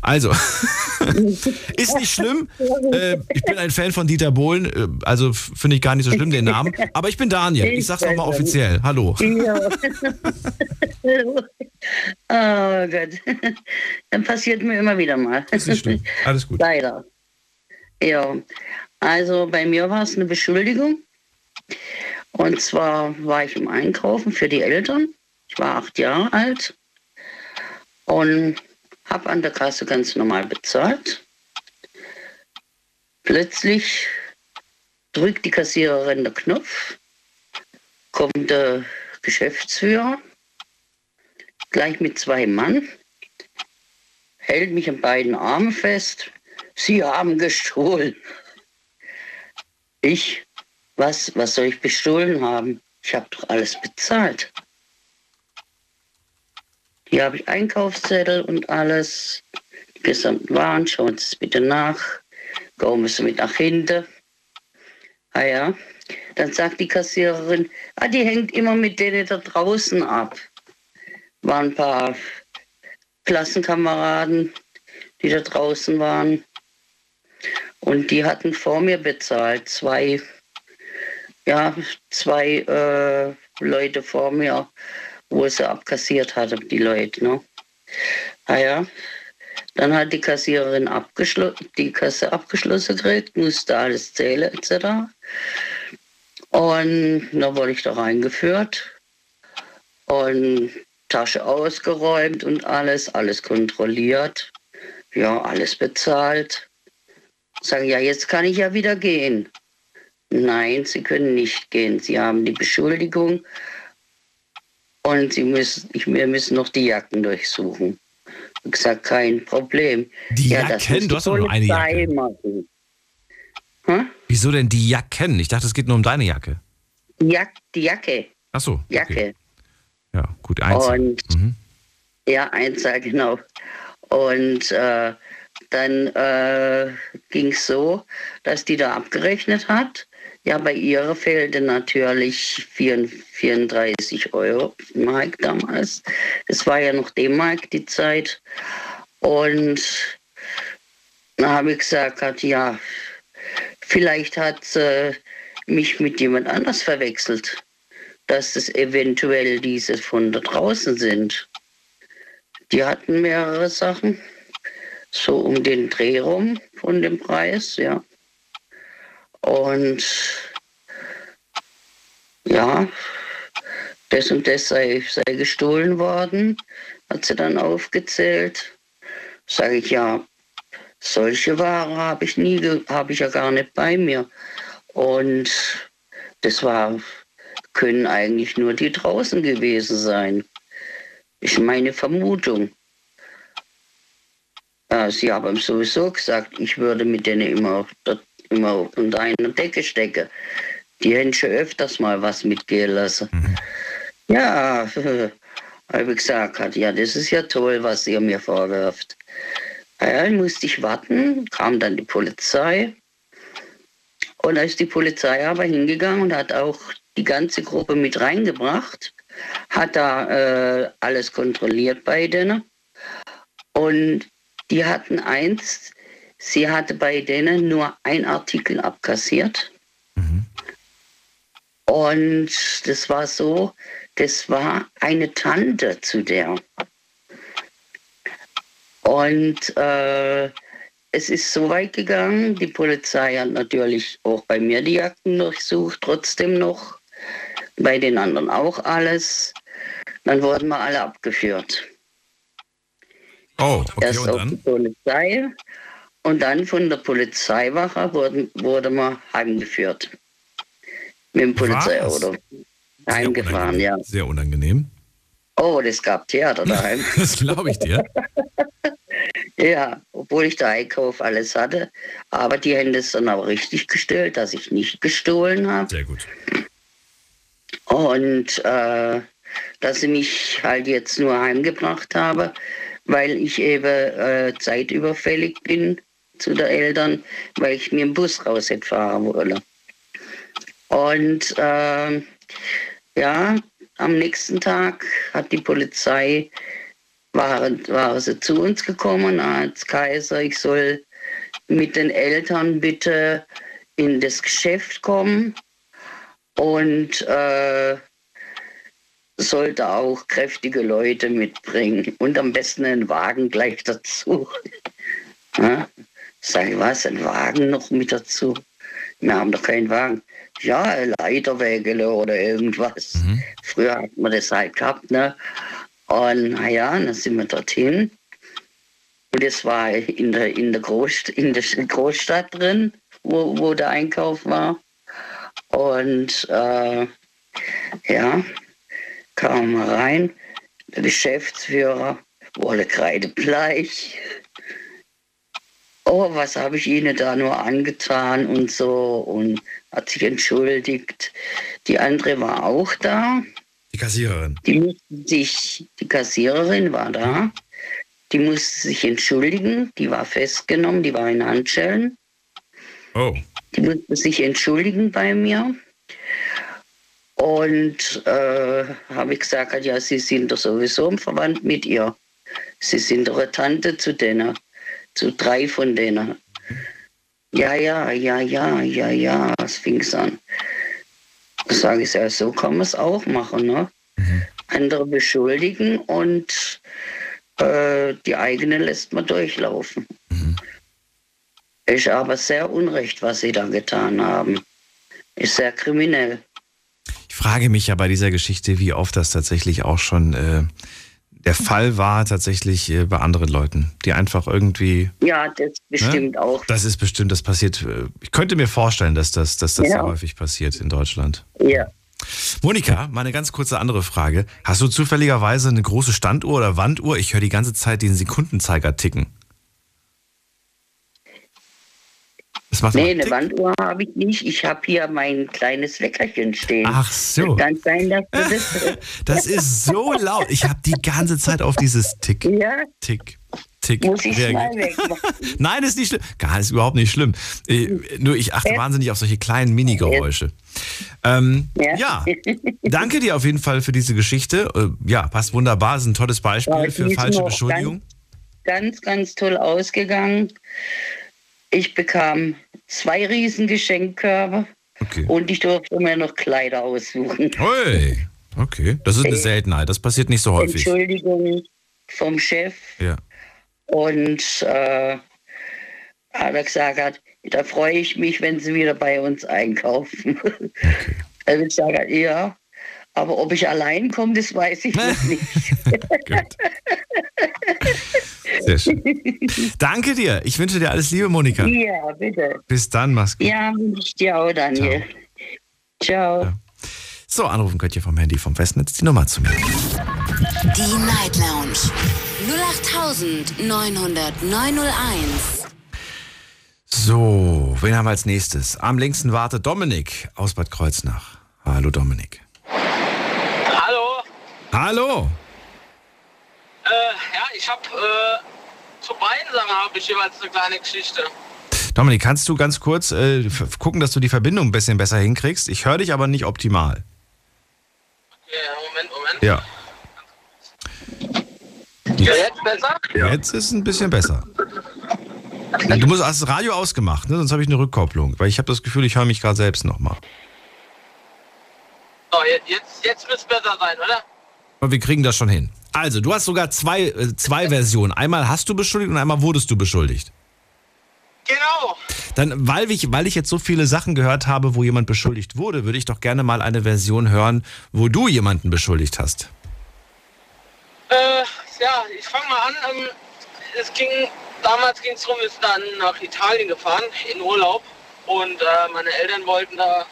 Also, ist nicht schlimm. Äh, ich bin ein Fan von Dieter Bohlen, äh, also finde ich gar nicht so schlimm den Namen. Aber ich bin Daniel. Ich sag's nochmal offiziell. Hallo. Ja. oh Gott. Dann passiert mir immer wieder mal. Ist nicht schlimm. Alles gut. Leider. Ja. Also bei mir war es eine Beschuldigung. Und zwar war ich im Einkaufen für die Eltern. Ich war acht Jahre alt und habe an der Kasse ganz normal bezahlt. Plötzlich drückt die Kassiererin den Knopf, kommt der Geschäftsführer, gleich mit zwei Mann, hält mich an beiden Armen fest. Sie haben gestohlen. Ich, was, was soll ich bestohlen haben? Ich habe doch alles bezahlt. Hier habe ich Einkaufszettel und alles. Die gesamten Waren, schauen Sie es bitte nach. Kommen Sie mit nach hinten. Ah ja. Dann sagt die Kassiererin, ah, die hängt immer mit denen da draußen ab. Waren ein paar Klassenkameraden, die da draußen waren. Und die hatten vor mir bezahlt. Zwei, ja, zwei äh, Leute vor mir, wo sie abkassiert hatte, die Leute. Ne? Naja, dann hat die Kassiererin die Kasse abgeschlossen gekriegt, musste alles zählen etc. Und dann wurde ich da reingeführt und Tasche ausgeräumt und alles, alles kontrolliert. Ja, alles bezahlt. Sagen, ja, jetzt kann ich ja wieder gehen. Nein, Sie können nicht gehen. Sie haben die Beschuldigung und Sie müssen, ich, wir müssen noch die Jacken durchsuchen. Ich gesagt, kein Problem. Die ja, das Jacken? Du hast doch nur eine Jacke. machen. Wieso denn die Jacken? Ich dachte, es geht nur um deine Jacke. Die, Jack, die Jacke. Ach so. Jacke. Ja, gut, eins. Und Mhm. ja, Einzahl, genau. Und äh, dann äh, ging es so, dass die da abgerechnet hat. Ja, bei ihr fehlte natürlich 34 Euro Mark damals. Es war ja noch D-Mark die Zeit. Und dann habe ich gesagt, ja, vielleicht hat sie mich mit jemand anders verwechselt, dass es eventuell diese von da draußen sind. Die hatten mehrere Sachen, so um den Dreh rum von dem Preis, ja. Und ja, das und das sei, sei gestohlen worden, hat sie dann aufgezählt. Sage ich, ja, solche Ware habe ich nie, habe ich ja gar nicht bei mir. Und das war, können eigentlich nur die draußen gewesen sein. Ist meine Vermutung. Sie haben sowieso gesagt, ich würde mit denen immer, immer unter einer Decke stecken. Die hätten schon öfters mal was mitgehen lassen. Mhm. Ja, habe ich gesagt, ja, das ist ja toll, was ihr mir vorwirft. Ja, dann musste ich warten, kam dann die Polizei. Und da ist die Polizei aber hingegangen und hat auch die ganze Gruppe mit reingebracht, hat da äh, alles kontrolliert bei denen. Und die hatten eins, sie hatte bei denen nur ein Artikel abkassiert. Mhm. Und das war so, das war eine Tante zu der. Und äh, es ist so weit gegangen, die Polizei hat natürlich auch bei mir die Akten durchsucht, trotzdem noch, bei den anderen auch alles. Dann wurden wir alle abgeführt. Oh, okay, Erst auf die Polizei und dann von der Polizeiwache wurden, wurde man heimgeführt. Mit dem Polizeiauto. Heimgefahren, ja. Sehr unangenehm. Oh, das gab Theater daheim. das glaube ich dir. ja, obwohl ich da Einkauf alles hatte. Aber die haben das dann auch richtig gestellt, dass ich nicht gestohlen habe. Sehr gut. Und äh, dass sie mich halt jetzt nur heimgebracht habe, weil ich eben äh, zeitüberfällig bin zu den Eltern, weil ich mir einen Bus raus hätte fahren wollen. Und äh, ja, am nächsten Tag hat die Polizei, waren, waren sie zu uns gekommen als Kaiser, ich soll mit den Eltern bitte in das Geschäft kommen und äh, sollte auch kräftige Leute mitbringen und am besten einen Wagen gleich dazu. ja? Sag ich, was, ein Wagen noch mit dazu? Wir haben doch keinen Wagen. Ja, Leiterwägele oder irgendwas. Mhm. Früher hat man das halt gehabt, ne? Und naja, dann sind wir dorthin. Und es war in der, in der, Groß, in der Großstadt drin, wo, wo der Einkauf war. Und äh, ja, kamen wir rein. Der Geschäftsführer wurde kreidebleich. Oh, was habe ich Ihnen da nur angetan und so und hat sich entschuldigt. Die andere war auch da. Die Kassiererin. Die musste sich, die Kassiererin war da. Die musste sich entschuldigen. Die war festgenommen, die war in Handschellen. Oh. Die musste sich entschuldigen bei mir. Und äh, habe ich gesagt, ja, Sie sind doch sowieso verwandt mit ihr. Sie sind doch eine Tante zu denen, zu drei von denen. Ja, ja, ja, ja, ja, ja, es fing an. Sage ich, ja, so kann man es auch machen. Ne? Andere beschuldigen und äh, die eigene lässt man durchlaufen. Ist aber sehr unrecht, was sie da getan haben. Ist sehr kriminell. Ich frage mich ja bei dieser Geschichte, wie oft das tatsächlich auch schon äh, der Fall war, tatsächlich äh, bei anderen Leuten, die einfach irgendwie. Ja, das bestimmt ne? auch. Das ist bestimmt, das passiert. äh, Ich könnte mir vorstellen, dass das, dass das Ja. sehr häufig passiert in Deutschland. Ja. Monika, mal eine ganz kurze andere Frage. Hast du zufälligerweise eine große Standuhr oder Wanduhr? Ich höre die ganze Zeit den Sekundenzeiger ticken. Das macht Nee, eine Wanduhr habe ich nicht. Ich habe hier mein kleines Weckerchen stehen. Ach so. Kann sein, dass du das. Das ist so laut. Ich habe die ganze Zeit auf dieses Tick, ja, Tick, Tick Muss ich reagiert. Nein, ist nicht schlimm. Gar ist überhaupt nicht schlimm. Äh, Nur ich achte Äh. wahnsinnig auf solche kleinen Mini-Geräusche. Ähm, ja. danke dir auf jeden Fall für diese Geschichte. Äh, Ja, passt wunderbar. Ist ein tolles Beispiel Ja, für falsche Beschuldigung. Ganz, ganz toll ausgegangen. Ich bekam zwei riesen Geschenkkörbe und ich durfte mir noch Kleider aussuchen. Hui. Okay, das ist eine Seltenheit. Das passiert nicht so häufig. Entschuldigung vom Chef Ja. und äh, hat gesagt hat, da freue ich mich, wenn Sie wieder bei uns einkaufen. Also ich sage, ja, aber ob ich allein komme, das weiß ich noch nicht. Sehr schön. Danke dir. Ich wünsche dir alles Liebe, Monika. Ja, bitte. Bis dann, mach's gut. Ja, wünsche ich dir auch, Daniel. Ciao. So, anrufen könnt ihr vom Handy vom Festnetz die Nummer zu mir. Die Night Lounge 0890901. So, wen haben wir als nächstes? Am längsten wartet Dominik aus Bad Kreuznach. Hallo Dominik. Hallo, äh, ja, ich habe äh, zu beiden Sachen habe ich jeweils eine kleine Geschichte. Dominik, kannst du ganz kurz äh, gucken, dass du die Verbindung ein bisschen besser hinkriegst? Ich höre dich aber nicht optimal. Ja, Moment, Moment. Ja. Ja, jetzt besser? Jetzt ist es ein bisschen besser. Ja, Du musst hast das Radio ausgemacht, ne? sonst habe ich eine Rückkopplung, weil ich habe das Gefühl, ich höre mich gerade selbst nochmal. So, je- jetzt, jetzt wird es besser sein, oder? Aber wir kriegen das schon hin. Also, du hast sogar zwei, äh, zwei Versionen. Einmal hast du beschuldigt und einmal wurdest du beschuldigt. Genau. Dann, weil ich, weil ich jetzt so viele Sachen gehört habe, wo jemand beschuldigt wurde, würde ich doch gerne mal eine Version hören, wo du jemanden beschuldigt hast. Äh, ja, ich fange mal an. Ähm, es ging, damals ging es darum, wir sind dann nach Italien gefahren, in Urlaub. Und äh, meine Eltern wollten da,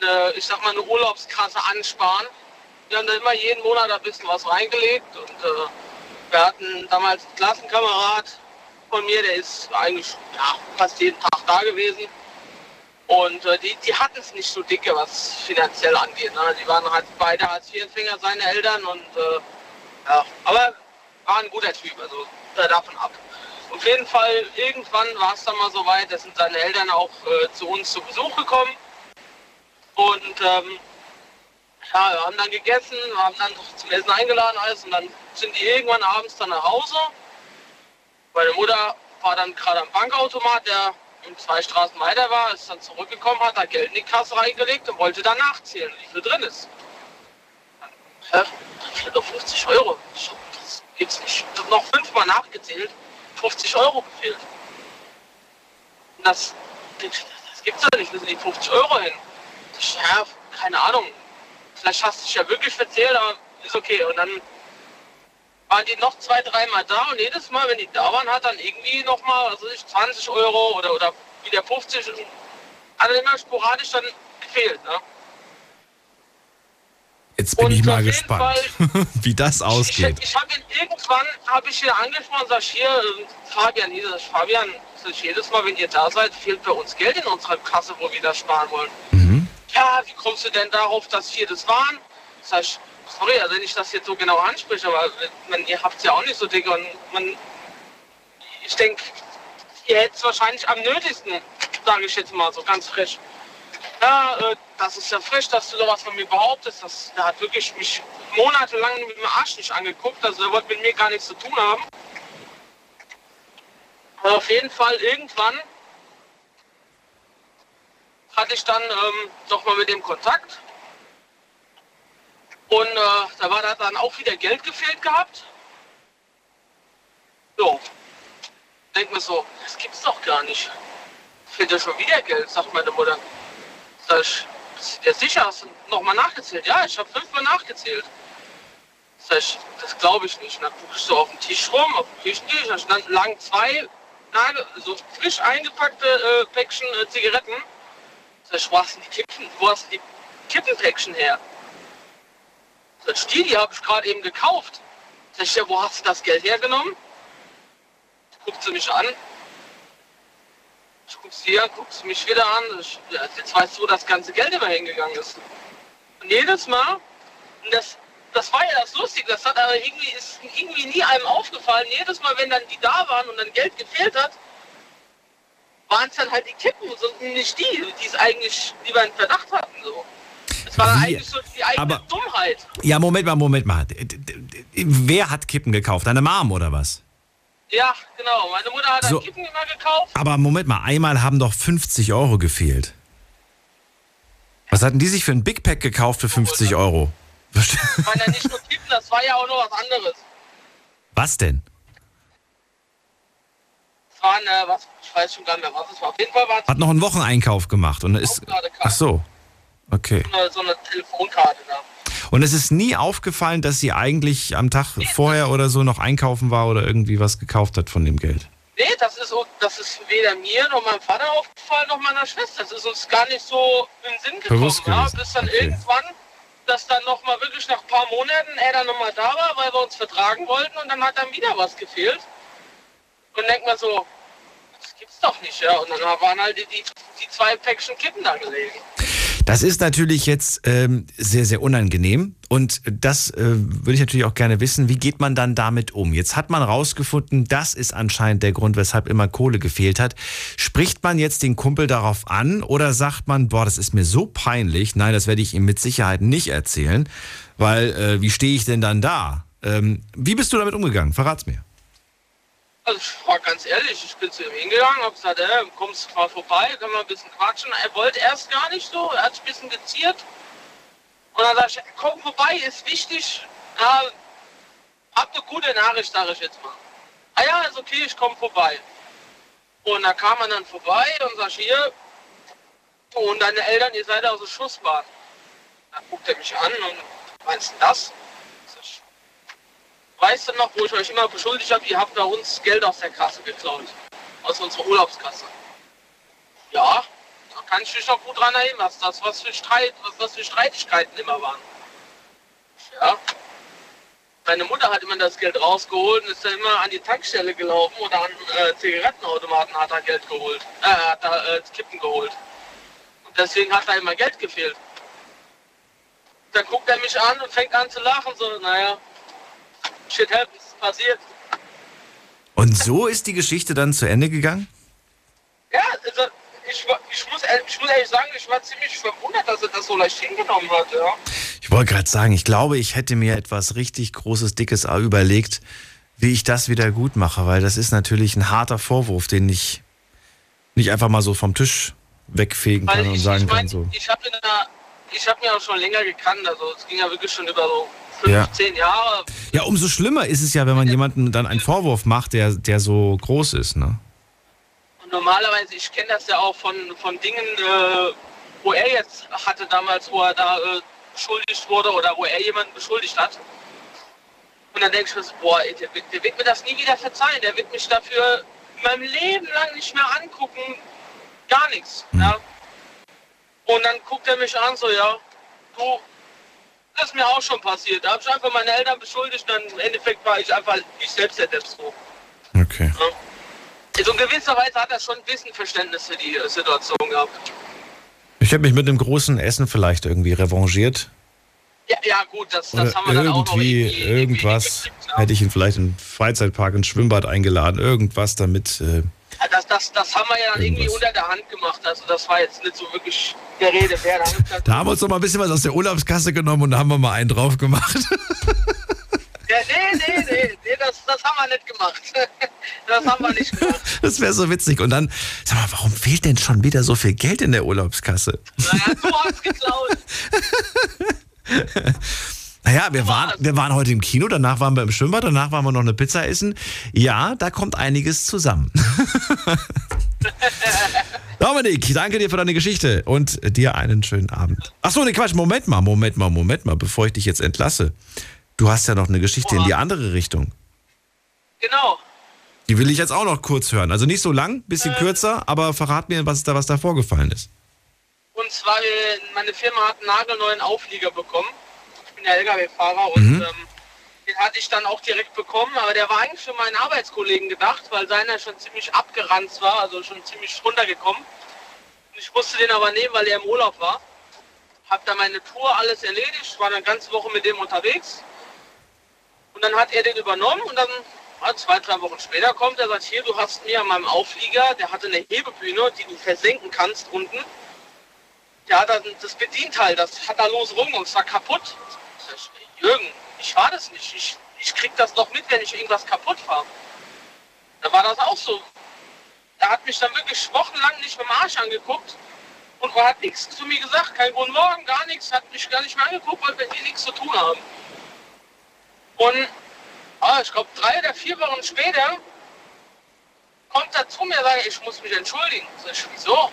eine, ich sag mal, eine Urlaubskasse ansparen. Wir haben da immer jeden Monat ein bisschen was reingelegt. Und äh, wir hatten damals einen Klassenkamerad von mir, der ist eigentlich ja, fast jeden Tag da gewesen. Und äh, die, die hatten es nicht so dicke, was finanziell angeht. Ne? Die waren halt beide als Vierfinger seine Eltern und äh, ja, aber war ein guter Typ, also äh, davon ab. Auf jeden Fall, irgendwann war es dann mal so weit, da sind seine Eltern auch äh, zu uns zu Besuch gekommen. Und ähm, ja, wir haben dann gegessen, wir haben dann zum Essen eingeladen alles und dann sind die irgendwann abends dann nach Hause. Meine Mutter war dann gerade am Bankautomat, der in zwei Straßen weiter war, ist dann zurückgekommen, hat da Geld in die Kasse reingelegt und wollte dann nachzählen, wie viel drin ist. Hä? Da fehlt doch 50 Euro. Das gibt's nicht. Ich hab noch fünfmal nachgezählt, 50 Euro gefehlt. Das, das gibt's ja nicht, wo sind die 50 Euro hin? Ich, ja, keine Ahnung. Vielleicht hast du dich ja wirklich verzählt, aber ist okay. Und dann waren die noch zwei, dreimal da und jedes Mal, wenn die da waren, hat dann irgendwie nochmal, also ich 20 Euro oder, oder wieder 50 und hat immer sporadisch dann gefehlt. Ne? Jetzt bin Und ich mal gespannt, wie das Ich, ausgeht. ich habe ihn irgendwann, habe ich hier angesprochen, sag ich hier, äh, Fabian, hier, ich, Fabian, ich, jedes Mal, wenn ihr da seid, fehlt bei uns Geld in unserer Kasse, wo wir das sparen wollen. Ja, wie kommst du denn darauf, dass wir das waren? Sag ich, sorry, also wenn ich das jetzt so genau anspreche, aber man, ihr habt es ja auch nicht so dick und man, ich denke, ihr hättet es wahrscheinlich am nötigsten, sage ich jetzt mal so ganz frisch. Ja, äh, das ist ja frisch, dass du sowas von mir behauptest. Das, der hat wirklich mich monatelang mit dem Arsch nicht angeguckt. Also er wollte mit mir gar nichts zu tun haben. Aber auf jeden Fall irgendwann hatte ich dann ähm, doch mal mit dem Kontakt. Und äh, da war da dann auch wieder Geld gefehlt gehabt. So. Denk mir so, das gibt's doch gar nicht. Fehlt ja schon wieder Geld, sagt meine Mutter. Sag ich, bist du dir sicher? Hast du nochmal nachgezählt? Ja, ich habe fünfmal nachgezählt. Sag ich, das glaube ich nicht. Und dann gucke ich so auf den Tisch rum, auf den Küchentisch, da standen lagen zwei so frisch eingepackte äh, Päckchen äh, Zigaretten. Sag wo hast du die Kippen, wo hast die Kippenpäckchen her? Sag die, die habe ich gerade eben gekauft. Sag ich, ja, wo hast du das Geld hergenommen? Guckt sie mich an. Ich guck sie an, guckt sie mich wieder an. Ich, ja, jetzt weißt du, wo das ganze Geld immer hingegangen ist. Und jedes Mal, und das das war ja das Lustige. Das hat aber irgendwie, ist irgendwie nie einem aufgefallen. Jedes Mal, wenn dann die da waren und dann Geld gefehlt hat, waren es dann halt die Kippen und nicht die, die es eigentlich lieber in Verdacht hatten. So. Das war Wie? eigentlich so die eigene Aber- Dummheit. Ja, Moment mal, Moment mal. Wer hat Kippen gekauft? Deine Mom oder was? Ja, genau. Meine Mutter hat So. dann Kippen immer gekauft. Aber Moment mal, einmal haben doch 50 Euro gefehlt. Was hatten die sich für ein Big Pack gekauft für 50 Euro? Das waren ja nicht nur Kippen, das war ja auch noch was anderes. Was denn? Waren, äh, was, ich weiß schon gar nicht mehr, was es war. Auf jeden Fall war es Hat noch einen Wocheneinkauf gemacht und ist. Ach so. Okay. so eine, so eine Telefonkarte da. Und es ist nie aufgefallen, dass sie eigentlich am Tag vorher oder so noch einkaufen war oder irgendwie was gekauft hat von dem Geld. Nee, das ist, das ist weder mir noch meinem Vater aufgefallen, noch meiner Schwester. Das ist uns gar nicht so in den Sinn gekommen. Bewusst Ja, bis dann Okay. irgendwann, dass dann nochmal wirklich nach ein paar Monaten er dann nochmal da war, weil wir uns vertragen wollten und dann hat dann wieder was gefehlt. Und denkt man so, das gibt's doch nicht, ja. Und dann waren halt die, die, zwei Päckchen Kippen da gelegen. Das ist natürlich jetzt ähm, sehr, sehr unangenehm. Und das äh, würde ich natürlich auch gerne wissen, wie geht man dann damit um? Jetzt hat man rausgefunden, das ist anscheinend der Grund, weshalb immer Kohle gefehlt hat. Spricht man jetzt den Kumpel darauf an oder sagt man, boah, das ist mir so peinlich, nein, das werde ich ihm mit Sicherheit nicht erzählen, weil äh, wie stehe ich denn dann da? Ähm, wie bist du damit umgegangen? Verrat's mir. Also ich war ganz ehrlich, ich bin zu ihm hingegangen, hab gesagt, ey, kommst mal vorbei, können wir ein bisschen quatschen. Er wollte erst gar nicht so, er hat sich ein bisschen geziert. Und dann sag ich, komm vorbei, ist wichtig. Ja, habt eine gute Nachricht, sage ich jetzt mal. Ah ja, ist okay, ich komme vorbei. Und da kam er dann vorbei und sag ich, hier, und deine Eltern, ihr seid aus der Schussbahn. Dann guckt er mich an und meinst du das? Weißt du noch, wo ich euch immer beschuldigt habe, ihr habt bei uns Geld aus der Kasse geklaut. Aus unserer Urlaubskasse. Ja, da kann ich mich noch gut dran erinnern, was das was für Streit, was das für Streitigkeiten immer waren. Ja. Meine Mutter hat immer das Geld rausgeholt und ist dann immer an die Tankstelle gelaufen oder an äh, Zigarettenautomaten hat er Geld geholt. Äh, hat er äh, Kippen geholt. Und deswegen hat da immer Geld gefehlt. Dann guckt er mich an und fängt an zu lachen, so, naja, shit happens, passiert. Und so ist die Geschichte dann zu Ende gegangen? Ja, also ich, ich, muss, ich muss ehrlich sagen, ich war ziemlich verwundert, dass er das so leicht hingenommen hat, ja. Ich wollte gerade sagen, ich glaube, ich hätte mir etwas richtig Großes, Dickes überlegt, wie ich das wieder gut mache, weil das ist natürlich ein harter Vorwurf, den ich nicht einfach mal so vom Tisch wegfegen Weil kann und ich, sagen ich kann mein, so. ich habe hab ja auch schon länger gekannt, also es ging ja wirklich schon über so Ja. 15 Jahre. Ja, umso schlimmer ist es ja, wenn man jemandem dann einen Vorwurf macht, der, der so groß ist, ne? Und normalerweise, ich kenne das ja auch von, von Dingen, äh, wo er jetzt hatte damals, wo er da äh, beschuldigt wurde oder wo er jemanden beschuldigt hat. Und dann denke ich mir so, boah, ey, der, wird- der wird mir das nie wieder verzeihen. Der wird mich dafür mein Leben lang nicht mehr angucken. Gar nichts. Ja. Und dann guckt er mich an, so, ja, du, das ist mir auch schon passiert. Da habe ich einfach meine Eltern beschuldigt und dann im Endeffekt war ich einfach ich selbst der Depp so. Okay. Also in gewisser Weise hat er schon ein bisschen Verständnis für die Situation gehabt. Ich habe mich mit einem großen Essen vielleicht irgendwie revanchiert. Ja, ja gut, das, das haben wir dann auch noch irgendwie, irgendwie. irgendwas. Hätte ich ihn vielleicht in einen Freizeitpark, ins Schwimmbad eingeladen. Irgendwas damit. Äh, Ja, Das, das, das haben wir ja dann irgendwie unter der Hand gemacht. Also das war jetzt nicht so wirklich der Rede wert. Da haben wir gesagt, da haben wir uns noch mal ein bisschen was aus der Urlaubskasse genommen und da haben wir mal einen drauf gemacht. ja, nee, nee, nee, nee das, das haben wir nicht gemacht. Das haben wir nicht gemacht. Das wäre so witzig. Und dann, sag mal, warum fehlt denn schon wieder so viel Geld in der Urlaubskasse? Naja, du hast geklaut. Naja, wir waren, wir waren heute im Kino, danach waren wir im Schwimmbad, danach waren wir noch eine Pizza essen. Ja, da kommt einiges zusammen. Dominik, danke dir für deine Geschichte und dir einen schönen Abend. Achso, ne Quatsch, Moment mal, Moment mal, Moment mal, bevor ich dich jetzt entlasse. Du hast ja noch eine Geschichte in die andere Richtung. Genau. Die will ich jetzt auch noch kurz hören. Also nicht so lang, bisschen kürzer, aber verrat mir, was da, was da vorgefallen ist. Und zwar, wir- meine Firma hat einen nagelneuen Auflieger bekommen. Bin ja LKW-Fahrer und Mhm. ähm, den hatte ich dann auch direkt bekommen, aber der war eigentlich für meinen Arbeitskollegen gedacht, weil seiner schon ziemlich abgeranzt war, also schon ziemlich runtergekommen. Und ich musste den aber nehmen, weil er im Urlaub war. hab dann meine Tour alles erledigt, war dann ganze Woche mit dem unterwegs. Und dann hat er den übernommen und dann ja, zwei, drei Wochen später kommt er sagt, hier, du hast mir an meinem Auflieger, der hatte eine Hebebühne, die du versenken kannst unten. Hat dann das Bedienteil, das hat da los rum und es war kaputt. Sag ich, Jürgen, ich war das nicht. Ich, ich krieg das doch mit, wenn ich irgendwas kaputt fahre. Da war das auch so. Er hat mich dann wirklich wochenlang nicht dem Arsch angeguckt und hat nichts zu mir gesagt. Kein Guten Morgen, gar nichts. Hat mich gar nicht mehr angeguckt, weil wir hier nichts zu tun haben. Und ah, ich glaube, drei oder vier Wochen später kommt er zu mir und sagt, ich muss mich entschuldigen. Sag ich, wieso?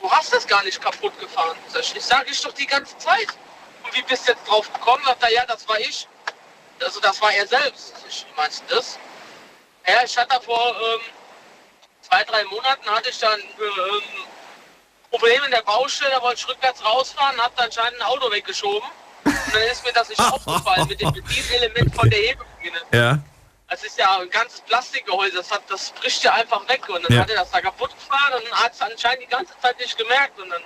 Du hast das gar nicht kaputt gefahren. Sag ich, ich sage ich doch die ganze Zeit. Und wie bist du jetzt drauf gekommen? Sagt er, ja, das war ich. Also das war er selbst. Ich, meinst du das? Ja, ich hatte vor ähm, zwei, drei Monaten hatte ich dann ähm, Probleme in der Baustelle, da wollte ich rückwärts rausfahren, habe dann anscheinend ein Auto weggeschoben. Und dann ist mir das nicht aufgefallen mit dem Bedienelement von der Hebebühne. Ja. Das ist ja ein ganzes Plastikgehäuse, das, hat, das bricht ja einfach weg. Und dann Ja. hat er das da kaputt gefahren und hat es anscheinend die ganze Zeit nicht gemerkt. Und dann,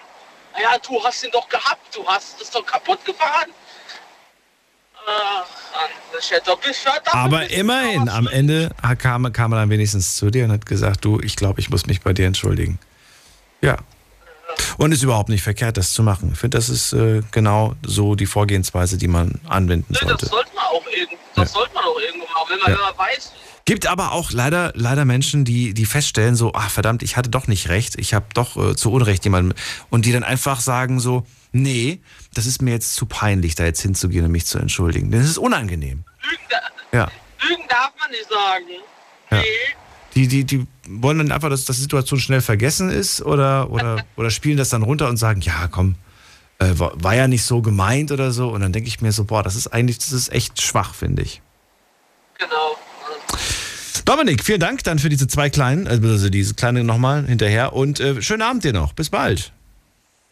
naja, du hast ihn doch gehabt, du hast es doch kaputt gefahren. Aber immerhin, am Ende kam, kam er dann wenigstens zu dir und hat gesagt, du, ich glaube, ich muss mich bei dir entschuldigen. Ja. Und ist überhaupt nicht verkehrt, das zu machen. Ich finde, das ist äh, genau so die Vorgehensweise, die man anwenden Das sollte. sollte man auch irgendwo, das sollte man auch irgendwo machen, wenn man, Ja. wenn man weiß, Gibt aber auch leider, leider Menschen, die, die feststellen, so, ach verdammt, ich hatte doch nicht recht, ich habe doch äh, zu Unrecht jemanden. Und die dann einfach sagen so, nee, das ist mir jetzt zu peinlich, da jetzt hinzugehen und mich zu entschuldigen. Es ist unangenehm. Ja. Lügen darf man nicht sagen. ja. Die, die, die wollen dann einfach, dass, dass die Situation schnell vergessen ist oder, oder, oder spielen das dann runter und sagen, ja, komm, äh, war, war ja nicht so gemeint oder so. Und dann denke ich mir so, boah, das ist eigentlich, das ist echt schwach, finde ich. Genau. Dominik, vielen Dank dann für diese zwei kleinen, also diese kleine nochmal hinterher und äh, schönen Abend dir noch. Bis bald.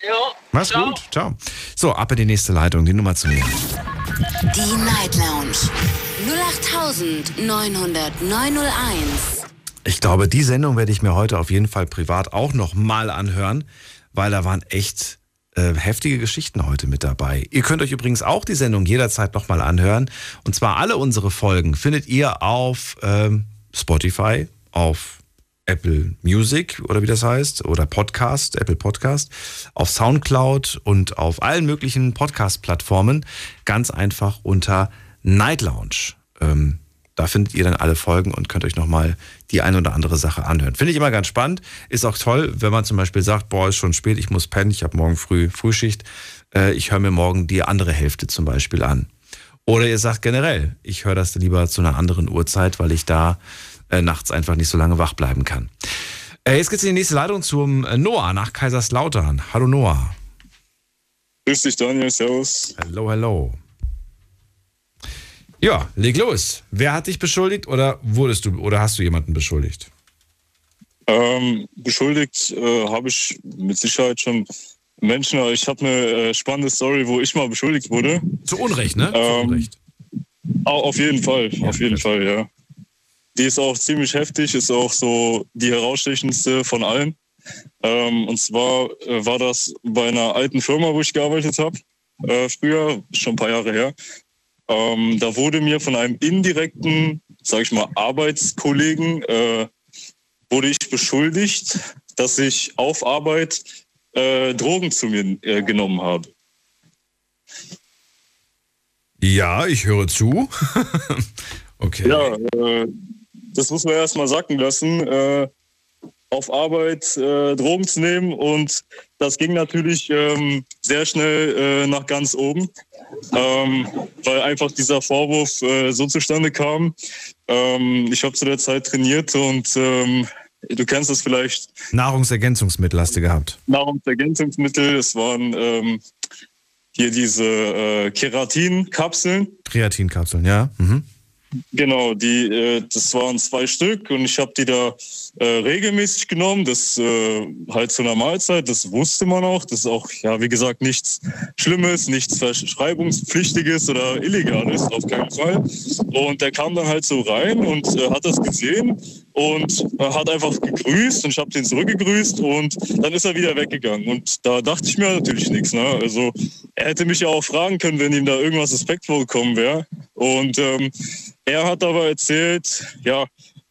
Ja. Mach's gut. Ciao. So, ab in die nächste Leitung, die Nummer zu mir. Die Night Lounge 0890901. Ich glaube, die Sendung werde ich mir heute auf jeden Fall privat auch noch mal anhören, weil da waren echt äh, heftige Geschichten heute mit dabei. Ihr könnt euch übrigens auch die Sendung jederzeit noch mal anhören. Und zwar alle unsere Folgen findet ihr auf ähm, Spotify, auf Apple Music oder wie das heißt, oder Podcast, Apple Podcast, auf Soundcloud und auf allen möglichen Podcast-Plattformen. Ganz einfach unter Night Lounge. Ähm, da findet ihr dann alle Folgen und könnt euch nochmal die eine oder andere Sache anhören. Finde ich immer ganz spannend. Ist auch toll, wenn man zum Beispiel sagt, boah, ist schon spät, ich muss pennen, ich habe morgen früh Frühschicht. Äh, ich höre mir morgen die andere Hälfte zum Beispiel an. Oder ihr sagt generell, ich höre das lieber zu einer anderen Uhrzeit, weil ich da äh, nachts einfach nicht so lange wach bleiben kann. Äh, jetzt geht's in die nächste Leitung zum äh, Noah nach Kaiserslautern. Hallo Noah. Grüß dich, Daniel. Servus. Hallo, hallo. Ja, leg los. Wer hat dich beschuldigt oder wurdest du oder hast du jemanden beschuldigt? Ähm, beschuldigt äh, habe ich mit Sicherheit schon Menschen. Ich habe eine äh, spannende Story, wo ich mal beschuldigt wurde. Zu Unrecht, ne? Zu Ähm, Unrecht. au- Auf jeden Fall, auf jeden Fall, ja. Die ist auch ziemlich heftig, ist auch so die herausstechendste von allen. Ähm, und zwar äh, war das bei einer alten Firma, wo ich gearbeitet habe, äh, früher, schon ein paar Jahre her. Ähm, da wurde mir von einem indirekten, sag ich mal, Arbeitskollegen, äh, wurde ich beschuldigt, dass ich auf Arbeit äh, Drogen zu mir äh, genommen habe. Ja, ich höre zu. okay. Ja, äh, das muss man erst mal sacken lassen, äh, auf Arbeit äh, Drogen zu nehmen. Und das ging natürlich ähm, sehr schnell äh, nach ganz oben, ähm, weil einfach dieser Vorwurf so zustande kam. Ähm, ich habe zu der Zeit trainiert und ähm, du kennst das vielleicht, Nahrungsergänzungsmittel hast du gehabt. Nahrungsergänzungsmittel. Es waren ähm, hier diese äh, Keratin-Kapseln. Kreatinkapseln, ja. Mhm. Genau, die, äh, das waren zwei Stück und ich habe die da äh, regelmäßig genommen. Das äh, halt zu einer Mahlzeit, das wusste man auch. Das ist auch, ja, wie gesagt, nichts Schlimmes, nichts Verschreibungspflichtiges oder Illegales, auf keinen Fall. Und der kam dann halt so rein und äh, hat das gesehen und hat einfach gegrüßt und ich habe den zurückgegrüßt und dann ist er wieder weggegangen. Und da dachte ich mir natürlich nichts. Ne? Also er hätte mich ja auch fragen können, wenn ihm da irgendwas Respekt vorgekommen wäre. Und ähm, er hat aber erzählt, ja,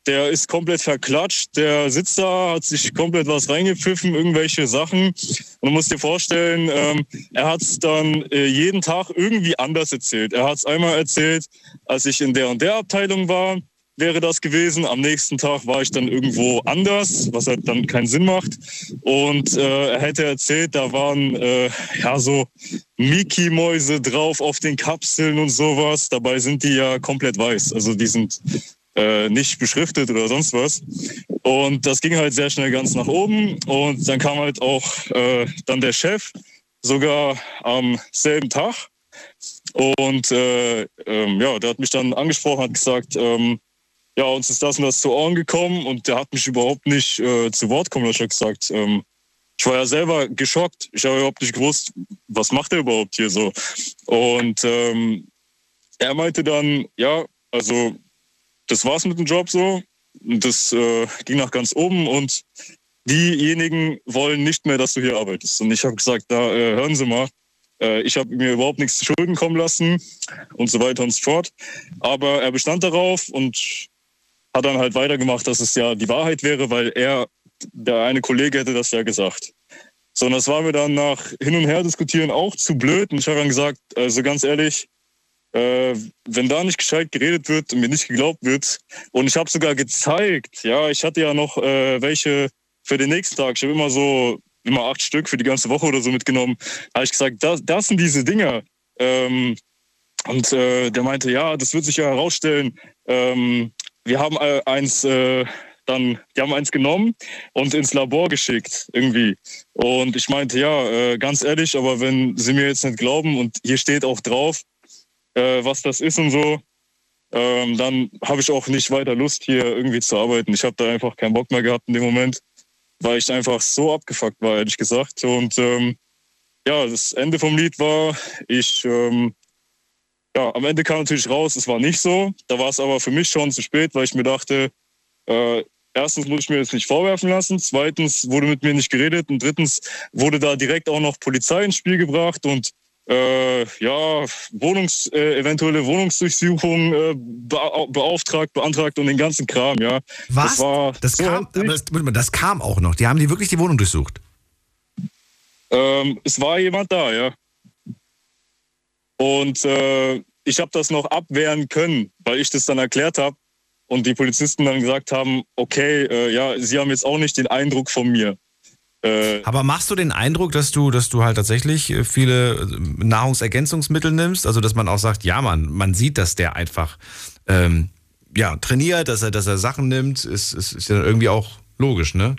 der ist komplett verklatscht, der sitzt da, hat sich komplett was reingepfiffen, irgendwelche Sachen. Und du musst dir vorstellen, ähm, er hat es dann äh, jeden Tag irgendwie anders erzählt. Er hat es einmal erzählt, als ich in der und der Abteilung war, wäre das gewesen. Am nächsten Tag war ich dann irgendwo anders, was halt dann keinen Sinn macht. Und äh, er hätte erzählt, da waren äh, ja so Mickey-Mäuse drauf auf den Kapseln und sowas. Dabei sind die ja komplett weiß. Also die sind äh, nicht beschriftet oder sonst was. Und das ging halt sehr schnell ganz nach oben. Und dann kam halt auch äh, dann der Chef, sogar am selben Tag. Und äh, ähm, ja, der hat mich dann angesprochen, hat gesagt, ähm, ja, uns ist das und das zu Ohren gekommen und der hat mich überhaupt nicht äh, zu Wort kommen lassen. gesagt, ähm, ich war ja selber geschockt. Ich habe überhaupt nicht gewusst, was macht er überhaupt hier so. Und ähm, er meinte dann, ja, also das war's mit dem Job so. Das äh, ging nach ganz oben und diejenigen wollen nicht mehr, dass du hier arbeitest. Und ich habe gesagt, da äh, hören Sie mal, äh, ich habe mir überhaupt nichts zu Schulden kommen lassen und so weiter und so fort. Aber er bestand darauf und hat dann halt weitergemacht, dass es ja die Wahrheit wäre, weil er, der eine Kollege hätte das ja gesagt. So, und das war mir dann nach hin und her diskutieren auch zu blöd. Und ich habe dann gesagt, also ganz ehrlich, äh, wenn da nicht gescheit geredet wird und mir nicht geglaubt wird, und ich habe sogar gezeigt, ja, ich hatte ja noch äh, welche für den nächsten Tag. Ich habe immer so, immer acht Stück für die ganze Woche oder so mitgenommen. habe ich gesagt, das, das sind diese Dinger. Ähm, und äh, der meinte, ja, das wird sich ja herausstellen. Ähm, wir haben äh, eins äh, dann, die haben eins genommen und ins Labor geschickt irgendwie. Und ich meinte, ja, äh, ganz ehrlich, aber wenn Sie mir jetzt nicht glauben und hier steht auch drauf, äh, was das ist und so, ähm, dann habe ich auch nicht weiter Lust, hier irgendwie zu arbeiten. Ich habe da einfach keinen Bock mehr gehabt in dem Moment, weil ich einfach so abgefuckt war, ehrlich gesagt. Und ähm, ja, das Ende vom Lied war, ich ähm, ja, am Ende kam natürlich raus, es war nicht so. Da war es aber für mich schon zu spät, weil ich mir dachte, äh, erstens muss ich mir jetzt nicht vorwerfen lassen, zweitens wurde mit mir nicht geredet und drittens wurde da direkt auch noch Polizei ins Spiel gebracht und äh, ja, Wohnungs, äh, eventuelle Wohnungsdurchsuchung äh, beauftragt, beantragt und den ganzen Kram, ja. Was? Das, war das, so kam, das, das kam auch noch. Die haben die wirklich die Wohnung durchsucht. Ähm, es war jemand da, ja. Und äh, ich habe das noch abwehren können, weil ich das dann erklärt habe und die Polizisten dann gesagt haben, okay, äh, ja, sie haben jetzt auch nicht den Eindruck von mir. Äh, Aber machst du den Eindruck, dass du, dass du halt tatsächlich äh, viele äh, Nahrungsergänzungsmittel nimmst? Also dass man auch sagt, ja, man, man sieht, dass der einfach ähm, ja, trainiert, dass er, dass er Sachen nimmt, ist, ist, ist ja irgendwie auch logisch, ne?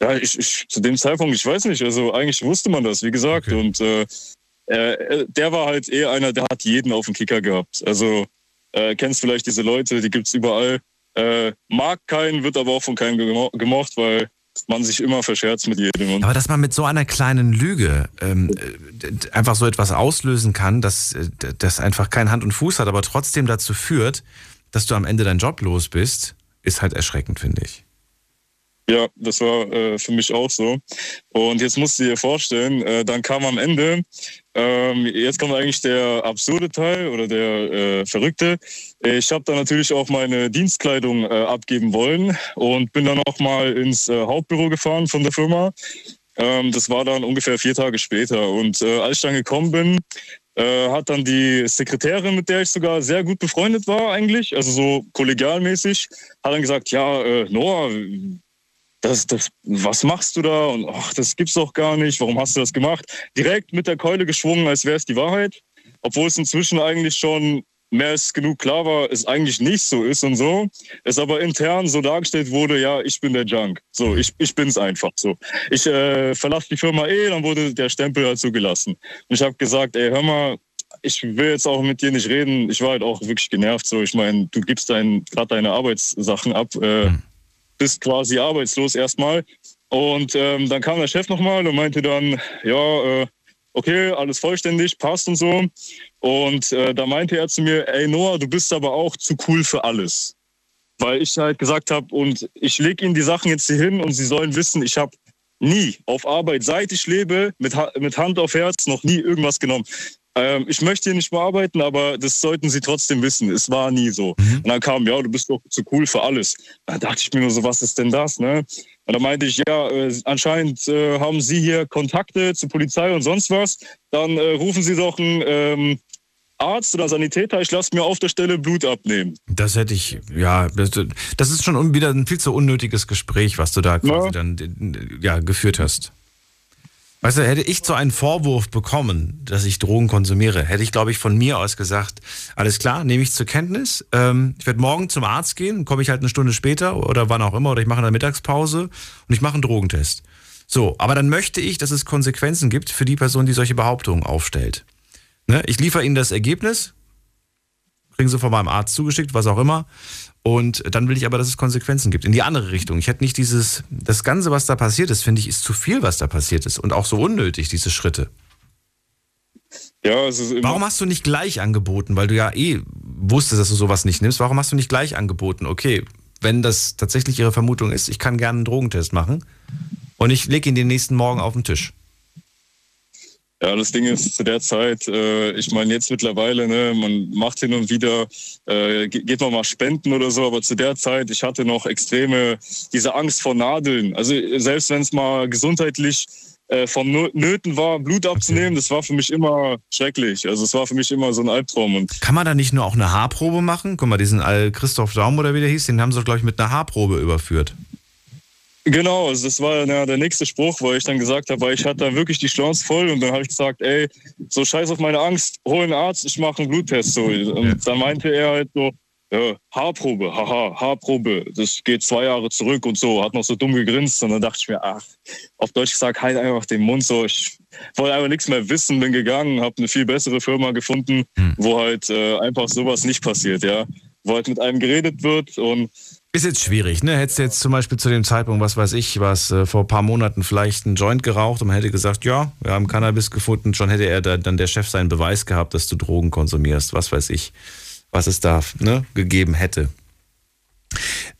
Ja, ich, ich, zu dem Zeitpunkt, ich weiß nicht, also eigentlich wusste man das, wie gesagt. Okay. Und äh, äh, der war halt eher einer, der hat jeden auf dem Kicker gehabt. Also äh, kennst vielleicht diese Leute, die gibt's überall. Äh, mag keinen, wird aber auch von keinem gemo gemocht, weil man sich immer verscherzt mit jedem. aber dass man mit so einer kleinen Lüge ähm, einfach so etwas auslösen kann, dass das einfach kein Hand und Fuß hat, aber trotzdem dazu führt, dass du am Ende deinen Job los bist, ist halt erschreckend, finde ich. Ja, das war äh, für mich auch so. Und jetzt musst du dir vorstellen, äh, dann kam am Ende, ähm, jetzt kommt eigentlich der absurde Teil oder der äh, verrückte. Ich habe dann natürlich auch meine Dienstkleidung äh, abgeben wollen und bin dann auch mal ins äh, Hauptbüro gefahren von der Firma. Ähm, das war dann ungefähr vier Tage später. Und äh, als ich dann gekommen bin, hat dann die Sekretärin, mit der ich sogar sehr gut befreundet war eigentlich, also so kollegialmäßig, hat dann gesagt, ja, Noah, das, das, was machst du da? Und ach, das gibt's doch gar nicht. Warum hast du das gemacht? Direkt mit der Keule geschwungen, als wäre es die Wahrheit. Obwohl es inzwischen eigentlich schon mehr als genug klar war, es eigentlich nicht so ist und so. Es aber intern so dargestellt wurde, ja, ich bin der Junk. So, ich, ich bin's einfach so. Ich äh, verlasse die Firma eh, dann wurde der Stempel halt so gelassen. Und ich habe gesagt, ey, hör mal, ich will jetzt auch mit dir nicht reden. Ich war halt auch wirklich genervt. So, ich meine, du gibst dein, gerade deine Arbeitssachen ab, äh, Hm. Bist quasi arbeitslos erstmal. Und ähm, dann kam der Chef nochmal und meinte dann, ja, äh, okay, alles vollständig, passt und so. Und äh, da meinte er zu mir, ey Noah, du bist aber auch zu cool für alles. Weil ich halt gesagt habe, und ich lege ihnen die Sachen jetzt hier hin und sie sollen wissen, ich habe nie auf Arbeit, seit ich lebe, mit, mit Hand auf Herz noch nie irgendwas genommen. Ähm, ich möchte hier nicht mehr arbeiten, aber das sollten sie trotzdem wissen. Es war nie so. Und dann kam, ja, du bist doch zu cool für alles. Da dachte ich mir nur so, was ist denn das, ne? Und dann meinte ich, ja, äh, anscheinend äh, haben Sie hier Kontakte zur Polizei und sonst was. Dann äh, rufen Sie doch einen ähm, Arzt oder Sanitäter. Ich lasse mir auf der Stelle Blut abnehmen. Das hätte ich, ja, das, das ist schon wieder ein viel zu unnötiges Gespräch, was du da quasi dann äh, ja, geführt hast. Weißt du, hätte ich so einen Vorwurf bekommen, dass ich Drogen konsumiere, hätte ich, glaube ich, von mir aus gesagt, alles klar, nehme ich zur Kenntnis. Ähm, ich werde morgen zum Arzt gehen, komme ich halt eine Stunde später oder wann auch immer, oder ich mache eine Mittagspause und ich mache einen Drogentest. So, aber dann möchte ich, dass es Konsequenzen gibt für die Person, die solche Behauptungen aufstellt. Ne? Ich liefere Ihnen das Ergebnis, kriegen Sie von meinem Arzt zugeschickt, was auch immer. Und dann will ich aber, dass es Konsequenzen gibt. In die andere Richtung. Ich hätte nicht dieses, das Ganze, was da passiert ist, finde ich, ist zu viel, was da passiert ist. Und auch so unnötig, diese Schritte. Ja, also Warum hast du nicht gleich angeboten? Weil du ja eh wusstest, dass du sowas nicht nimmst. Warum hast du nicht gleich angeboten? Okay, wenn das tatsächlich ihre Vermutung ist, ich kann gerne einen Drogentest machen. Und ich lege ihn den nächsten Morgen auf den Tisch. Ja, das Ding ist zu der Zeit, äh, ich meine jetzt mittlerweile, ne, man macht hin und wieder, äh, ge- geht man mal spenden oder so, aber zu der Zeit, ich hatte noch extreme, diese Angst vor Nadeln. Also selbst wenn es mal gesundheitlich äh, von Nö- Nöten war, Blut abzunehmen, das war für mich immer schrecklich. Also es war für mich immer so ein Albtraum. Und Kann man da nicht nur auch eine Haarprobe machen? Guck mal, diesen Christoph Daum oder wie der hieß, den haben sie, glaube ich, mit einer Haarprobe überführt. Genau, also das war ja der nächste Spruch, weil ich dann gesagt habe, weil ich hatte dann wirklich die Chance voll und dann habe ich gesagt, ey, so scheiß auf meine Angst, hol einen Arzt, ich mache einen Bluttest. So. Und dann meinte er halt so, ja, Haarprobe, haha, Haarprobe, das geht zwei Jahre zurück und so, hat noch so dumm gegrinst und dann dachte ich mir, ach, auf Deutsch gesagt, halt einfach den Mund so, ich wollte einfach nichts mehr wissen, bin gegangen, habe eine viel bessere Firma gefunden, wo halt äh, einfach sowas nicht passiert, ja, wo halt mit einem geredet wird und Ist jetzt schwierig, ne? Hättest du jetzt zum Beispiel zu dem Zeitpunkt, was weiß ich, was äh, vor ein paar Monaten vielleicht einen Joint geraucht und man hätte gesagt, ja, wir haben Cannabis gefunden, schon hätte er da, dann der Chef seinen Beweis gehabt, dass du Drogen konsumierst, was weiß ich, was es da ne, gegeben hätte.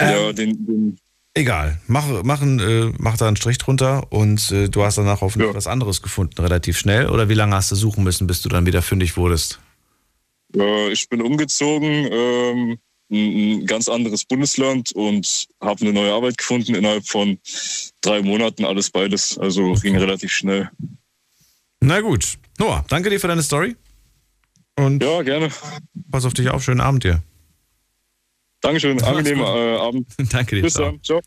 ja, den, den Egal, mach, machen, äh, mach da einen Strich drunter und äh, du hast danach hoffentlich was anderes gefunden, relativ schnell. Oder wie lange hast du suchen müssen, bis du dann wieder fündig wurdest? Ich bin umgezogen, ähm, ein, ganz anderes Bundesland und habe eine neue Arbeit gefunden innerhalb von drei Monaten, alles beides. Also ging relativ schnell. Na gut. Noah, danke dir für deine Story. Und ja, gerne. Pass auf dich auf, schönen Abend dir. Dankeschön, angenehmer äh, Abend. Danke dir. Bis dann, ciao.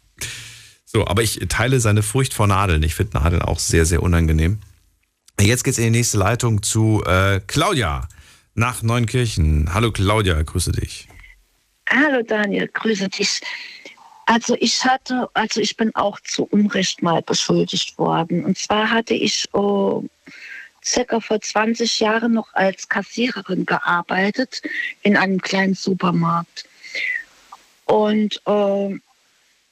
So, aber ich teile seine Furcht vor Nadeln. Ich finde Nadeln auch sehr, sehr unangenehm. Jetzt geht's in die nächste Leitung zu äh, Claudia nach Neunkirchen. Hallo Claudia, grüße dich. Hallo Daniel, grüße dich. Also ich hatte, also ich bin auch zu Unrecht mal beschuldigt worden. Und zwar hatte ich oh, circa vor 20 Jahren noch als Kassiererin gearbeitet in einem kleinen Supermarkt. Und äh,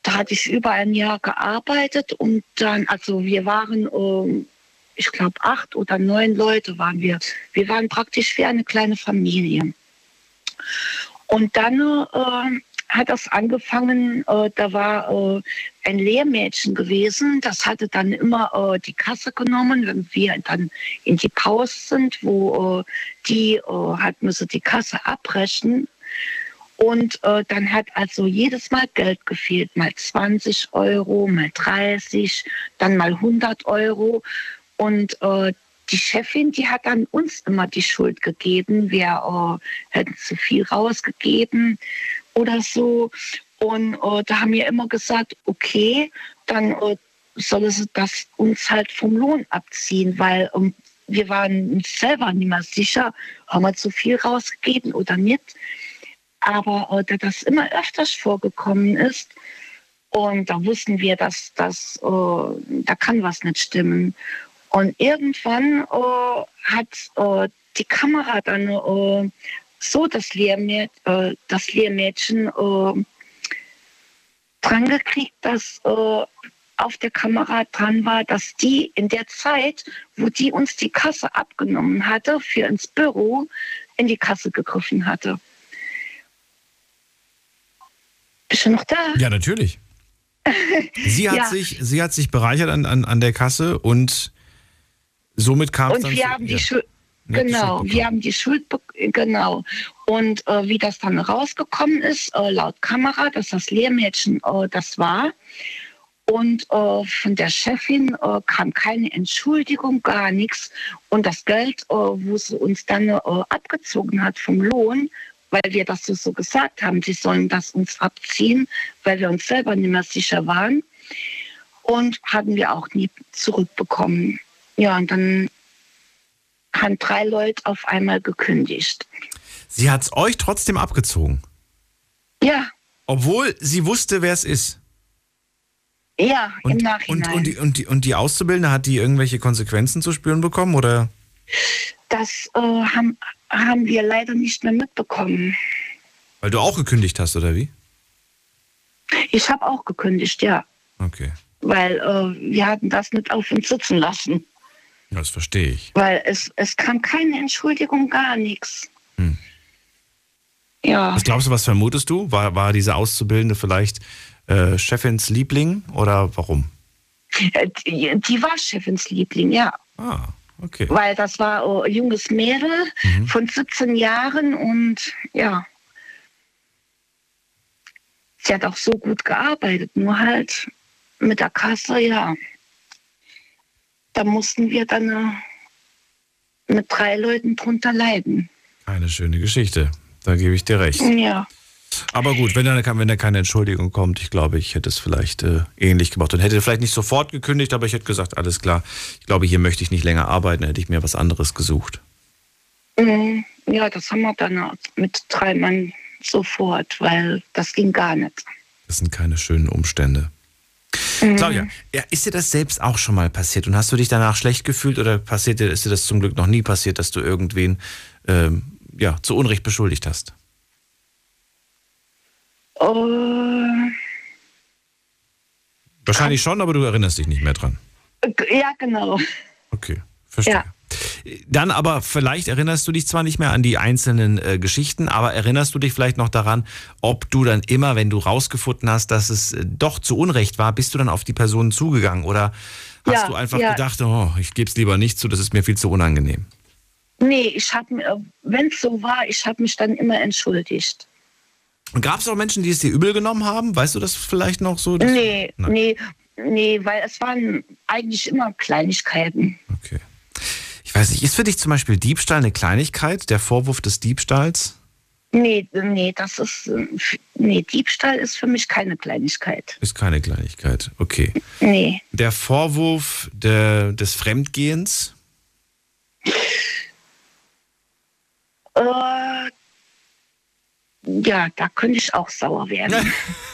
da hatte ich über ein Jahr gearbeitet und dann, also wir waren, äh, ich glaube, acht oder neun Leute waren wir. Wir waren praktisch wie eine kleine Familie. Und dann äh, hat das angefangen, äh, da war äh, ein Lehrmädchen gewesen, das hatte dann immer äh, die Kasse genommen, wenn wir dann in die Pause sind, wo äh, die äh, hat müsse die Kasse abbrechen. Und äh, dann hat also jedes Mal Geld gefehlt, mal 20 Euro, mal 30, dann mal 100 Euro. Und die Chefin, die hat dann uns immer die Schuld gegeben. Wir äh, hätten zu viel rausgegeben oder so. Und äh, da haben wir immer gesagt, okay, dann äh, soll sie das uns halt vom Lohn abziehen, weil ähm, wir waren uns selber nicht mehr sicher, haben wir zu viel rausgegeben oder nicht. Aber da das immer öfters vorgekommen ist, und da wussten wir, dass das, da kann was nicht stimmen. Und irgendwann äh, hat äh, die Kamera dann äh, so das, Lehrmäd äh, das Lehrmädchen äh, dran gekriegt, dass äh, auf der Kamera dran war, dass die in der Zeit, wo die uns die Kasse abgenommen hatte, für ins Büro in die Kasse gegriffen hatte. Bist du noch da? Ja, natürlich. Sie hat, Ja. sich, sie hat sich bereichert an, an, an der Kasse und somit kam es Und dann. wir zu- haben die. Schuld. Genau, wir haben die Schuld, genau. Und äh, wie das dann rausgekommen ist, äh, laut Kamera, dass das Lehrmädchen äh, das war. Und äh, von der Chefin äh, kam keine Entschuldigung, gar nichts. Und das Geld, äh, wo sie uns dann abgezogen hat vom Lohn, weil wir das so, so gesagt haben, sie sollen das uns abziehen, weil wir uns selber nicht mehr sicher waren. Und hatten wir auch nie zurückbekommen. Ja, und dann haben drei Leute auf einmal gekündigt. Sie hat es euch trotzdem abgezogen. Ja, Obwohl sie wusste, wer es ist. ja, im Und, Nachhinein. und, die, und, die, und die Auszubildende, hat die irgendwelche Konsequenzen zu spüren bekommen? Oder? das äh, haben, haben wir leider nicht mehr mitbekommen. Weil du auch gekündigt hast, oder wie? Ich habe auch gekündigt, ja, Okay, weil äh, wir hatten das nicht auf uns sitzen lassen. Das verstehe ich. Weil es, es kam keine Entschuldigung, gar nichts. Hm. Ja, Was glaubst du, was vermutest du? War, war diese Auszubildende vielleicht äh, Chefins Liebling oder warum? Äh, die, die war Chefins Liebling, ja. Ah, okay. Weil das war ein junges Mädel Mhm. von 17 Jahren und ja, sie hat auch so gut gearbeitet, nur halt mit der Kasse, ja. Da mussten wir dann äh, mit drei Leuten drunter leiden. Eine schöne Geschichte. Da gebe ich dir recht. Ja. Aber gut, wenn da, wenn da keine Entschuldigung kommt, ich glaube, ich hätte es vielleicht äh, ähnlich gemacht und hätte vielleicht nicht sofort gekündigt, aber ich hätte gesagt, alles klar, ich glaube, hier möchte ich nicht länger arbeiten, hätte ich mir was anderes gesucht. Mhm. Ja, das haben wir dann mit drei Mann sofort, weil das ging gar nicht. Das sind keine schönen Umstände. Mhm. Claudia, ja, ist dir das selbst auch schon mal passiert und hast du dich danach schlecht gefühlt oder passiert dir, ist dir das zum Glück noch nie passiert, dass du irgendwen ähm, ja, zu Unrecht beschuldigt hast? Äh, Wahrscheinlich schon, aber du erinnerst dich nicht mehr dran. ja, genau. Okay, verstehe. Ja. Dann aber vielleicht erinnerst du dich zwar nicht mehr an die einzelnen äh, Geschichten, aber erinnerst du dich vielleicht noch daran, ob du dann immer, wenn du rausgefunden hast, dass es äh, doch zu Unrecht war, bist du dann auf die Person zugegangen oder hast Ja, du einfach ja. gedacht, oh, ich gebe es lieber nicht zu, das ist mir viel zu unangenehm? Nee, ich habe mir, wenn es so war, ich habe mich dann immer entschuldigt. Und gab es auch Menschen, die es dir übel genommen haben? Weißt du das vielleicht noch so? Nee, Nein. nee, nee, weil es waren eigentlich immer Kleinigkeiten. Ich weiß nicht, ist für dich zum Beispiel Diebstahl eine Kleinigkeit, der Vorwurf des Diebstahls? Nee, nee, das ist, nee, Diebstahl ist für mich keine Kleinigkeit. Ist keine Kleinigkeit, okay. Nee, Der Vorwurf der, des Fremdgehens? äh, ja, da könnte ich auch sauer werden.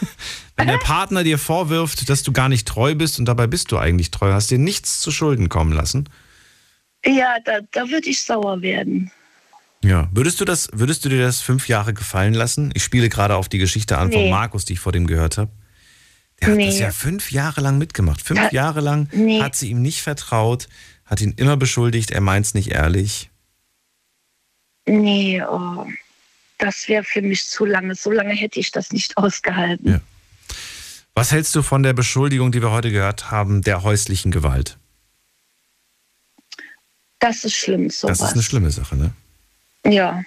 Wenn der Partner dir vorwirft, dass du gar nicht treu bist und dabei bist du eigentlich treu, hast dir nichts zu Schulden kommen lassen. Ja, da, da würde ich sauer werden. Ja. Würdest du das, würdest du dir das fünf Jahre gefallen lassen? Ich spiele gerade auf die Geschichte an von Nee. Markus, die ich vor dem gehört habe. Der hat Nee. das ja fünf Jahre lang mitgemacht. Fünf Ja, Jahre lang nee. hat sie ihm nicht vertraut, hat ihn immer beschuldigt, er meint es nicht ehrlich. Nee, oh, das wäre für mich zu lange. So lange hätte ich das nicht ausgehalten. Was hältst du von der Beschuldigung, die wir heute gehört haben, der häuslichen Gewalt? Das ist schlimm, sowas. Das ist eine schlimme Sache, ne? Ja,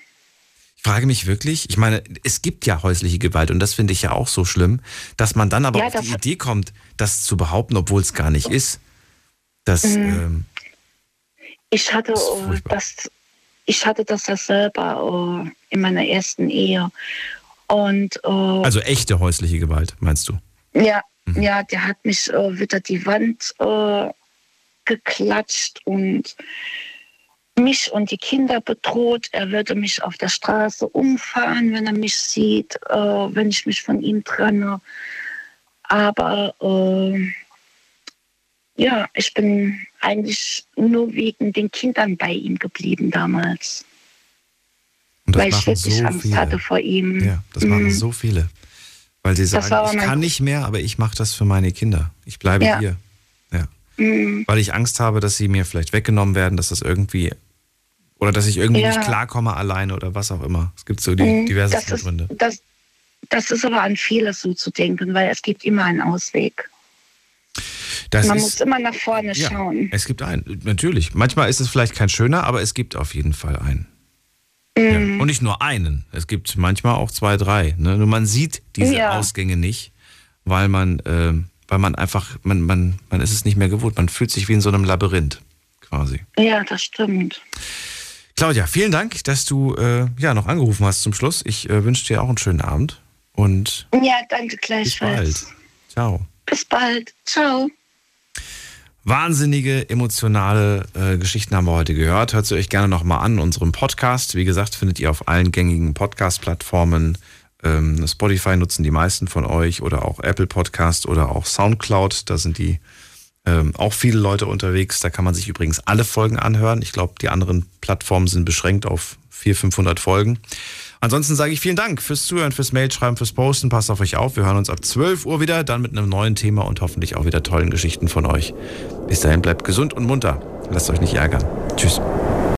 Ich frage mich wirklich, ich meine, es gibt ja häusliche Gewalt und das finde ich ja auch so schlimm, dass man dann aber Ja, auf die das- Idee kommt, das zu behaupten, obwohl es gar nicht ist. Das, Mhm. ähm, ich hatte äh, das, ich hatte das ja selber äh, in meiner ersten Ehe. Und äh, also echte häusliche Gewalt, meinst du? ja, ja, der hat mich äh, wieder die Wand äh, geklatscht und mich und die Kinder bedroht. Er würde mich auf der Straße umfahren, wenn er mich sieht, äh, wenn ich mich von ihm trenne. Aber äh, Ja, ich bin eigentlich nur wegen den Kindern bei ihm geblieben damals. Und das weil ich machen wirklich so Angst viele. hatte vor ihm. Ja, das machen Mhm. so viele. Weil sie sagen, ich kann nicht mehr, aber ich mache das für meine Kinder. Ich bleibe Ja. hier. Ja. Mhm. Weil ich Angst habe, dass sie mir vielleicht weggenommen werden, dass das irgendwie oder dass ich irgendwie Ja. nicht klarkomme alleine oder was auch immer. Es gibt so die Mhm. das ist, Gründe. Das, das ist aber an vieles so zu denken, weil es gibt immer einen Ausweg. Das Man ist, muss immer nach vorne ja, schauen. Es gibt einen, natürlich. Manchmal ist es vielleicht kein schöner, aber es gibt auf jeden Fall einen. Mhm. Ja. Und nicht nur einen. Es gibt manchmal auch zwei, drei. Ne? Nur man sieht diese Ja. Ausgänge nicht, weil man, ähm, weil man einfach, man, man, man ist es nicht mehr gewohnt. Man fühlt sich wie in so einem Labyrinth quasi. Ja, das stimmt. Claudia, vielen Dank, dass du äh, ja noch angerufen hast zum Schluss. Ich äh, wünsche dir auch einen schönen Abend und Ja, danke bis gleichfalls. bald. Ciao. Bis bald. Ciao. Wahnsinnige, emotionale äh, Geschichten haben wir heute gehört. Hört sie euch gerne nochmal an, unserem Podcast. Wie gesagt, findet ihr auf allen gängigen Podcast-Plattformen. Ähm, Spotify nutzen die meisten von euch oder auch Apple Podcast oder auch Soundcloud. Da sind die ähm, auch viele Leute unterwegs. Da kann man sich übrigens alle Folgen anhören. Ich glaube, die anderen Plattformen sind beschränkt auf 400, 500 Folgen. Ansonsten sage ich vielen Dank fürs Zuhören, fürs Mailschreiben, fürs Posten. Passt auf euch auf. Wir hören uns ab 12 Uhr wieder, dann mit einem neuen Thema und hoffentlich auch wieder tollen Geschichten von euch. Bis dahin bleibt gesund und munter. Lasst euch nicht ärgern. Tschüss.